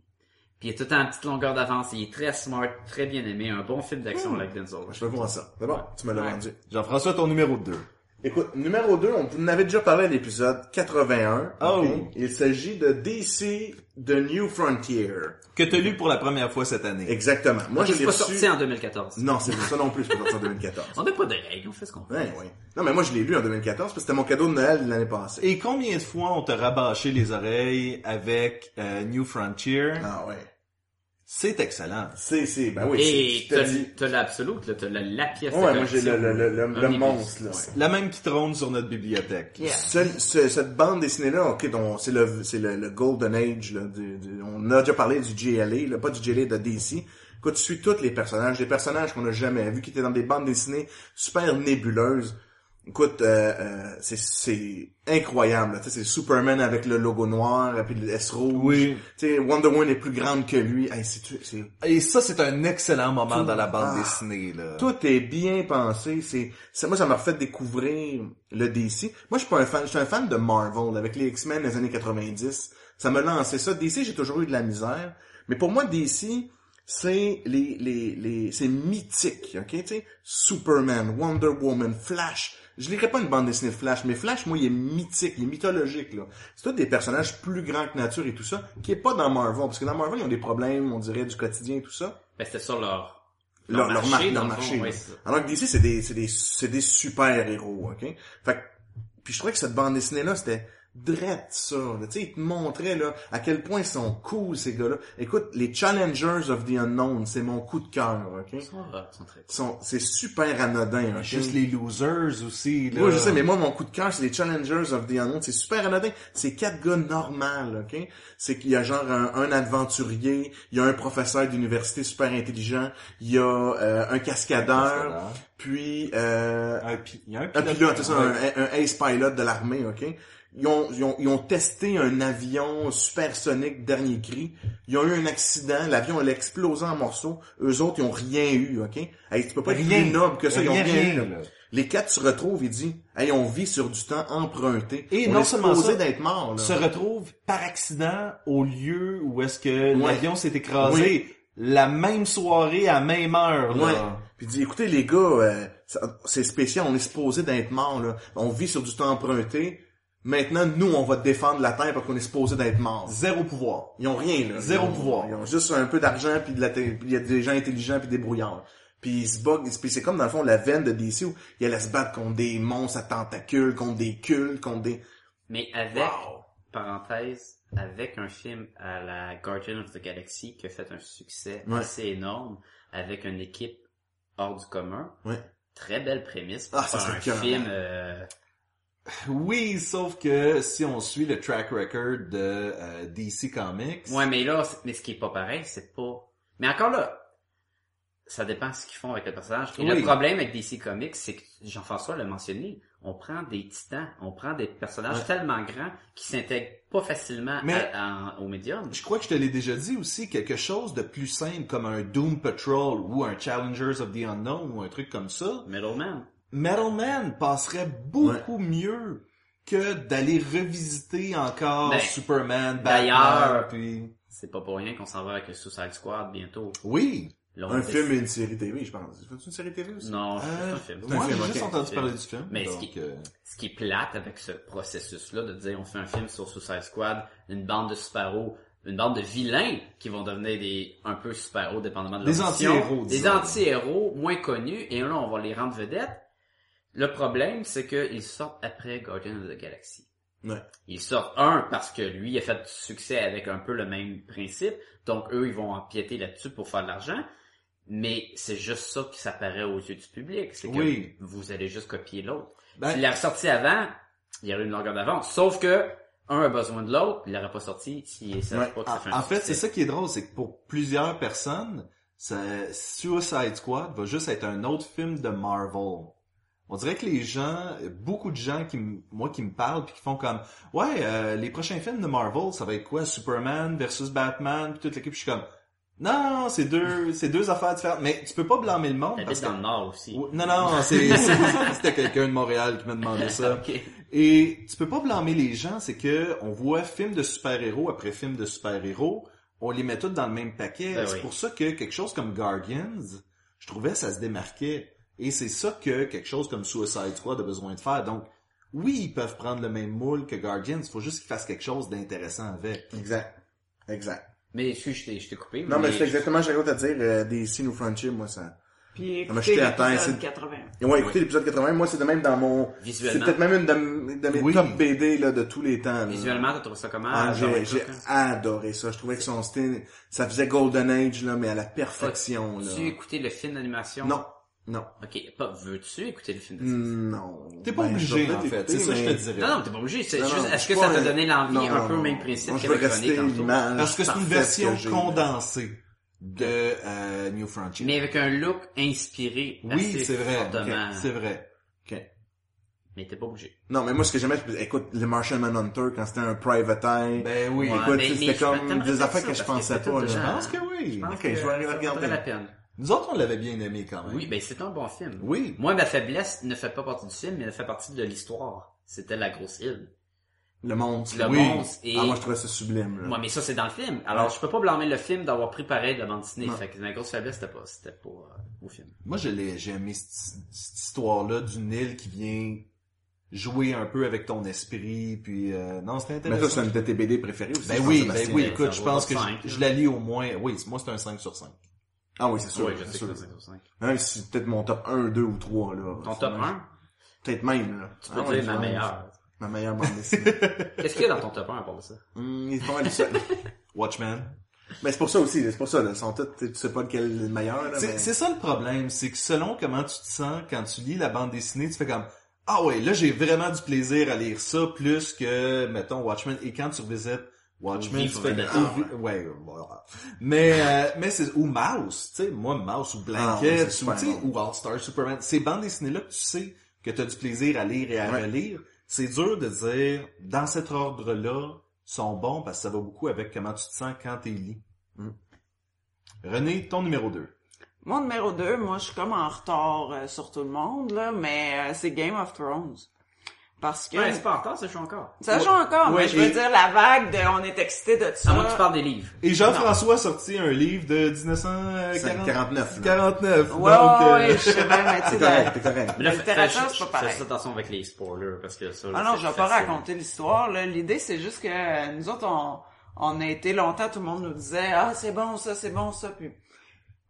Puis il est tout en petite longueur d'avance. Il est très smart, très bien aimé. Un bon film d'action avec Denzel. Je vais voir ça. D'abord, tu me l'as Ouais. vendu. Jean-François, ton numéro 2. Écoute, numéro 2, on en avait déjà parlé à l'épisode 81. Oh. ok? Il s'agit de DC The New Frontier. Que t'as lu pour la première fois cette année. Exactement. Moi, je c'est l'ai pas reçu... sorti en 2014. Non, c'est ça non plus, c'est pas sorti en 2014. [LAUGHS] On n'a pas de règles, on fait ce qu'on veut. Ouais, ouais. Non, mais moi, je l'ai lu en 2014 parce que c'était mon cadeau de Noël de l'année passée. Et combien de fois on t'a rabâché les oreilles avec euh, New Frontier? Ah ouais. C'est excellent. C'est, c'est, ben oui. Et t'as t'as l'absolute, là, t'as la, la pièce de Ouais, moi, j'ai le, le, le, le, monstre, là. Ouais. La même qui trône sur notre bibliothèque. Yeah. Seul- ce- cette bande dessinée-là, ok, dont c'est le, c'est le, le Golden Age, là, du- du- on a déjà parlé du GLA, là, pas du GLA de DC. Écoute, tu suis tous les personnages, des personnages qu'on n'a jamais vus, qui étaient dans des bandes dessinées super nébuleuses. Écoute, euh, euh, c'est, c'est incroyable, là. tu sais, c'est Superman avec le logo noir, et puis le S rouge. Oui. Wonder Woman est plus grande que lui. Hey, c'est, c'est, Et ça, c'est un excellent moment Tout- dans la bande Ah. dessinée, là. Tout est bien pensé. C'est, moi, ça m'a refait découvrir le DC. Moi, je suis pas un fan. Je suis un fan de Marvel avec les X-Men des années 90. Ça m'a lancé ça. DC, j'ai toujours eu de la misère. Mais pour moi, DC, c'est les, les, les, c'est mythique, ok, tu sais. Superman, Wonder Woman, Flash. Je lirais pas une bande dessinée de Flash, mais Flash, moi, il est mythique, il est mythologique, là. C'est tous des personnages plus grands que nature et tout ça, qui est pas dans Marvel. Parce que dans Marvel, ils ont des problèmes, on dirait, du quotidien et tout ça Ben, c'était sur leur, leur, leur, mar- dans leur le marché. fond. Alors que DC, c'est des, c'est des, c'est des super héros, ok? Fait que, puis je trouvais que cette bande dessinée-là, c'était drette ça, là. Tu sais, ils te montraient, là, à quel point ils sont cool, ces gars-là. Écoute, les Challengers of the Unknown, c'est mon coup de cœur, ok? Ils sont, ils sont très Ils sont, c'est super anodin, ok? Juste les losers aussi, là. Oui, je sais, mais moi, mon coup de cœur, c'est les Challengers of the Unknown. C'est super anodin. C'est quatre gars normaux, OK? C'est qu'il y a genre un, un aventurier, il y a un professeur d'université super intelligent, il y a euh, un cascadeur, puis euh, Un pi- il y a un un pilote, c'est ça, un, un ace pilot de l'armée, OK? Ils ont, ils, ont, ils ont testé un avion supersonique dernier cri. Ils ont eu un accident, l'avion a explosé en morceaux. Eux autres, ils ont rien eu, OK? Hey, tu peux pas être plus noble que ça, ils ont Rien, eu. là. Les quatre se retrouvent, il dit, hey, on vit sur du temps emprunté. Et on non est seulement ça, d'être mort, là. se retrouve par accident au lieu où est-ce que Ouais. l'avion s'est écrasé la même soirée à même heure là. Ouais. Puis il dit, écoutez les gars, euh, c'est spécial, on est supposé d'être mort, là. On vit sur du temps emprunté. Maintenant, nous, on va défendre la Terre parce qu'on est supposé d'être mort. Zéro pouvoir. Ils ont rien, là. Zéro Ils ont- pouvoir. Ils ont juste un peu d'argent puis il y a des gens intelligents puis des brouillards. Puis ils se battent, puis c'est comme dans le fond la veine de DC où il allait se battre contre des monstres à tentacules, contre des cultes, contre des... Mais avec, parenthèse, avec un film à la Guardian of the Galaxy qui a fait un succès Ouais. assez énorme, avec une équipe hors du commun. Ouais. Très belle prémisse pour Ah, ça faire serait un film. euh, Oui, sauf que si on suit le track record de euh, DC Comics, Ouais, mais là, mais ce qui est pas pareil, c'est pas. Mais encore là, ça dépend ce qu'ils font avec le personnage. Et Oui. le problème avec DC Comics, c'est que Jean-François l'a mentionné, on prend des titans, on prend des personnages Ouais. tellement grands qui s'intègrent pas facilement Mais- à- en- au médium. je crois que je te l'ai déjà dit aussi, quelque chose de plus simple comme un Doom Patrol ou un Challengers of the Unknown ou un truc comme ça, Middleman. Metal Man passerait beaucoup mieux que d'aller revisiter encore Ben, Superman, d'ailleurs- Batman, puis... C'est pas pour rien qu'on s'en va avec le Suicide Squad bientôt. Oui. Un film et une série TV, je pense. C'est une série TV aussi? Non, c'est Euh, un film. Moi, j'ai juste entendu parler du film. Mais ce qui- euh, ce qui est plate avec ce processus-là de dire on fait un film sur Suicide Squad, une bande de super-héros, une bande de vilains qui vont devenir des un peu super-héros dépendamment de leur Des anti-héros, Des anti-héros moins connus et là on va les rendre vedettes. Le problème c'est qu'ils sortent après Guardian of the Galaxy. Ouais. Ils sortent un parce que lui a fait du succès avec un peu le même principe, donc eux ils vont empiéter là-dessus pour faire de l'argent. Mais c'est juste ça qui s'apparaît aux yeux du public, c'est que Oui. vous allez juste copier l'autre. ben, S'il l'avait sorti avant, il y aurait une longueur d'avance. Sauf que un a besoin de l'autre, il l'aurait pas sorti s'il ne savait Ouais. pas que ça fait un en, en fait, c'est ça qui est drôle, c'est que pour plusieurs personnes, ça, Suicide Squad va juste être un autre film de Marvel. On dirait que les gens, beaucoup de gens qui, moi, qui me parlent puis qui font comme, ouais, euh, les prochains films de Marvel, ça va être quoi, Superman versus Batman, puis toute l'équipe. Je suis comme, non, c'est deux, c'est deux affaires différentes. Mais tu peux pas blâmer le monde parce que dans le Nord aussi. Non, non, c'est, [LAUGHS] c'était quelqu'un de Montréal qui m'a demandé ça. Et tu peux pas blâmer les gens, c'est que on voit film de super-héros après film de super-héros, on les met toutes dans le même paquet. Ben c'est oui. pour ça que quelque chose comme Guardians, je trouvais ça se démarquait. Et c'est ça que quelque chose comme Suicide Squad a besoin de faire. Donc, oui, ils peuvent prendre le même moule que Guardians, il faut juste qu'ils fassent quelque chose d'intéressant avec. Exact. Exact. Mais je, je t'ai je t'ai coupé. Non, mais mais c'est exactement ce que à dire, euh, des Sin ou Frontier, moi, ça... Puis écoutez l'épisode c'est- 80. Et ouais, écoutez l'épisode 80, moi, c'est de même dans mon... C'est Visuellement. peut-être même une de, de mes Oui. top BD, là, de tous les temps. là. Visuellement, t'as trouvé ça comment? Ah, j'ai, j'ai hein? adoré ça. Je trouvais que son style, ça faisait Golden Age, là, mais à la perfection, là. Tu écouté le film d'animation? Non. Non. Ok, pas, veux-tu écouter le film d'animation? Non. T'es pas Ben, obligé, en fait. C'est ça que je te mais- dirais. Non, non, t'es pas obligé. C'est juste, est-ce que ça t'a donné l'envie, non, un peu non. même principe René rester tantôt? l'image Parce que c'est une version que condensée de euh, New Frontier. Mais avec un look inspiré oui, c'est vrai. C'est vrai. Ok. Mais t'es pas obligé. Non, mais moi, ce que j'aimais, c'est- écoute, le Martian Manhunter, quand c'était un private eye. Ben oui. Ouais, écoute, mais- c'était comme des affaires que je pensais que pas, là. Je pense que oui. Je pense Ok, que je vais aller ça regarder. la peine. Nous autres, on l'avait bien aimé quand même. Oui, ben c'est un bon film. Oui. Moi, ma faiblesse ne fait pas partie du film, mais elle fait partie de l'histoire. C'était la grosse île. Le monstre. Le Oui. monstre et... Ah, moi, je trouvais ça sublime, là. Ouais, mais ça, c'est dans le film. Alors, je peux pas blâmer le film d'avoir pris pareil de la bande dessinée. Fait que ma grosse faiblesse, c'était pas, c'était pas euh, au film. Moi, je l'ai, j'ai aimé cette, cette histoire-là d'une île qui vient jouer un peu avec ton esprit, puis euh, non, c'était Mais intéressant. toi, c'est une de tes BD préférées aussi. Ben oui, ben oui, ça écoute, je pense que je, je la lis au moins, oui, moi c'est un 5 sur 5. Ah oui, c'est sûr. oui, je sais sûr. que c'est 5 sur 5. Hein, c'est peut-être mon top 1, 2 ou 3, là. Ton top 1, Peut-être même, là. tu peux dire ma meilleure. Ma meilleure bande dessinée. [LAUGHS] Qu'est-ce qu'il y a dans ton top 1 à part de ça? Hum, il est pas mal seul. [LAUGHS] Watchmen. Mais c'est pour ça aussi, c'est pour ça, là. Ils sont tous, tu sais pas lequel est le meilleur, là. C'est, mais- c'est ça le problème, c'est que selon comment tu te sens quand tu lis la bande dessinée, tu fais comme ah ouais, là j'ai vraiment du plaisir à lire ça plus que mettons Watchmen et quand tu revisites Watchmen, Ou ouais, voilà. Mais euh, mais c'est ou Mouse, tu sais, moi Mouse ou Ah, ouais, Blanket c'est ou ou All Star Superman, ces bandes dessinées là que tu sais que tu as du plaisir à lire et à Ouais. relire, c'est dur de dire dans cet ordre-là sont bons parce que ça va beaucoup avec comment tu te sens quand tu les lis. Mm. René, ton numéro 2. Mon numéro 2, moi, je suis comme en retard euh, sur tout le monde, là, mais euh, c'est Game of Thrones. Parce que... Ouais, c'est pas en retard, ça joue encore. ça joue encore, Ouais, mais je veux et- dire, la vague de on est excité de ça. À moins que tu parles des livres. Et Jean-François a sorti un livre de 1949. 49, là. 49. Ouais, donc, ouais, euh, je sais bien, mais tu sais, correct. Mais là, fais, littérature, fais- c'est pas fais pareil. attention avec les spoilers, parce que ça, Ah non, c'est je vais pas raconter l'histoire. là. L'idée, c'est juste que euh, nous autres, on, on a été longtemps, tout le monde nous disait « Ah, c'est bon ça, c'est bon ça. » Puis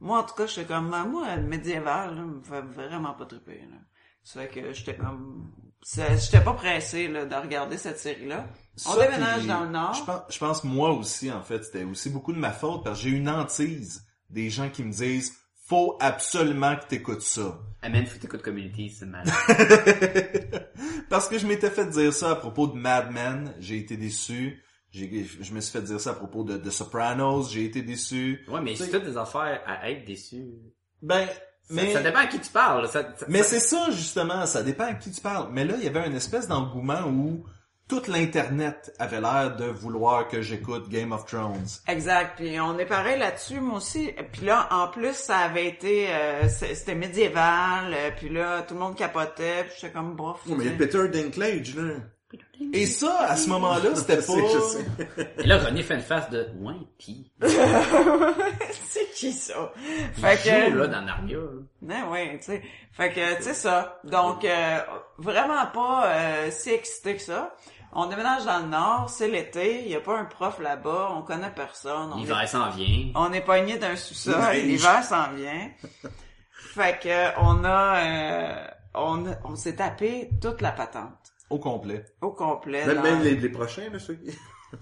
moi, en tout cas, j'étais comme... ah, Moi, le médiéval, là, me fait vraiment pas triper. Là. Ça fait que j'étais comme... J'étais pas pressé là, de regarder cette série-là. On ça, déménage dans le Nord. Je pense, je pense moi aussi, en fait, c'était aussi beaucoup de ma faute parce que j'ai une hantise des gens qui me disent faut absolument que t'écoutes ça. Amen, faut t'écouter Community, c'est malade. [LAUGHS] Parce que je m'étais fait dire ça à propos de Mad Men, j'ai été déçu. J'ai, je me suis fait dire ça à propos de The Sopranos, j'ai été déçu. ouais, mais c'est toutes des affaires à être déçu. Ben, Mais... Ça, dépend à qui tu parles. Ça, ça- Mais ça- c'est ça, justement, ça dépend à qui tu parles. Mais là, il y avait une espèce d'engouement où toute l'Internet avait l'air de vouloir que j'écoute Game of Thrones. Exact. Puis on est pareil là-dessus, moi aussi. Puis là, en plus, ça avait été... euh, c'est- C'était médiéval. euh, Puis là, tout le monde capotait. Puis j'étais comme bof. Oh, mais il y a. Peter Dinklage, là. Et ça, à ce moment-là, c'était [LAUGHS] pas... sais, je sais. Et là, René fait une face de, ouais, pis. [LAUGHS] c'est qui ça? Fait joue, que... là, dans Narnia. là. Ben oui, tu sais. Fait que, tu sais ça. Donc, euh, vraiment pas euh, si excité que ça. On déménage dans le Nord, c'est l'été, il y a pas un prof là-bas, on connaît personne. Est, L'hiver s'en vient. on est pogné d'un sous-sol, l'hiver s'en vient. Fait que, on a... euh, on, a- on s'est tapé toute la patente. Au complet. Au complet. Même, dans- même les, les prochains, là, ceux qui...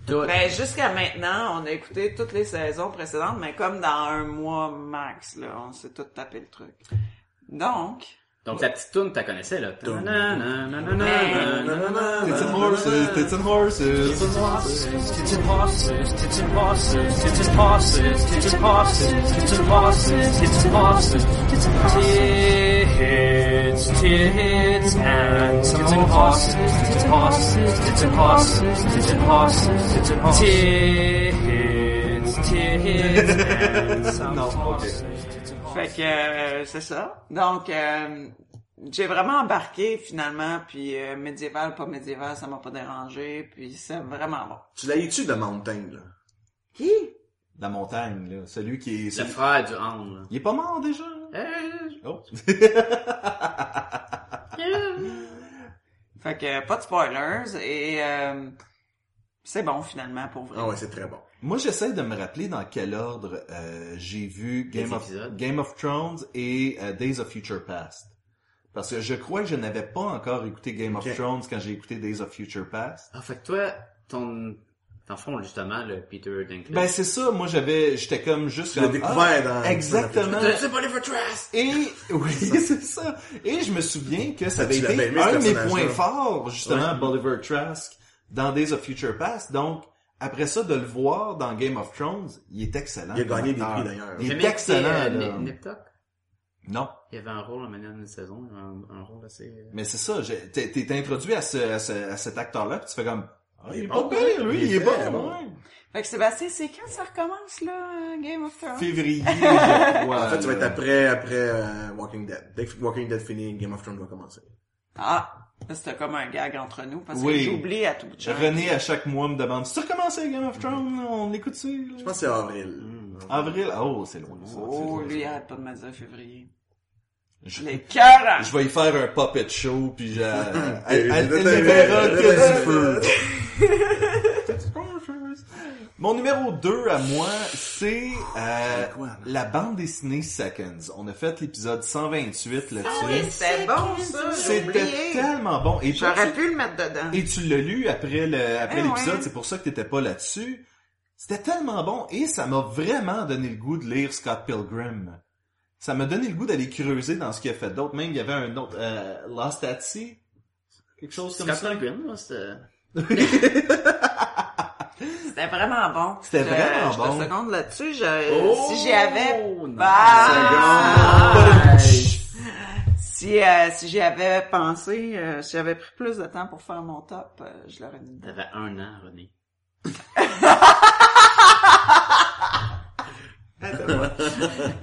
Tout. Ben, jusqu'à maintenant, on a écouté toutes les saisons précédentes, mais comme dans un mois max, là, on s'est tout tapé le truc. Donc, Donc, la petite toune, t'as connaissais, là. Tits and Tits horses, tits and horses. Tits and horses, tits and horses, tits and horses, tits and horses, tits and horses, tits and horses, tits and horses, tits and horses, tits, and tits and some horses, tits and horses, tits and horses, tits and horses, tits and horses, tits, tits and some Non, ok. horses, tits and horses. Fait que euh, c'est ça. Donc euh, j'ai vraiment embarqué finalement, puis euh, médiéval, pas médiéval, ça m'a pas dérangé, puis c'est vraiment bon. Tu l'as tu de Mountain, là? Qui? La montagne, là. Celui qui est... Le celui- frère du Han, là. Il est pas mort déjà? Euh, Oh. [LAUGHS] Fait que pas de spoilers et euh, c'est bon finalement pour vrai. Ah ouais, c'est très bon. Moi, j'essaie de me rappeler dans quel ordre euh, j'ai vu Game of, épisodes. Game of Thrones et euh, Days of Future Past. Parce que je crois que je n'avais pas encore écouté Game of Thrones quand j'ai écouté Days of Future Past. Ah, fait que toi, ton, dans le fond, justement, le Peter Dinklage. Ben c'est ça, moi j'avais, j'étais comme juste Tu l'as comme, découvert ah, dans- exactement. c'est pas les Trask! Et [LAUGHS] oui, [LAUGHS] c'est ça. Et je me souviens que ça avait été aimé, un de mes points forts, justement, Ouais. Bolivar Trask, dans Days of Future Past. Donc, après ça, de le voir dans Game of Thrones, il est excellent. Il a gagné des prix, d'ailleurs. Il est excellent, euh, là. Nip- Nip Tuck? Non. Il avait un rôle en manière d'une saison, un, un rôle assez... euh, Mais c'est ça, t'es t'es introduit à, ce, à, ce- à cet acteur-là, puis tu fais comme, ah, il est pas bon, pire, lui, il il est est bon. Fait que Sébastien, c'est quand ça recommence là, Game of Thrones? Février. [LAUGHS] En fait, ça va être après, après euh, Walking Dead. Dès que Walking Dead finit, Game of Thrones va commencer. Ah, là, c'était comme un gag entre nous parce Oui. que j'oublie à tout bout de champ. René, à chaque mois, me demande, tu recommencé Game of Thrones? On l'écoute-tu? là? Je pense que c'est avril. Avril, oh, c'est loin. ça, c'est Oh, lui, ça. arrête pas de me dire février. Je, Les cœurs! je vais y faire un puppet show, puis j'ai- elle, elle. Mon numéro 2 à moi, c'est euh, la bande dessinée Seconds. On a fait l'épisode 128 là-dessus. C'était bon, ça, C'était tellement bon. Et J'aurais tu- pu le mettre dedans. Et tu l'as lu après le après Eh l'épisode, ouais. c'est pour ça que t'étais pas là-dessus. C'était tellement bon et ça m'a vraiment donné le goût de lire Scott Pilgrim. Ça m'a donné le goût d'aller creuser dans ce qu'il a fait d'autre. Même il y avait un autre euh, Lost at Sea, quelque chose comme Scott ça. Pilgrim, là, c'était... [LAUGHS] C'était vraiment bon. C'était Je- vraiment je bon. te seconde là-dessus, je- Oh! si j'y avais... Bah! Si, euh, si j'y avais pensé, euh, si j'avais pris plus de temps pour faire mon top, euh, je l'aurais dit. T'avais un an, René. [LAUGHS]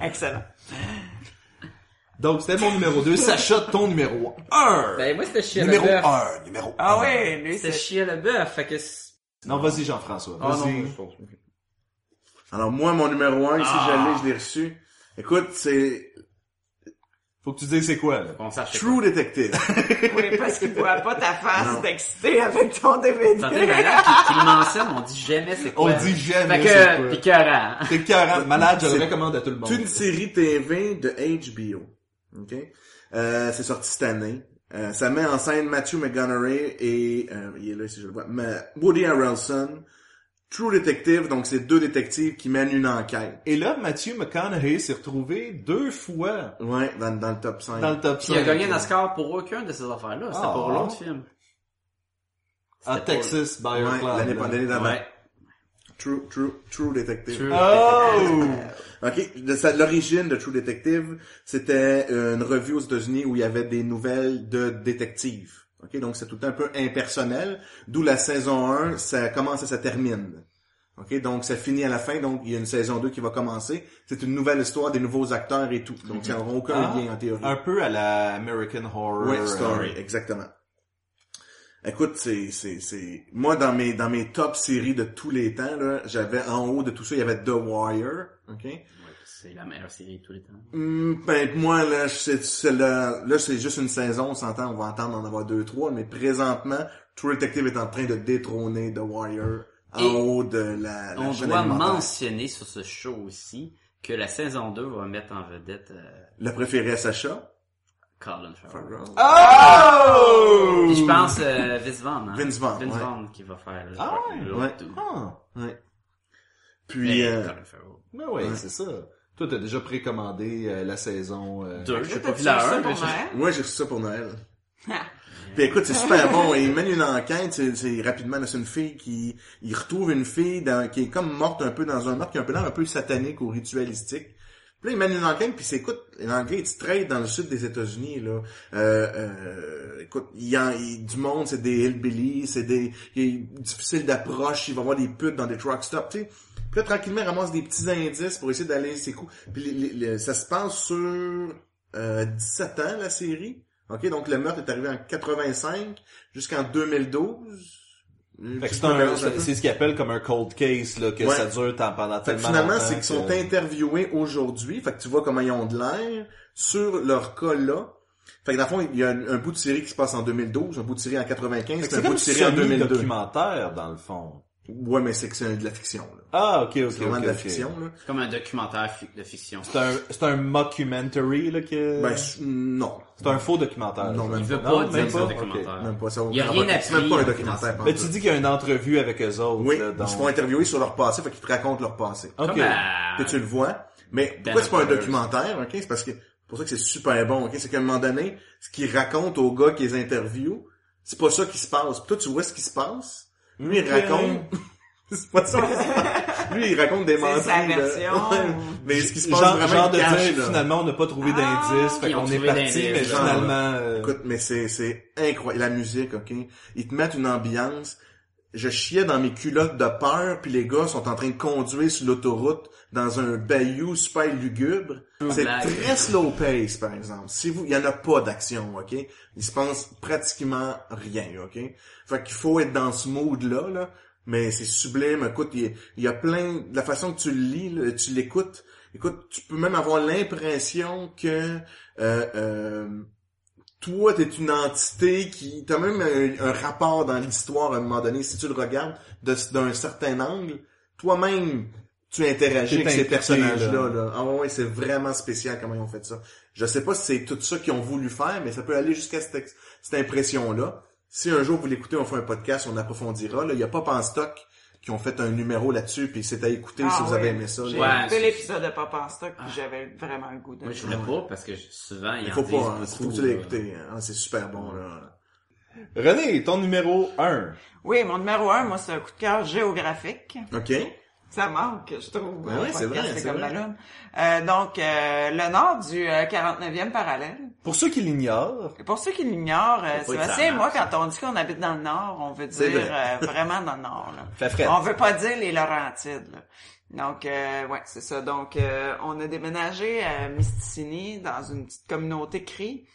Excellent. Donc c'était mon numéro 2. Sacha, ton numéro 1. Ben, moi, c'était Chia numéro LaBeouf. 1. Numéro 1. Ah oui, lui, C'était c'est... Chia LaBeouf, fait que... Non, vas-y Jean-François. Ah Vas-y. non, Alors moi, mon numéro 1, ici, Ah. je l'ai, je l'ai reçu. Écoute, c'est Faut que tu dises c'est quoi là. on sache c'est True Detective. [LAUGHS] Oui, parce qu'il voit pas ta face d'excité avec ton DVD. Santé malade qui, qui le mentionne, on dit jamais c'est quoi. On dit jamais Fait c'est que, quoi. T'es carrément malade, je le recommande à tout le monde. C'est une série TV de HBO. OK? Euh, c'est sorti cette année. Euh, ça met en scène Matthew McConaughey et euh, il est là si je le vois, mais Woody Harrelson. True Detective, donc c'est deux détectives qui mènent une enquête. Et là, Matthew McConaughey s'est retrouvé deux fois Ouais, dans, dans le top 5. dans le top 5. Puis il a gagné un Oscar pour aucun de ces affaires-là. C'était Ah. pour l'autre film. à Texas Buyer Ouais, Club. l'année d'avant. Ouais. True, true, true Detective. True. Oh! OK. De sa- L'origine de True Detective, c'était une revue aux États-Unis où il y avait des nouvelles de détectives. OK, donc c'est tout un peu impersonnel, d'où la saison 1, ça commence et ça termine. OK, donc ça finit à la fin, donc il y a une saison 2 qui va commencer. C'est une nouvelle histoire, des nouveaux acteurs et tout. Donc ça n'aura aucun Ah, lien en théorie. Un peu à la American Horror. Ouais, story, euh, exactement. Écoute, c'est, c'est, c'est, moi, dans mes, dans mes top séries de tous les temps, là, j'avais en haut de tout ça, il y avait The Wire, ok? Ouais, C'est la meilleure série de tous les temps. Hum, ben, moi, là, c'est, c'est là, là, c'est juste une saison, on s'entend, on va entendre en avoir deux, trois, mais présentement, True Detective est en train de détrôner The Wire en Et haut de la, la On doit mentionner sur ce show aussi que la saison 2 va mettre en vedette euh, Le préféré à Sacha? Colin Farrell. Oh! Puis je pense euh, Vince Vaughn. Hein? Vince Vaughn, Vince ouais. Vaughn qui va faire le Ah ouais, ouais. Ah, Ouais. Puis, Mais euh, Colin Farrell. ben ouais, c'est ça. Toi, t'as déjà précommandé euh, la saison... euh, Deux, j'ai pas vu la j'ai- Noël? Moi, j'ai reçu ça pour Noël. [LAUGHS] Puis écoute, c'est super bon. Il mène une enquête, c'est, rapidement, là, c'est une fille qui, il retrouve une fille dans- qui est comme morte un peu dans un meurtre qui a un peu l'air un peu satanique ou ritualistique. Puis là, il mène une enquête, puis c'est, écoute, l'enquête straight dans le sud des États-Unis, là. Euh, euh, écoute, il y a il- du monde, c'est des hillbillies, c'est des, il difficile d'approche, il va y avoir des putes dans des truck stops, tu sais. Puis là, tranquillement, il ramasse des petits indices pour essayer d'aller ses coups. Puis ça se passe sur euh, 17 ans, la série. OK, donc le meurtre est arrivé en 85 jusqu'en 2012. Fait que c'est un, c'est c'est ce qu'ils appellent comme un cold case, là, que Ouais. ça dure tant- pendant tellement finalement, longtemps c'est qu'ils sont que- interviewés aujourd'hui. Fait que tu vois comment ils ont de l'air sur leur cas là. Fait que dans le fond, il y a un, un bout de série qui se passe en 2012, un bout de série en 95, Fait que puis c'est un bout de série en 2002. documentaire dans le fond. Ouais, mais c'est que c'est de la fiction, là. Ah, ok, ok, C'est vraiment de la fiction, là. C'est comme un documentaire fi- de fiction. C'est un, c'est un mockumentary, là, que... Ben, non. c'est un faux documentaire. Non, même Il veut pas. Non, dire même pas? documentaire. Même pas ça. Il y a rien à C'est même pas un documentaire. Mais tu dis qu'il y a une entrevue avec eux autres, Oui, là, ils donc... se font interviewer sur leur passé, fait qu'ils te racontent leur passé. Ok. Comme à- que tu le vois. Mais Ben pourquoi c'est pas un documentaire, ok? C'est parce que, pour ça que c'est super bon, ok? C'est qu'à un moment donné, ce qu'ils racontent aux gars qui les interviewent, c'est pas ça qui se passe. Puis toi, tu vois ce qui se passe. Lui, il raconte, [LAUGHS] c'est pas ça. [LAUGHS] Lui, il raconte des C'est menteries, sa version. Ouais. Mais ce qui se passe genre, vraiment, genre de cache, dire, là. finalement, on n'a pas trouvé Ah, d'indices, fait qu'on est parti, mais genre, finalement... euh, Écoute, mais c'est, c'est incroyable. La musique, ok? Ils te mettent une ambiance. Je chiais dans mes culottes de peur, puis les gars sont en train de conduire sur l'autoroute dans un bayou super lugubre. C'est très slow pace, par exemple. Si vous, il y en a pas d'action, ok? Il se passe pratiquement rien, ok? Fait qu'il faut être dans ce mood-là, là. Mais c'est sublime. Écoute, il y, a- il y a plein, de la façon que tu le lis, là, tu l'écoutes. Écoute, tu peux même avoir l'impression que, euh, euh, toi, t'es une entité qui, t'as même un, un rapport dans l'histoire à un moment donné. Si tu le regardes de- d'un certain angle, toi-même, tu interagis avec ces personnages-là. là. Là. Ah ouais, c'est vraiment spécial comment ils ont fait ça. Je sais pas si c'est tout ça qu'ils ont voulu faire, mais ça peut aller jusqu'à cette, impression-là. Si un jour vous l'écoutez, on fait un podcast, on approfondira. Là, il y a Pop en stock qui ont fait un numéro là-dessus, puis c'est à écouter si Ah vous oui. avez aimé ça. J'ai Ouais, écouté c'est- l'épisode de Papa en stock, puis j'avais vraiment le goût de Moi, je voulais pas parce que souvent, il Il en faut pas, hein, beaucoup, faut que tu l'aies écouté. hein. C'est super bon, là. René, ton numéro 1. Oui, mon numéro un, moi, c'est un coup de cœur géographique. OK? Ça manque, je trouve. Ouais, un ouais, c'est vrai, c'est c'est comme vrai. la lune. Euh, donc, euh, le nord du euh, 49e parallèle. Pour ceux qui l'ignorent, Et pour ceux qui l'ignorent, euh, Sébastien et moi, quand on dit qu'on habite dans le nord, on veut dire vrai. euh, vraiment dans le nord. Là. [LAUGHS] fait frais. On veut pas dire les Laurentides. là. Donc, euh, ouais, c'est ça. Donc, euh, on a déménagé à Misticini dans une petite communauté cri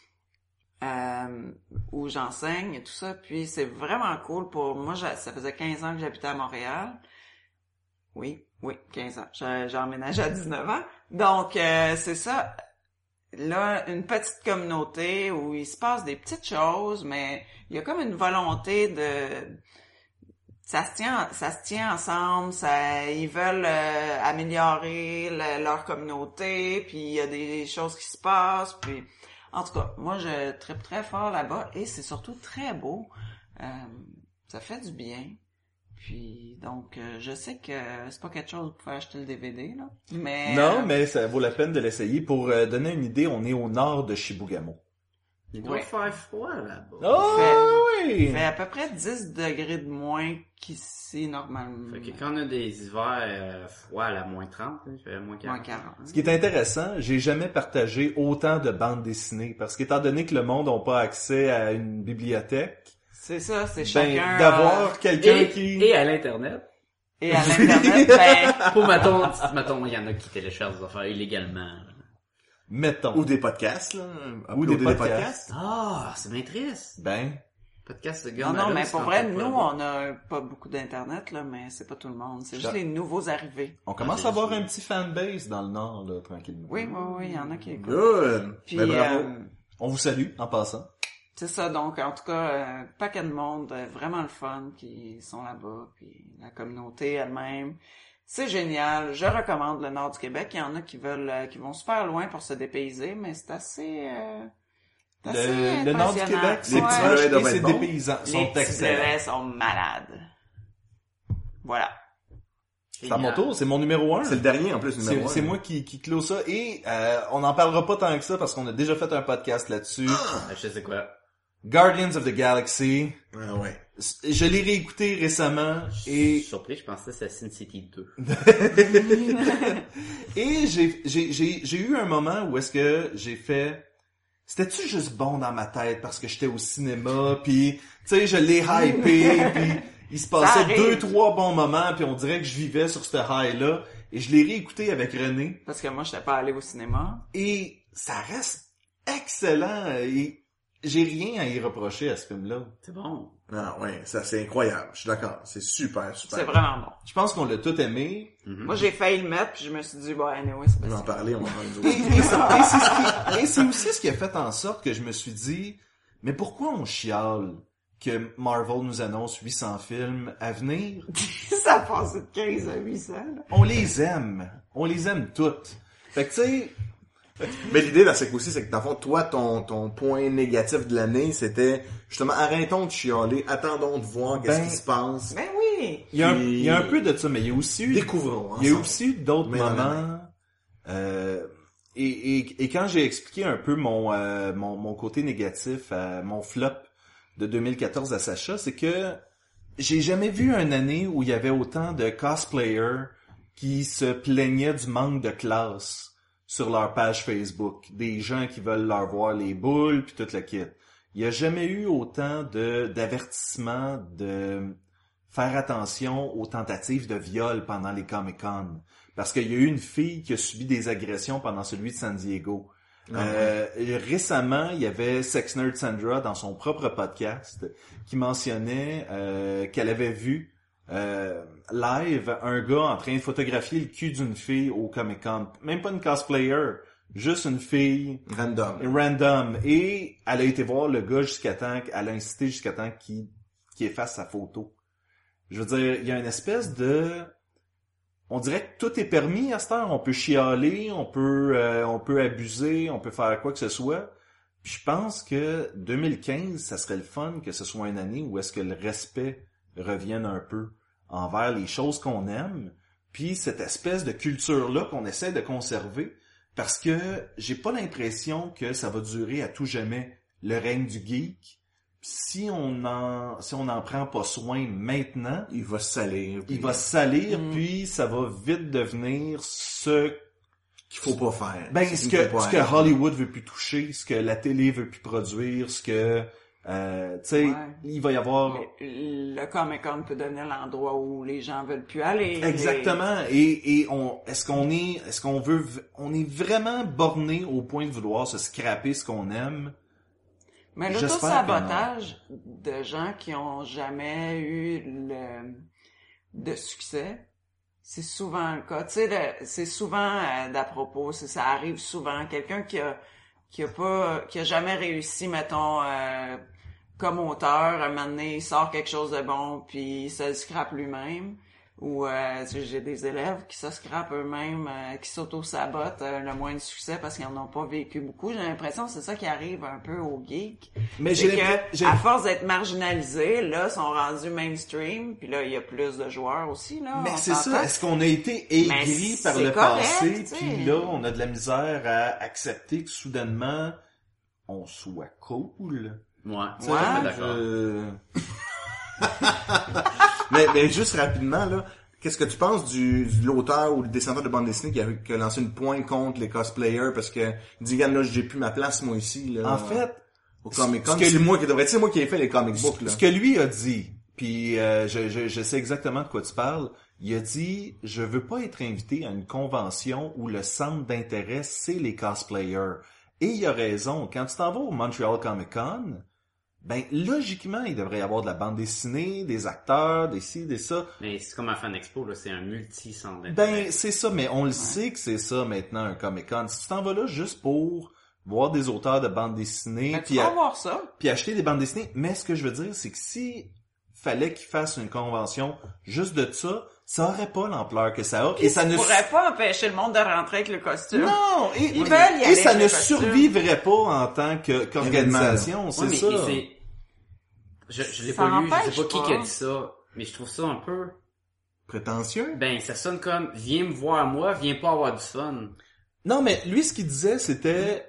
euh, où j'enseigne et tout ça. Puis c'est vraiment cool pour moi. Ça faisait 15 ans que j'habitais à Montréal. Oui, oui, 15 ans. J'ai j'ai emménagé à 19 ans. Donc, euh, c'est ça. Là, une petite communauté où il se passe des petites choses, mais il y a comme une volonté de ça se tient ça se tient ensemble ça ils veulent euh, améliorer le- leur communauté puis il y a des choses qui se passent puis en tout cas moi je tripe très fort là-bas et c'est surtout très beau. Euh, ça fait du bien puis donc euh, je sais que c'est pas quelque chose où vous pouvez acheter le DVD là mais Non, euh, mais ça vaut la peine de l'essayer. Pour euh, donner une idée, on est au nord de Shibugamo. Il doit Ouais. faire froid là-bas. Oh Fait- oui! il fait à peu près 10 degrés de moins qu'ici normalement Fait que quand on a des hivers euh, froids à la moins 30, là, il fait moins 40. moins 40 Ce qui est intéressant, j'ai jamais partagé autant de bandes dessinées parce qu'étant donné que le monde n'a pas accès à une bibliothèque, c'est ça c'est ben, chacun d'avoir euh, quelqu'un Et, qui... et à l'internet. Et [LAUGHS] à l'internet, ben, Pour mettons, [LAUGHS] mettons, il y en a qui téléchargent des affaires illégalement. Mettons. Ou des podcasts, là. Ou des podcasts. Ah, c'est bien triste. Ben, Podcast de gars non, non, mais pour vrai, nous, on a pas beaucoup d'internet, là, mais c'est pas tout le monde. C'est juste Ça- les nouveaux arrivés. on commence à avoir un petit fanbase dans le nord, là, tranquillement. Oui, oui, oui, il y en a qui écoutent. Good. Puis, Ben, bravo. euh, On vous salue, en passant. C'est ça, donc, en tout cas, un paquet de monde, euh, vraiment le fun, qui sont là-bas, puis la communauté elle-même. C'est génial. Je recommande le nord du Québec. Il y en a qui veulent, euh, qui vont super loin pour se dépayser, mais c'est assez, euh, assez Le, le nord du. Québec, c'est Les Ouais. petits et. Les sont petits excellents. sont malades. Voilà. C'est à mon tour, c'est mon numéro un. C'est le dernier, en plus, C'est numéro un. c'est moi qui, qui clôt ça et euh, on n'en parlera pas tant que ça parce qu'on a déjà fait un podcast là-dessus. Ah, Je sais quoi? Guardians of the Galaxy. Ah ouais. Je l'ai réécouté récemment Je et suis surpris, je pensais que c'était Sin City 2. [LAUGHS] et j'ai j'ai j'ai j'ai eu un moment où est-ce que j'ai fait c'était-tu juste bon dans ma tête parce que j'étais au cinéma puis tu sais je l'ai hypé [LAUGHS] puis il se passait deux trois bons moments puis on dirait que je vivais sur ce high là et je l'ai réécouté avec René Parce que moi, je n'étais pas allé au cinéma. et ça reste excellent et j'ai rien à y reprocher à ce film-là. C'est bon. Ah ouais, ça c'est incroyable. Je suis d'accord. C'est super, super. C'est vraiment bon. Je pense qu'on l'a tout aimé. Moi, j'ai failli le mettre, puis je me suis dit, bon, anyway, c'est On va en pas parler, on va en parler. [LAUGHS] et c'est- aussi ce qui a fait en sorte que je me suis dit, mais pourquoi on chiale que Marvel nous annonce 800 films à venir? [LAUGHS] ça a passé de 15 à 800, là. On les aime. On les aime toutes. Fait que tu sais, Mais l'idée là, c'est que aussi, c'est que dans le fond, toi, ton, ton point négatif de l'année, c'était justement arrêtons de chialer, attendons de voir qu'est-ce Ben, qui se passe. Ben oui! il y, a un, Puis- il y a un peu de ça, mais il y a aussi eu, Découvrons. il y a aussi eu d'autres dans moments, euh, et, et, et quand j'ai expliqué un peu mon, euh, mon, mon côté négatif, à mon flop de 2014 à Sacha, c'est que j'ai jamais vu une année où il y avait autant de cosplayers qui se plaignaient du manque de classe sur leur page Facebook. Des gens qui veulent leur voir les boules puis tout le kit. Il n'y a jamais eu autant de d'avertissements de faire attention aux tentatives de viol pendant les Comic-Con. Parce qu'il y a eu une fille qui a subi des agressions pendant celui de San Diego. Euh, récemment, il y avait Sex Nerd Sandra dans son propre podcast qui mentionnait euh, qu'elle avait vu euh, live un gars en train de photographier le cul d'une fille au Comic Con. Même pas une cosplayer, juste une fille Random. random. Et elle a été voir le gars jusqu'à temps, elle a incité jusqu'à temps qu'il efface sa photo. Je veux dire, il y a une espèce de... On dirait que tout est permis à cette heure. On peut chialer, on peut, euh, on peut abuser, on peut faire quoi que ce soit. Puis je pense que 2015, ça serait le fun que ce soit une année où est-ce que le respect revienne un peu envers les choses qu'on aime, puis cette espèce de culture-là qu'on essaie de conserver, parce que j'ai pas l'impression que ça va durer à tout jamais le règne du geek. Si on en, si on n'en prend pas soin maintenant, Il va se salir. puis il va se salir, Mm. puis ça va vite devenir ce qu'il faut pas faire. ben, ce que, ce que. Hollywood veut plus toucher, ce que la télé veut plus produire, ce que, euh, tu sais, Ouais. il va y avoir... Le Comic-Con peut devenir l'endroit où les gens veulent plus aller. Exactement. Et, et on, est-ce qu'on est, est-ce qu'on veut, on est vraiment borné au point de vouloir se scraper ce qu'on aime? Mais l'auto-sabotage de gens qui ont jamais eu le de succès, c'est souvent le cas. Tu sais, c'est souvent euh, d'à propos, ça arrive souvent. Quelqu'un qui a qui a pas qui a jamais réussi, mettons, euh, comme auteur, un moment donné, il sort quelque chose de bon, puis il se scrape lui-même. Ou euh, j'ai des élèves qui se scrapent eux-mêmes, euh, qui s'auto-sabotent euh, le moins de succès parce qu'ils n'en ont pas vécu beaucoup. J'ai l'impression que c'est ça qui arrive un peu aux geeks. Mais j'ai, que, j'ai- à force d'être marginalisés, là, sont rendus mainstream, puis là, il y a plus de joueurs aussi, là. mais c'est ça. Est-ce qu'on a été aigri Mais par le correct, passé, puis là, on a de la misère à accepter que soudainement, on soit cool? Ouais, Ouais. je suis d'accord. je- [LAUGHS] [LAUGHS] mais, mais juste rapidement, là, qu'est-ce que tu penses du, de l'auteur ou le dessinateur de bande dessinée qui a, qui a lancé une pointe contre les cosplayers parce que dit, là, j'ai plus ma place, moi, ici, là. En fait, au Comic Con. ce que- C'est moi qui devrais, c'est moi qui ai fait les comic books, là. Ce que lui a dit, puis euh, je, je, je sais exactement de quoi tu parles, il a dit « Je veux pas être invité à une convention où le centre d'intérêt, c'est les cosplayers. » Et il a raison. Quand tu t'en vas au Montreal Comic Con, ben logiquement, il devrait y avoir de la bande dessinée, des acteurs, des ci, des ça. Mais c'est comme un fan expo, là, c'est un multi-centre Ben, d'intérêt. c'est ça, mais on le sait que c'est ça maintenant, un Comic Con. Si tu t'en vas là juste pour voir des auteurs de bande dessinée, tu puis à- voir ça. puis acheter des bandes dessinées. Mais ce que je veux dire, c'est que si fallait qu'ils fassent une convention juste de ça, ça aurait pas l'ampleur que ça a. et ça ne pourrais pas empêcher le monde de rentrer avec le costume. non, et, Ils et- veulent y et aller ça avec ne costume. survivrait pas en tant que qu'organisation, c'est ça. et. Je, je l'ai Ça pas lu, je sais pas qui pas. qui a dit ça, mais je trouve ça un peu... Prétentieux? Ben, ça sonne comme, viens me voir moi, viens pas avoir du fun. Non, mais lui, ce qu'il disait, c'était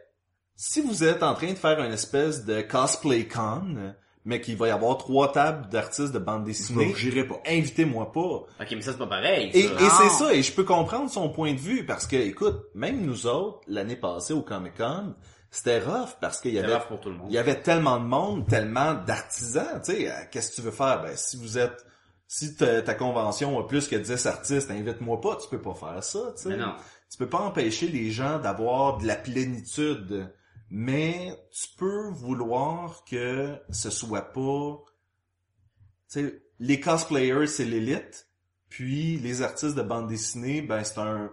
si vous êtes en train de faire une espèce de cosplay con, mais qu'il va y avoir trois tables d'artistes de bande dessinée, J'irai pas. invitez-moi pas. Ok, mais ça c'est pas pareil, Et, et c'est ça, et je peux comprendre son point de vue, parce que, écoute, même nous autres, l'année passée au Comic Con, c'était rough, parce qu'il y avait, rough pour tout le monde. il y avait tellement de monde, tellement d'artisans, tu sais, euh, qu'est-ce que tu veux faire? Ben, si vous êtes, si ta, convention a plus que 10 artistes, invite-moi pas, tu peux pas faire ça, tu sais. Tu peux pas empêcher les gens d'avoir de la plénitude mais tu peux vouloir que ce soit pas, tu sais, les cosplayers c'est l'élite, puis les artistes de bande dessinée, ben c'est un,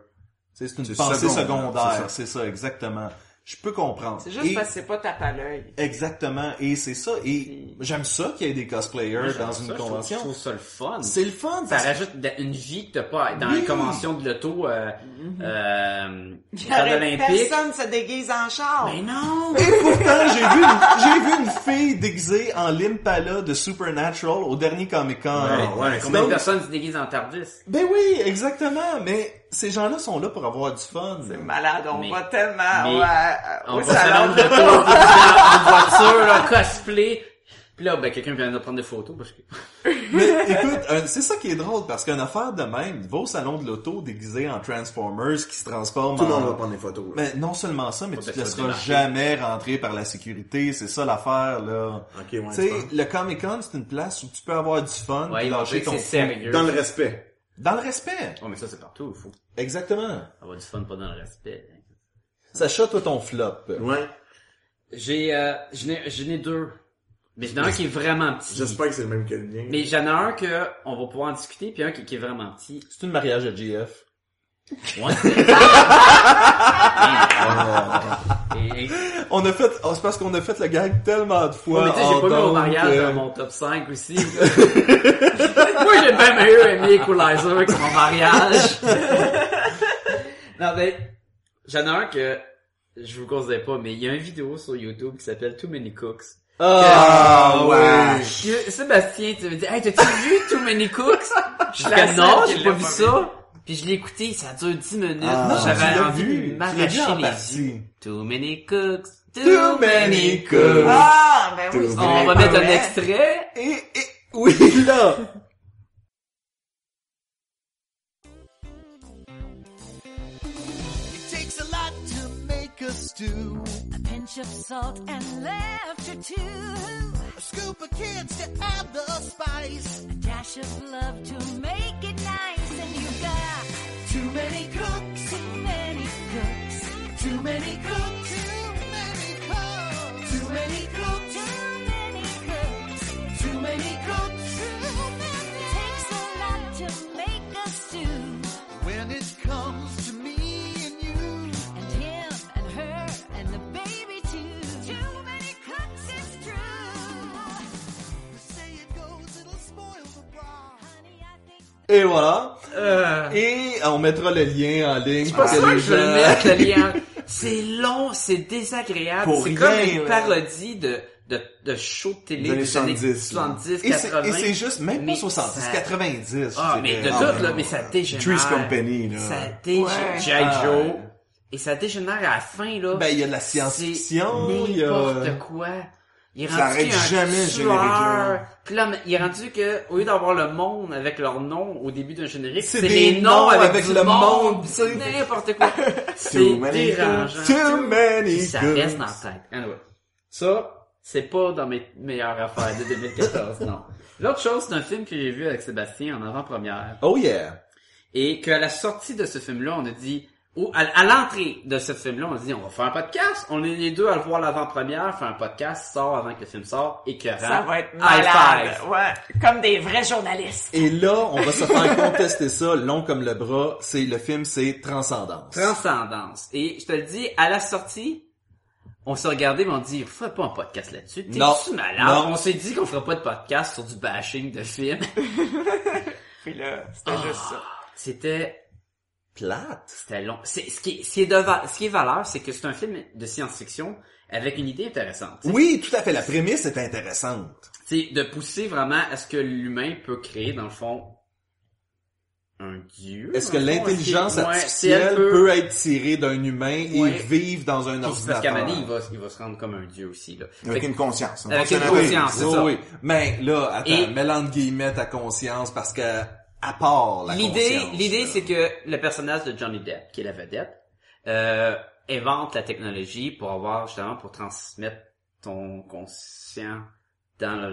c'est une pensée secondaire, c'est ça. exactement. Je peux comprendre. C'est juste Et- parce que c'est pas tape à l'œil. Exactement, et c'est ça, et j'aime ça qu'il y ait des cosplayers dans ça, une je trouve- convention. Je trouve ça le fun. C'est le fun, Ça rajoute une vie que t'as pas dans Oui. une convention de l'auto, euh, euh, Arrête, olympique. Personne se déguise en char. Mais non! [LAUGHS] Et pourtant, j'ai vu, une- j'ai vu une fille déguisée en l'Impala de Supernatural au dernier Comic Con. Ouais, ouais. Combien de personnes se déguisent en Tardis? Ben oui, exactement, mais ces gens-là sont là pour avoir du fun. C'est malade, on Mais- va tellement mais- ouais, On au va salon de l'auto, en voiture, là, cosplay. Puis là, ben, quelqu'un vient de prendre des photos parce que... [LAUGHS] Mais écoute, un- c'est ça qui est drôle, parce qu'une affaire de même, va au salon de l'auto déguisé en Transformers qui se transforme Tout le en... monde va prendre des photos. là. Mais non seulement ça, mais Faut tu te laisseras jamais rentrer par la sécurité, c'est ça l'affaire, là. Ok, ouais, tu sais, le Comic Con, c'est une place où tu peux avoir du fun, Ouais, lâcher ton sérieux. Dans le respect. Dans le respect. Oh, mais ça, c'est partout, il faut Exactement. avoir du fun, pas dans le respect. Sacha, toi, ton flop. Ouais. J'ai, euh, j'en ai, j'en ai deux. Mais j'en ai un qui est vraiment petit. J'espère que c'est le même que le mien. Mais j'en ai un que on va pouvoir en discuter, puis un qui, qui est vraiment petit. C'est une mariage de GF. Ouais. Et- [LAUGHS] et- On a fait, oh, c'est parce qu'on a fait le gag tellement de fois. Ouais, mais tu sais, j'ai en pas mis mon ondes, mariage euh, dans mon top 5 aussi. [LAUGHS] Moi, j'ai bien mieux aimé Equalizer que mon mariage. non, mais, j'en ai un que je vous conseille pas, mais il y a une vidéo sur YouTube qui s'appelle Too Many Cooks. Ah, ouais. Que- Sébastien, tu me dis, hey, t'as-tu vu Too Many Cooks? Je la seule non, qui j'ai l'a pas vu pas ça. Puis je l'ai écouté, ça dure 10 minutes. Ah, J'avais envie vu? de m'arracher les yeux. Too many cooks. Too, Too many cooks. Ah, ben oui, c'est On va mettre un extrait. Et, et, oui, là. It takes a lot to make a stew. A pinch of salt and laughter too. A scoop of kids to add the spice. A dash of love to make it nice. And you've got Too many cooks. too many cooks. Too many cooks. Too many cooks. Too many cooks. Too many cooks. Too many cooks. It takes a lot to make a stew. When it comes to me and you. And him and her and the baby too. Too many cooks, it's true. The say it goes, it'll spoil the broth. Honey, I think Et voilà. Euh, Et on mettra le lien en ligne c'est pas que sûr que les je gens... mettre, le lien. [LAUGHS] C'est long, c'est désagréable. C'est comme une parodie de, de, de show de télé Des années des années 70, 70, Et c'est, 80. et c'est juste, même pas Mais 70, ça- 90. Ah, mais de tout, là, mais ça dégénère. Three's Company, là. Ça dégénère. G.I. Joe. Et ça dégénère à la fin, là. Ben, il y a de la science-fiction, il y a... N'importe quoi. Il Ça arrête jamais le générique, Puis là, il est rendu que, au lieu d'avoir le monde avec leur nom au début d'un générique, C'est des les noms avec, avec du le monde. C'est n'importe quoi. [LAUGHS] C'est Too many dérangeant. Too many ça reste dans la tête. Anyway. Ça, c'est pas dans mes meilleures affaires de 2014, [LAUGHS] non. L'autre chose, c'est un film que j'ai vu avec Sébastien en avant-première. Oh yeah. Et qu'à la sortie de ce film-là, on a dit, ou à, à l'entrée de ce film-là, on a dit, on va faire un podcast. On est les deux à le voir l'avant-première, faire un podcast, sort avant que le film sorte, et que Ça va être High malade. five. Ouais. Comme des vrais journalistes. Et là, on va se faire contester ça, long comme le bras. C'est, le film, c'est Transcendance. Transcendance. Et je te le dis, à la sortie, on s'est regardé, mais on dit, fais pas un podcast là-dessus. Non. T'es-tu malade? Non. On s'est dit qu'on ferait pas de podcast sur du bashing de films. [LAUGHS] Puis là, c'était Ah. juste ça. C'était Plate. C'était long. C'est, ce, qui est, ce, qui est de va- ce qui est valeur, c'est que c'est un film de science-fiction avec une idée intéressante. Oui, tout à fait. La prémisse est intéressante. C'est de pousser vraiment à ce que l'humain peut créer, dans le fond, un dieu. Est-ce que fond. l'intelligence Est-ce que- artificielle elle peut... être tirée d'un humain Ouais. et vivre dans un Parce qu'à ordinateur? Mané, il va, il va se rendre comme un dieu aussi, là. Avec Fait une conscience. Avec une un conscience, c'est Oui, ça. oui. Mais là, attends, Et- mets entre guillemets ta conscience parce que, à part la L'idée, l'idée, c'est que le personnage de Johnny Depp, qui est la vedette, euh, invente la technologie pour avoir, justement, pour transmettre ton conscient, dans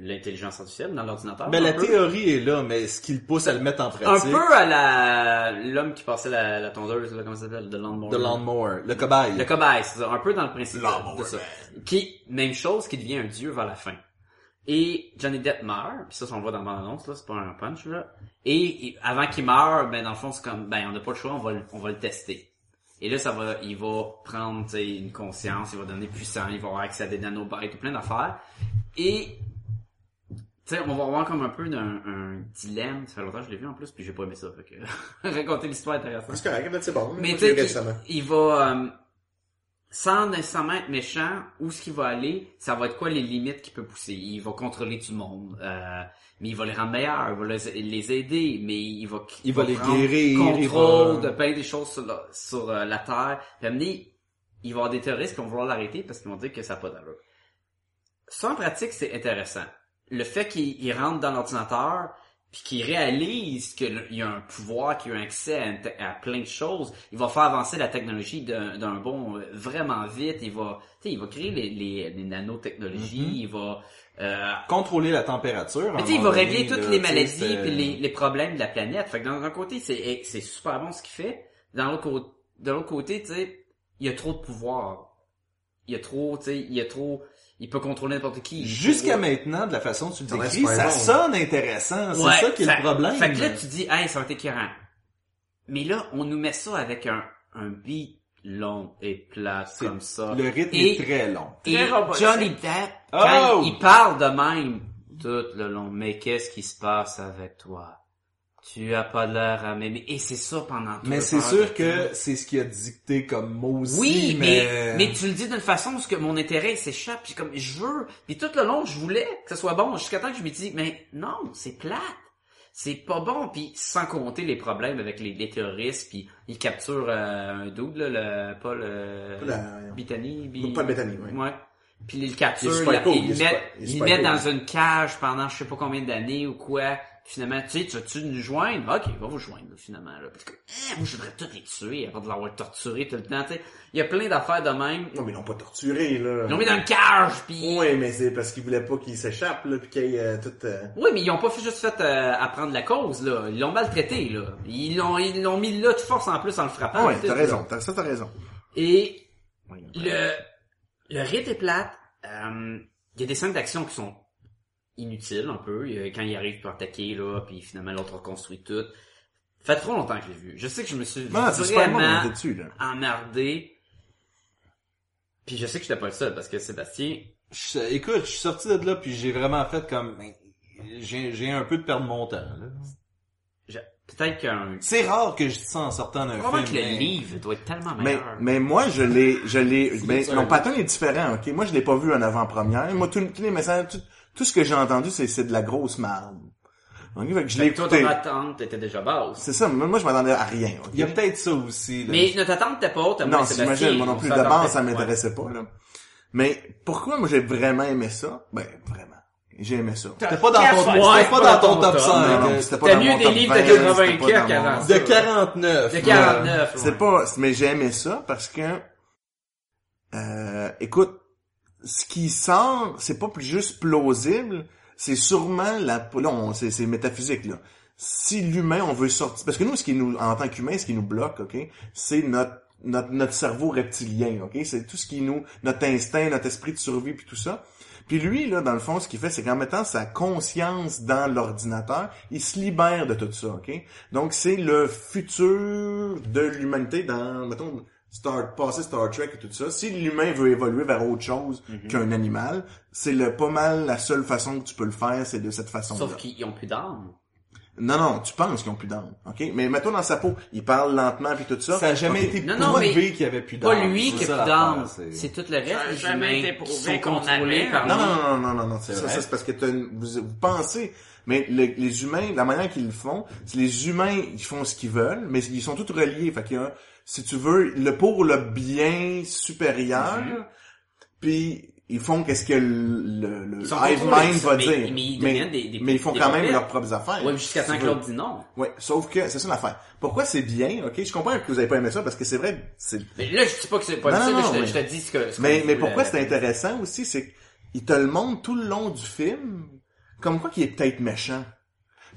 l'intelligence artificielle, dans l'ordinateur. Ben, un la peu. théorie est là, mais ce qui le pousse à le mettre en Un pratique. peu à la l'homme qui passait la, la tondeuse, là, comment ça s'appelle, de Lawnmower. The Lawnmower, le cobaye. Le cobaye, c'est ça. Un peu dans le principe de ça. Qui, même chose, qui devient un dieu vers la fin. Et Johnny Depp meurt, puis ça, on le voit dans la annonce là, c'est pas un punch, là. Et, avant qu'il meure, ben, dans le fond, c'est comme, ben, on n'a pas le choix, on va, le- on va le tester. Et là, ça va, il va prendre, une conscience, il va donner puissance, il va avoir accès à des nanobytes, tout plein d'affaires. Et, tu sais, on va avoir comme un peu d'un un dilemme. Ça fait longtemps que je l'ai vu en plus, puis j'ai pas aimé ça. Fait que [LAUGHS] raconter l'histoire est intéressant. C'est correct, c'est bon. Mais tu sais, récemment. il va, euh, sans nécessairement être méchant, où ce qu'il va aller, ça va être quoi les limites qu'il peut pousser? Il va contrôler tout le monde, euh, mais il va les rendre meilleurs, il va les, les aider, mais il va, Il va les prendre guérir, il contrôle va- de plein des choses sur la, sur, euh, la Terre. Puis donné, il va y avoir des terroristes qui vont vouloir l'arrêter parce qu'ils vont dire que ça n'a pas d'allure. Ça, en pratique, c'est intéressant. Le fait qu'il il rentre dans l'ordinateur, puis qu'il réalise qu'il y a un pouvoir, qu'il y a un accès à, plein de choses, il va faire avancer la technologie d'un bon euh, vraiment vite. Il va, tu sais, il va créer les, les, les nanotechnologies. Mhm. Il va euh, Contrôler la température. mais il va régler toutes là, les maladies puis les, les problèmes de la planète. Fait que d'un côté, c'est eh, c'est super bon ce qu'il fait. Dans l'autre de l'autre côté, tu sais, il y a trop de pouvoir. Il y a trop, tu sais, il y a trop, il peut contrôler n'importe qui. Jusqu'à maintenant, de la façon dont tu le décris, ça sonne intéressant. C'est Ouais, ça qui est fait- le problème. Fait que là, tu dis, hey, ça va être écœurant. Mais là, on nous met ça avec un, un beat long et plat comme ça. Le rythme Et- est très long. Et Très robotique. Johnny Depp, Oh! quand il parle de même tout le long, mais qu'est-ce qui se passe avec toi? Tu as pas l'air à m'aimer. Et c'est ça pendant tout Mais c'est sûr que c'est ce qui a dicté comme mot aussi, Oui, mais... mais... mais tu le dis d'une façon où que mon intérêt s'échappe, puis comme je veux, puis tout le long je voulais que ce soit bon, jusqu'à temps que je me dis mais non, c'est plate. C'est pas bon, puis sans compter les problèmes avec les, les terroristes, puis ils capturent euh, un là, le, pas le... La- Bithany, Bi- Pas le Bethany, oui. Ouais. Puis ils le capturent, là, cool, ils il le est mettent, ils mettent cool. dans une cage pendant je sais pas combien d'années ou quoi. Finalement, tu sais, tu vas-tu nous joindre? Ok, va vous joindre, là, finalement. Là. Puis t'es comme, Ah, moi, je voudrais tous les tuer avant de l'avoir torturé tout le temps, tu sais. Il y a plein d'affaires de même. Non, mais ils l'ont pas torturé, là. Ils l'ont mis dans une cage, puis... Oui, mais c'est parce qu'ils voulaient pas qu'il s'échappe, là, pis qu'il euh, tout... euh, Oui, mais ils ont pas fait juste fait euh, apprendre la cause, là. Ils l'ont maltraité, là. Ils l'ont, ils l'ont mis là de force en plus en le frappant. Ouais, tout, t'as raison, t'as, ça t'as raison. Et le, le rythme est plate. Euh, Il y a des scènes d'action qui sont inutiles un peu. Quand il arrive pour attaquer, là, puis finalement l'autre reconstruit tout. Ça fait trop longtemps que je l'ai vu. Je sais que je me suis Non, vraiment dessus, là. emmerdé. Puis je sais que j'étais pas le seul, parce que Sébastien... Je- écoute, je suis sorti de là puis j'ai vraiment fait comme j'ai un peu de perdre mon temps. là. Peut-être qu'un... C'est rare que je dis ça en sortant d'un film. que le mais- livre doit être tellement Mais, meilleur. mais moi, je l'ai, je l'ai, mais mon pattern est différent, ok? Moi, je l'ai pas vu en avant-première. Moi, tous tous les messages, tout, tout ce que j'ai entendu, c'est, c'est de la grosse merde. Ok? Fait que je l'ai toi, écouté. ton attente était déjà basse. C'est ça, moi, moi, je m'attendais à rien? Il y a peut-être ça aussi. Là. Mais notre attente était pas haute à moi Non, j'imagine, moi non On plus. De base, ça Ouais. m'intéressait pas, là. Mais pourquoi moi j'ai vraiment aimé ça? Ben, vraiment. J'ai aimé ça. C'était pas dans ton, Ouais, c'était pas dans ton top 5. Non, non, euh, c'était pas T'as dans mieux des livres 20, de c'était 80 pas dans qu'avant mon- ça. De 49. De 49. C'est pas, mais j'ai aimé ça parce que, euh, écoute, ce qui sort, c'est pas plus juste plausible, c'est sûrement la, là, c'est métaphysique, là. Si l'humain, on veut sortir, parce que nous, ce qui nous, en tant qu'humain, ce qui nous bloque, ok, c'est notre, notre, notre cerveau reptilien, ok, c'est tout ce qui nous, notre instinct, notre esprit de survie, puis tout ça. Puis lui, là, dans le fond, ce qu'il fait, c'est qu'en mettant sa conscience dans l'ordinateur, il se libère de tout ça, ok? Donc, c'est le futur de l'humanité dans, mettons, Star, passé Star Trek et tout ça. Si l'humain veut évoluer vers autre chose Mhm. qu'un animal, c'est le pas mal la seule façon que tu peux le faire, c'est de cette façon-là. Sauf qu'ils ont plus d'âme. Non, non, tu penses qu'ils ont plus d'âme, ok? Mais mets-toi dans sa peau, il parle lentement puis tout ça. Ça a jamais été Non, non, prouvé qu'il y avait plus Pas d'âme. lui qui a plus d'âme. c'est- tout le reste Ça a des jamais humains été prouvé qu'on avait. Non, non, non, non, non, non, c'est ça, c'est parce que une- vous, vous pensez, mais le- les humains, la manière qu'ils le font, c'est les humains, ils font ce qu'ils veulent, mais ils sont tous reliés. Fait qu'il y a, si tu veux, le pour le bien supérieur, Mhm. puis ils font qu'est-ce que le, le, hive mind va mais- dire. mais ils mais, des- des- mais ils font des quand même leurs propres affaires. Ouais, jusqu'à temps que l'autre dit non. Ouais, sauf que c'est ça l'affaire. Pourquoi c'est bien, ok? Je comprends que vous avez pas aimé ça parce que c'est vrai, c'est Mais là, je dis pas que c'est pas Non, ça, non, là, non, je, te, mais- je te dis ce que... ce Mais, mais pourquoi c'est intéressant aussi, c'est que il te le montre tout le long du film, comme quoi qu'il est peut-être méchant.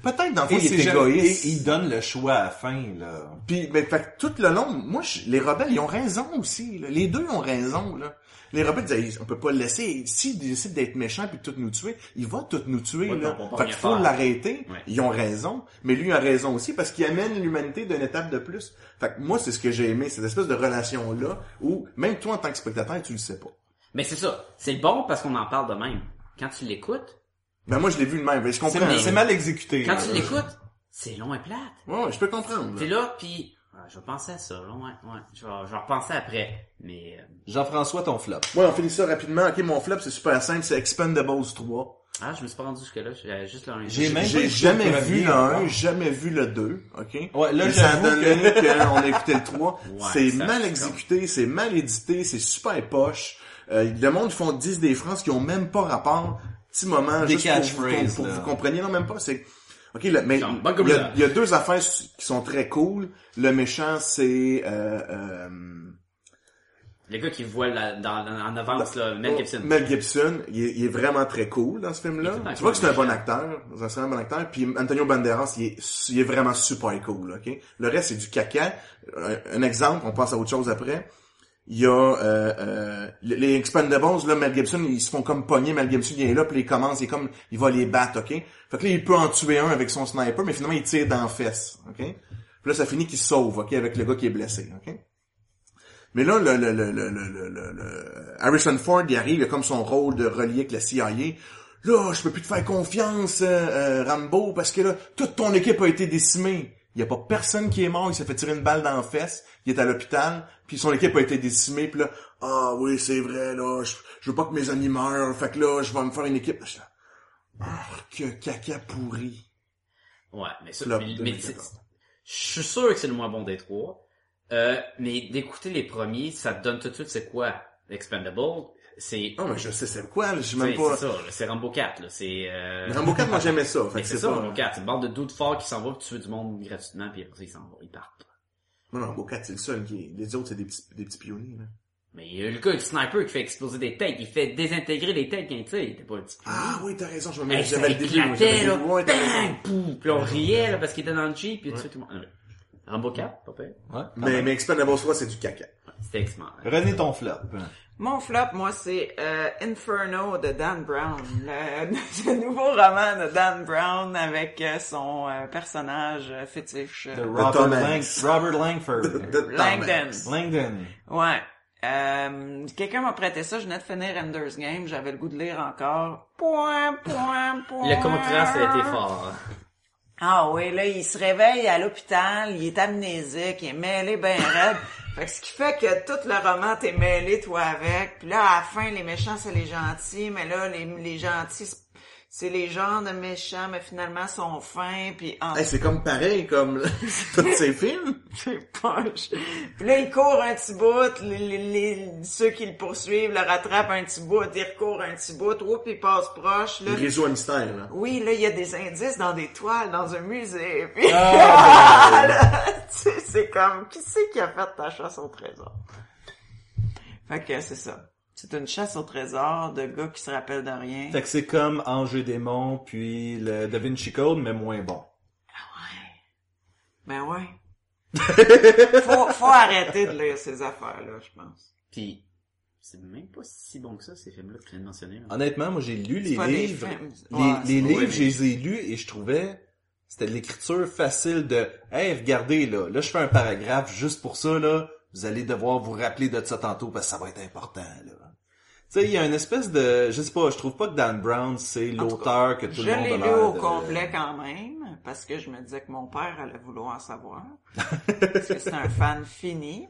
Peut-être dans le fond, il est jamais- égoïste. et il donne le choix à la fin, là. Puis, ben, fait que tout le long, moi, je- les rebelles, ils ont raison aussi. là. Les deux ont raison. Là. Les rebelles disaient, on peut pas le laisser. S'il décide d'être méchant puis de tout nous tuer, il va tout nous tuer. Ouais, là. Fait qu'il faut l'arrêter. Ouais. Ils ont raison. Mais lui a raison aussi parce qu'il amène l'humanité d'une étape de plus. Fait que moi, c'est ce que j'ai aimé, cette espèce de relation-là où même toi, en tant que spectateur, tu le sais pas. Mais c'est ça. C'est bon parce qu'on en parle de même. Quand tu l'écoutes, Ben moi, je l'ai vu de même. Ben, Je comprends. C'est c'est mal exécuté. quand là. tu l'écoutes, c'est long et plate. Ouais, ouais, je peux comprendre. T'es là. puis ah, je vais penser à ça, là, ouais, ouais. Je vais, je vais repenser après. Mais euh, Jean-François, ton flop. Ouais, on finit ça rapidement. Ok, mon flop, c'est super simple. C'est Expendables 3. ah, je me suis pas rendu jusque là. J'avais juste le un. J'ai même J'ai jamais vu le 1, encore. jamais vu le 2, ok? Ouais, là, ça donne que- [LAUGHS] qu'on a écouté le 3. Ouais, c'est mal exécuté, c'est mal édité, c'est super poche. Euh, le monde font 10 des phrases qui ont même pas rapport. Petit moment, Des juste pour, pour là. vous compreniez, non, même pas, c'est... Ok, mais Genre, il y, a, il y a deux affaires qui sont très cool. Le méchant, c'est... Euh, euh, Le gars qui voit la, dans, dans- en avance, là, Mel Gibson. Mel Gibson, il est, il est vraiment très cool dans ce film-là. Tu vois que c'est un bon acteur, c'est un bon acteur. Puis Antonio Banderas, il est, il est vraiment super cool, ok? Le reste c'est du caca. Un, un exemple, on passe à autre chose après. Il y a euh, euh, les les Expendables, là, Mel Gibson, ils se font comme pogner. Mel Gibson, il est là, puis il commence, il comme, il va les battre, ok? Fait que là, il peut en tuer un avec son sniper, mais finalement, il tire dans la fesse, ok? Puis là, ça finit qu'il sauve, ok, avec le gars qui est blessé, ok? Mais là, le, le, le, le, Harrison Ford, il arrive, il a comme son rôle de relier avec la CIA. Là, je peux plus te faire confiance, euh, euh, Rambo, parce que là, toute ton équipe a été décimée. Il y a pas personne qui est mort, il s'est fait tirer une balle dans la fesse, il est à l'hôpital, puis son équipe a été décimée, puis là, ah oui, c'est vrai, là, je, je veux pas que mes amis meurent, fait que là, je vais me faire une équipe. Ah, que caca pourri. Ouais, mais ça, Flop mais, mais 2014. c'est- je suis sûr que c'est le moins bon des trois. Euh, mais d'écouter les premiers, ça te donne tout de suite c'est quoi? Expendable? C'est Non, mais je sais c'est quoi, je sais même pas. c'est ça, c'est Rambo 4 là, c'est euh... Rambo 4, moi j'aimais ça, [LAUGHS] c'est ça, pas... Rambo 4, c'est une bande de doutes forts qui s'en va tuer du monde gratuitement puis après ça, ils s'en vont, ils partent. Non, non, Rambo 4, c'est le seul qui est... Les autres, c'est des petits, des petits pionniers, là. Mais il y a le gars du sniper qui fait exploser des têtes, il fait désintégrer des têtes quand il tire, il était pas le petit Ah oui, t'as raison, je me j'avais le début, là. Ouais, t'as raison. Bang! Pouf! Puis on riait, là, parce qu'il était dans le Jeep, puis tu sais, tout le monde. Rambo 4, pas pire. Ouais. Mais, mais Expendables 3, c'est du caca. C'était excellent. René, ton flop. Mon flop, moi, c'est euh, Inferno de Dan Brown. Le, [LAUGHS] le nouveau roman de Dan Brown avec euh, son euh, personnage euh, fétiche. De euh, Robert, Lang-. Robert Langford. De- de Tom Langdon. Langdon. Ouais. Euh, Quelqu'un m'a prêté ça, je venais de finir Ender's Game, j'avais le goût de lire encore. Point, point, point. Le contraste a été fort. Ah oui, là, il se réveille à l'hôpital, il est amnésique, il est mêlé ben raide. Fait que ce qui fait que tout le roman, t'es mêlé, toi, avec. Puis là, à la fin, les méchants, c'est les gentils, mais là, les, les gentils, c'est- les genres de méchants, mais finalement, sont fins, puis en Hey, c'est comme pareil, comme [LAUGHS] tous ces films. [LAUGHS] c'est poche. Puis là, il court un petit bout, les, les- les- ceux qui le poursuivent le rattrapent un petit bout, il recourt un petit bout, oups, il passe proche, là. Il résout un mystère, là. Oui, là, il y a des indices dans des toiles, dans un musée. [LAUGHS] Puis, Ah, Là, tu sais, c'est comme, qui c'est qui a fait ta chasse au trésor? Fait que c'est ça. C'est une chasse au trésor de gars qui se rappellent de rien. Fait que c'est comme Angers Démon, puis le Da Vinci Code, mais moins bon. Ben ouais. [LAUGHS] faut, faut arrêter de lire ces affaires-là, je pense. Puis, c'est même pas si bon que ça, ces films-là que tu viens de mentionner. là. Honnêtement, moi, j'ai lu les livres. Les, Ouais, livres, ouais, mais- je les ai lus et je trouvais c'était de l'écriture facile de Hey, regardez là, là je fais un paragraphe juste pour ça là, vous allez devoir vous rappeler de ça tantôt parce que ça va être important là. Tu sais, il y a une espèce de je sais pas, je trouve pas que Dan Brown c'est l'auteur que tout Je le monde l'ai a lu l'air au de- complet quand même, parce que je me disais que mon père allait vouloir savoir. parce que c'est un fan fini.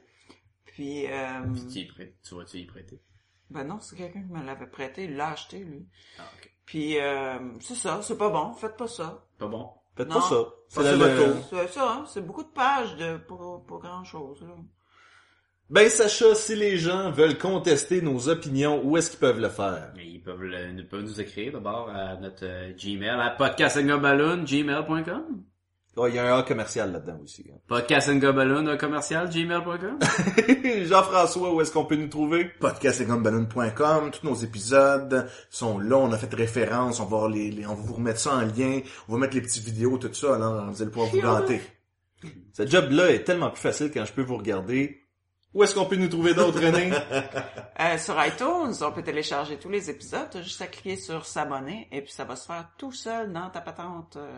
Puis, euh, Puis tu y prêtes, tu vas-tu y prêter? ben non, c'est quelqu'un qui me l'avait prêté, il l'a acheté, lui. Ah, ok. Puis, euh, c'est ça, c'est pas bon, faites pas ça. Pas bon? Faites Non. pas ça. C'est ça, hein, c'est beaucoup de pages de, pour, pour grand chose, là. Ben Sacha, si les gens veulent contester nos opinions, où est-ce qu'ils peuvent le faire? Ils peuvent, le- ils peuvent nous écrire d'abord à notre euh, Gmail, à gmail.com. Oh, il y a un A commercial là-dedans aussi. hein. [LAUGHS] Podcast and Gobaloon, un commercial, gmail.com. [LAUGHS] Jean-François, où est-ce qu'on peut nous trouver? podcastetgumballoon.com, tous nos épisodes sont là, on a fait référence, on va, voir les, les- on va vous remettre ça en lien, on va mettre les petites vidéos, tout ça, alors vous allez pouvoir vous ganter. Ce job-là est tellement plus facile quand je peux vous regarder. Où est-ce qu'on peut nous trouver d'autres, René? [LAUGHS] Euh, sur iTunes, on peut télécharger tous les épisodes. T'as juste à cliquer sur s'abonner et puis ça va se faire tout seul dans ta patente. euh,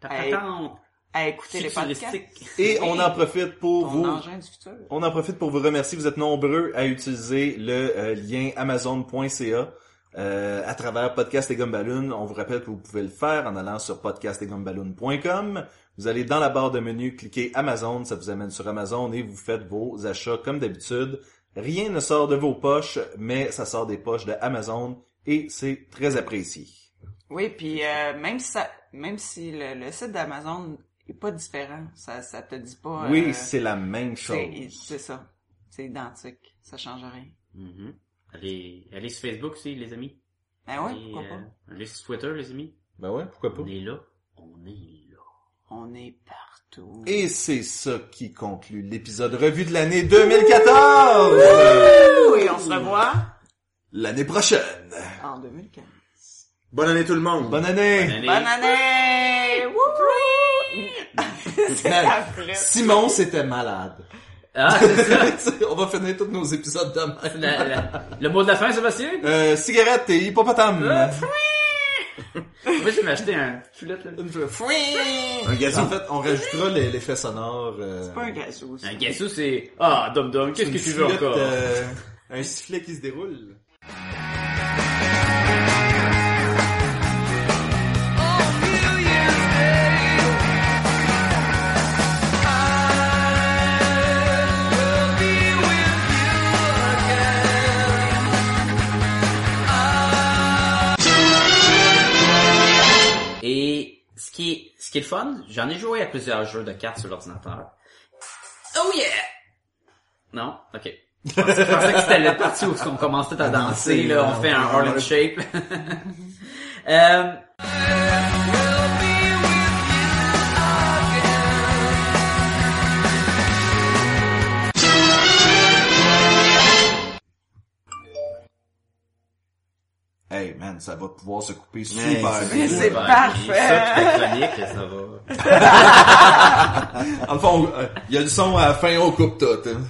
Ta patente. à écouter les podcasts. Et on en profite pour Ton vous... engin du futur. On en profite pour vous remercier. Vous êtes nombreux à utiliser le euh, lien amazon.ca euh, à travers Podcast et Gumballoon. On vous rappelle que vous pouvez le faire en allant sur podcastetgumballoon.com. Vous allez dans la barre de menu, cliquez Amazon, ça vous amène sur Amazon et vous faites vos achats comme d'habitude. Rien ne sort de vos poches, mais ça sort des poches de Amazon et c'est très apprécié. Oui, puis euh, même si ça, même si le, le site d'Amazon est pas différent, ça, ça te dit pas. Oui, euh, c'est la même chose. c'est ça, c'est identique, ça change rien. Mhm. Allez, allez sur Facebook aussi, les amis. Ben oui, Allez, pourquoi euh, pas. allez sur Twitter, les amis. Ben ouais, pourquoi pas. On est là. On est là. On est partout. Et c'est ça qui conclut l'épisode revue de l'année 2014! Oui, on se revoit? L'année prochaine. en 2015. Bonne année tout le monde! Bonne année! Bonne année. Bonne année! Wouhou! c'est la flûte. Simon, c'était malade. Ah, ça. [LAUGHS] On va finir tous nos épisodes de même. La- la- le mot de la fin, Sébastien? Euh, cigarette et hippopotame. [LAUGHS] Moi, je vais m'acheter un là. Un gazou. En fait, on rajoutera les- l'effet sonore. Euh, C'est pas un gazou, ça. Un gazou, c'est... Ah, Dom Dom, qu'est-ce que tu veux encore? euh, un sifflet qui se déroule. Et ce qui est, ce qui est le fun, j'en ai joué à plusieurs jeux de cartes sur l'ordinateur. Oh yeah! Non? Ok. Je pensais, je pensais que c'était la partie où on commence tout à danser, là, on fait un Harlem Shape. [LAUGHS] euh, Hey man, ça va pouvoir se couper Hey, super c'est bien. C'est parfait. Ça, ça va. [LAUGHS] En le fond, euh, il y a le son à la fin, on coupe tout. hein.